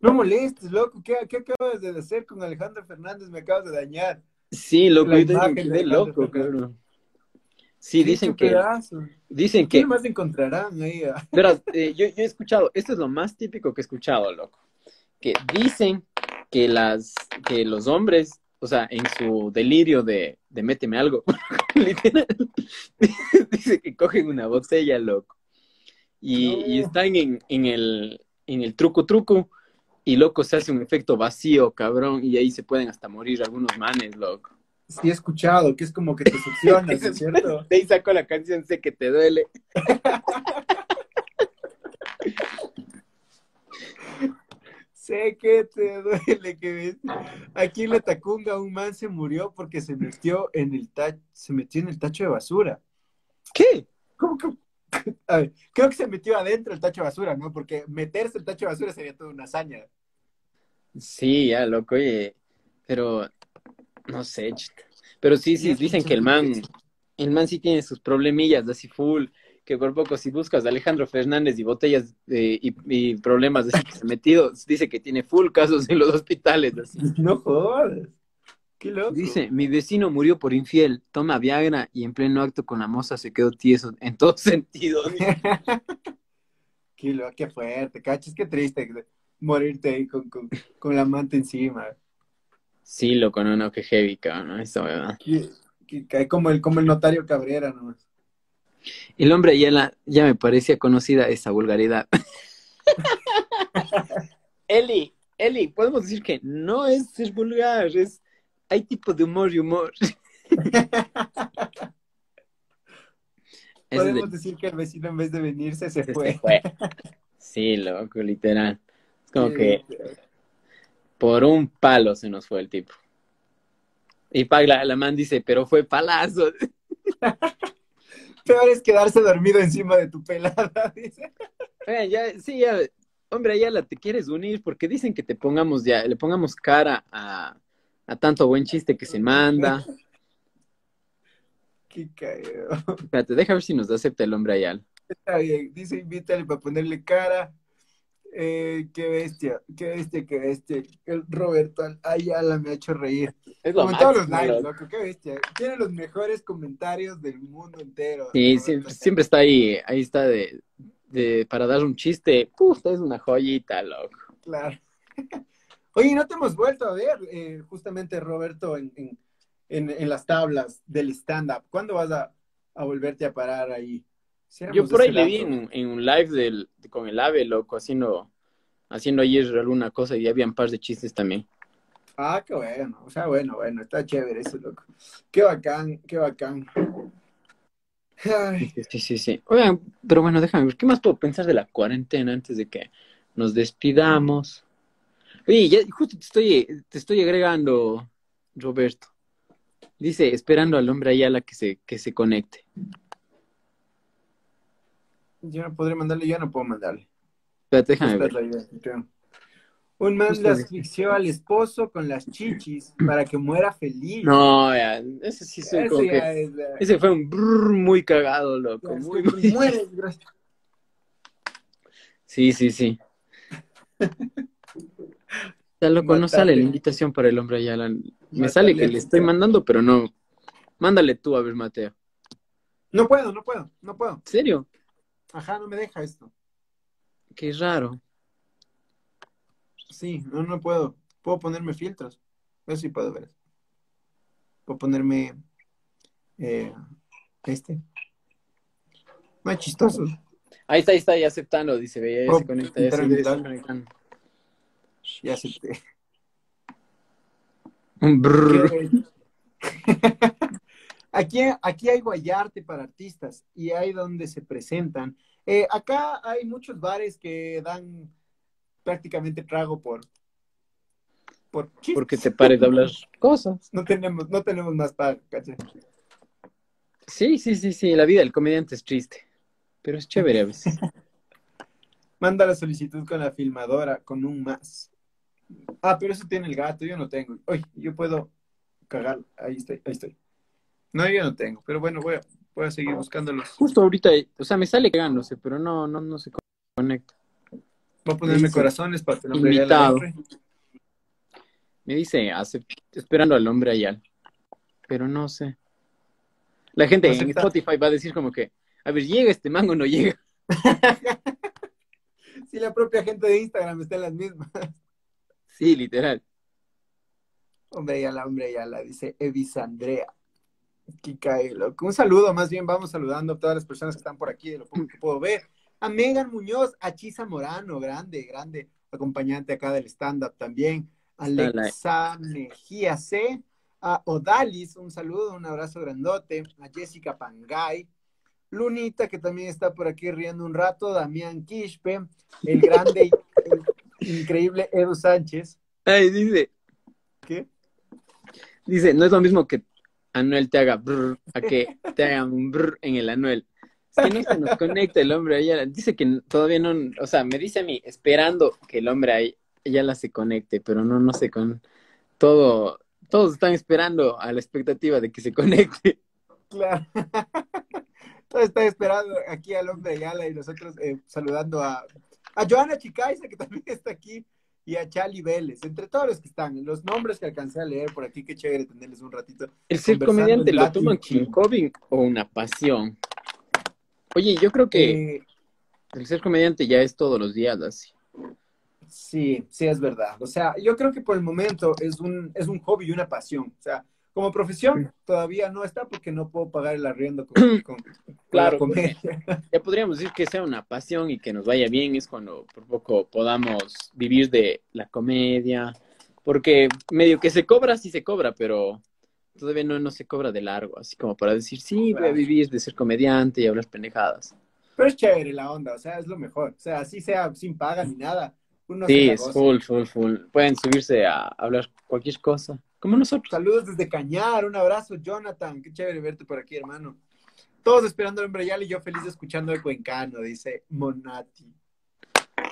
Speaker 2: No molestes, loco, ¿Qué, ¿qué, acabas de hacer con Alejandro Fernández? Me acabas de dañar.
Speaker 1: Sí, loco, yo te loco, cabrón. Sí, dicen que. Dicen que.
Speaker 2: ¿Qué más encontrarán ahí?
Speaker 1: Eh, yo, he escuchado, esto es lo más típico que he escuchado, loco. Que dicen que las, que los hombres, o sea, en su delirio de, de méteme algo, literal, dice que cogen una botella, loco. Y, están en, en, el, en el truco truco, y loco se hace un efecto vacío, cabrón, y ahí se pueden hasta morir algunos manes, loco
Speaker 2: sí he escuchado, que es como que te succionas, cierto?
Speaker 1: De ahí saco la canción Sé que te duele.
Speaker 2: Sé que te duele que ves. Aquí en la Tacunga un man se murió porque se metió en el tacho, se metió en el tacho de basura.
Speaker 1: ¿Qué?
Speaker 2: ¿Cómo que? A ver, creo que se metió adentro el tacho de basura, ¿no? Porque meterse el tacho de basura sería toda una hazaña.
Speaker 1: Sí, ya, loco, oye. Pero, no sé, pero sí, sí, dicen que el man, el man sí tiene sus problemillas así full que por poco si buscas a Alejandro Fernández y botellas y, problemas de que se metido, dice que tiene full casos en los hospitales. Así.
Speaker 2: No jodas. Qué loco.
Speaker 1: Dice, mi vecino murió por infiel, toma Viagra y en pleno acto con la moza se quedó tieso en todo sentido.
Speaker 2: qué loco, qué fuerte, cachas, qué triste morirte ahí con, con, la manta encima.
Speaker 1: Sí, loco, no, no, qué heavy, cabrón, eso, ¿verdad?
Speaker 2: Cae como el, como el notario Cabrera, nomás.
Speaker 1: El hombre ya, ya me parecía conocida esa vulgaridad. Eli, Eli, podemos decir que no es ser vulgar, es hay tipo de humor y humor.
Speaker 2: podemos decir que el vecino en vez de venirse se, fue.
Speaker 1: Sí, loco, literal. Es como que por un palo se nos fue el tipo. Y Pagla, la man dice, pero fue palazo.
Speaker 2: Peor es quedarse dormido encima de tu pelada, dice.
Speaker 1: ya, sí, ya, hombre, ya la te quieres unir porque dicen que te pongamos ya, le pongamos cara a, a tanto buen chiste que se manda.
Speaker 2: Qué caído.
Speaker 1: Espérate, deja ver si nos acepta el hombre Ayala.
Speaker 2: Está bien, dice invítale para ponerle cara. Eh, qué bestia, qué bestia, qué bestia. El Roberto Ayala me ha hecho reír. Es lo Como todos los lives, loco, qué bestia. Tiene los mejores comentarios del mundo entero.
Speaker 1: Sí, siempre, está ahí, ahí está de, de para dar un chiste. Uf, es una joyita, loco.
Speaker 2: Claro. Oye, no te hemos vuelto a ver, eh, justamente, Roberto, en, en, en, las tablas del stand-up. ¿Cuándo vas a, a volverte a parar ahí?
Speaker 1: Yo por ahí le vi en, un live del, con el ave, loco, haciendo, haciendo ayer alguna cosa y había un par de chistes también.
Speaker 2: Ah, qué bueno, o sea, bueno, bueno, está chévere eso, loco. Qué bacán, qué bacán.
Speaker 1: Sí, sí, sí. Oigan, pero bueno, déjame ver, ¿qué más puedo pensar de la cuarentena antes de que nos despidamos? Oye, ya justo te estoy, te estoy agregando, Roberto. Dice, esperando al hombre Ayala que se, que se conecte.
Speaker 2: Yo no podré mandarle, yo no puedo mandarle.
Speaker 1: Espérate, déjame ver.
Speaker 2: Un man le asfixió al esposo con las chichis para que muera feliz.
Speaker 1: No, ya, ese sí soy como que... Ese fue un brrr muy cagado, loco. Muy, muy... Sí, sí, sí. Ya, loco, no sale la invitación para el hombre allá. Me sale que le estoy mandando, pero no. Mándale tú a ver, Mateo.
Speaker 2: No puedo, no puedo, no puedo.
Speaker 1: ¿En serio?
Speaker 2: Ajá, no me deja esto.
Speaker 1: Qué raro.
Speaker 2: Sí, no, no puedo. Puedo ponerme filtros. Eso sí puedo ver. Puedo ponerme eh, este. Más chistoso.
Speaker 1: Ahí está, ahí está, ya aceptando, dice, ve, ya se conecta, ya se,
Speaker 2: conectando. Ya acepté. Aquí, aquí hay guayarte para artistas y hay donde se presentan. Eh, acá hay muchos bares que dan prácticamente trago por
Speaker 1: por porque te pares de hablar cosas.
Speaker 2: No tenemos, no tenemos más para,
Speaker 1: Sí, sí, sí, sí. La vida del comediante es triste, pero es chévere a veces.
Speaker 2: Manda la solicitud con la filmadora, con un más. Ah, pero eso tiene el gato, yo no tengo. Oye, yo puedo cagar. Ahí estoy, ahí estoy. No, yo no tengo, pero bueno, voy a, voy a seguir buscándolos.
Speaker 1: Justo ahorita, o sea, me sale cagándose, pero no, no, no se conecta.
Speaker 2: Voy a ponerme corazones para que
Speaker 1: el hombre Invitado. Me dice, esperando al hombre allá. Pero no sé. La gente en Spotify va a decir como que, a ver, ¿llega este mango o no llega?
Speaker 2: si la propia gente de Instagram está en las mismas.
Speaker 1: Sí, literal.
Speaker 2: Hombre, ya la hombre ya la dice Evisandrea. Un saludo, más bien vamos saludando a todas las personas que están por aquí, de lo poco que puedo ver. A Megan Muñoz, a Chisa Morano, grande, grande acompañante acá del stand-up también. Alexa Mejía C. A Odalis, un saludo, un abrazo grandote. A Jessica Pangay. Lunita, que también está por aquí riendo un rato. Damián Quispe, el grande, increíble Edu Sánchez.
Speaker 1: Ay, dice.
Speaker 2: ¿Qué?
Speaker 1: Dice, no es lo mismo que Anuel te haga brr, a que te haga un brr en el Anuel. Es que no se nos conecta el hombre ahí. Dice que todavía no, o sea, me dice a mí, esperando que el hombre ahí ya la se conecte, pero no, no sé, con todo, todos están esperando a la expectativa de que se conecte.
Speaker 2: Claro. Todos están esperando aquí al hombre de Yala y nosotros eh, saludando a, a Joana Chicaiza, que también está aquí, y a Chali Vélez, entre todos los que están, los nombres que alcancé a leer por aquí, qué chévere tenerles un ratito.
Speaker 1: ¿El ser comediante lo toman un o una pasión? Oye, yo creo que eh, el ser comediante ya es todos los días así.
Speaker 2: Sí, sí, es verdad. O sea, yo creo que por el momento es un, es un hobby y una pasión. O sea, como profesión todavía no está porque no puedo pagar el arriendo con,
Speaker 1: claro, Ya podríamos decir que sea una pasión y que nos vaya bien, es cuando por poco podamos vivir de la comedia, porque medio que se cobra, sí se cobra, pero todavía no, no se cobra de largo, así como para decir, sí, voy a vivir de ser comediante y hablar pendejadas.
Speaker 2: Pero es chévere la onda, o sea, es lo mejor. O sea, así sea sin paga ni nada.
Speaker 1: sí, es full, full, full. Pueden subirse a hablar cualquier cosa, como nosotros.
Speaker 2: Saludos desde Cañar, un abrazo, Jonathan. Qué chévere verte por aquí, hermano. Todos esperando el hombre y yo feliz escuchando el cuencano, dice Monati.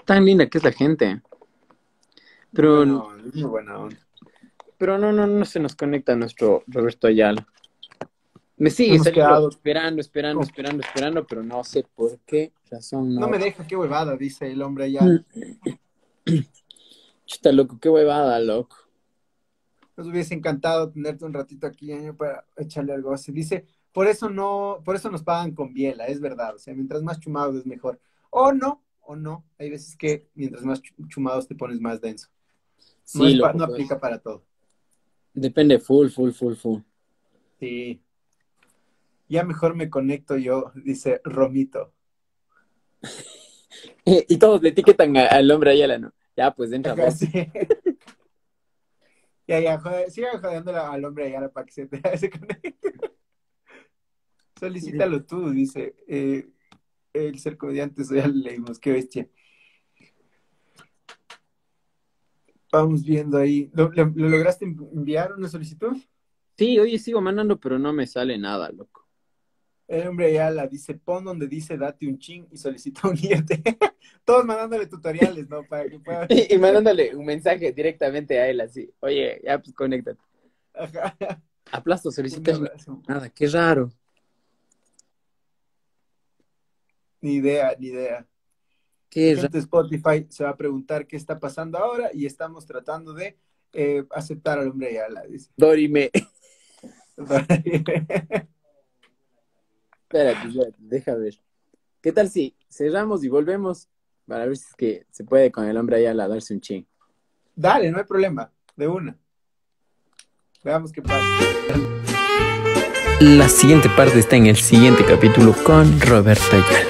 Speaker 1: Tan linda que es la gente. Pero.
Speaker 2: No, muy buena onda.
Speaker 1: Pero no, no, no se nos conecta nuestro Roberto Ayala. Me sigue esperando, esperando, esperando, esperando, pero no sé por qué razón.
Speaker 2: No, me deja, qué huevada, dice el hombre Ayala.
Speaker 1: Chuta, loco, qué huevada, loco.
Speaker 2: Nos hubiese encantado tenerte un ratito aquí ¿eh? para echarle algo así. Dice, por eso no, por eso nos pagan con biela, es verdad. O sea, mientras más chumados es mejor. O no, o no. Hay veces que mientras más chumados te pones más denso. Sí, no, no aplica para todo.
Speaker 1: Depende, full, full, full, full.
Speaker 2: Sí. Ya mejor me conecto yo, dice Romito.
Speaker 1: y todos le etiquetan al hombre Ayala, ¿no? Ya, pues entra.
Speaker 2: Ya, ya, sigan jodiendo al hombre Ayala para que se, se conecte. Solicítalo tú, dice. Eh, el ser comediante, eso ya lo leímos, qué bestia. Vamos viendo ahí. ¿Lo, lograste enviar una solicitud?
Speaker 1: Sí, oye, sigo mandando, pero no me sale nada, loco.
Speaker 2: El hombre ya la dice, pon donde dice date un ching y solicita unirte. Todos mandándole tutoriales, ¿no? Para que pueda...
Speaker 1: y, mandándole un mensaje directamente a él, así. Oye, ya pues conéctate. Ajá. Aplasto, solicita. Nada, qué raro.
Speaker 2: Ni idea, ni idea. ¿Qué gente Spotify se va a preguntar qué está pasando ahora y estamos tratando de eh, aceptar al hombre ya la dice.
Speaker 1: Dorime. Espérate, deja ver. ¿Qué tal si cerramos y volvemos para ver si es que se puede con el hombre Ayala darse un ching?
Speaker 2: Dale, no hay problema, de una. Veamos qué pasa.
Speaker 1: La siguiente parte está en el siguiente capítulo con Roberto Ayala.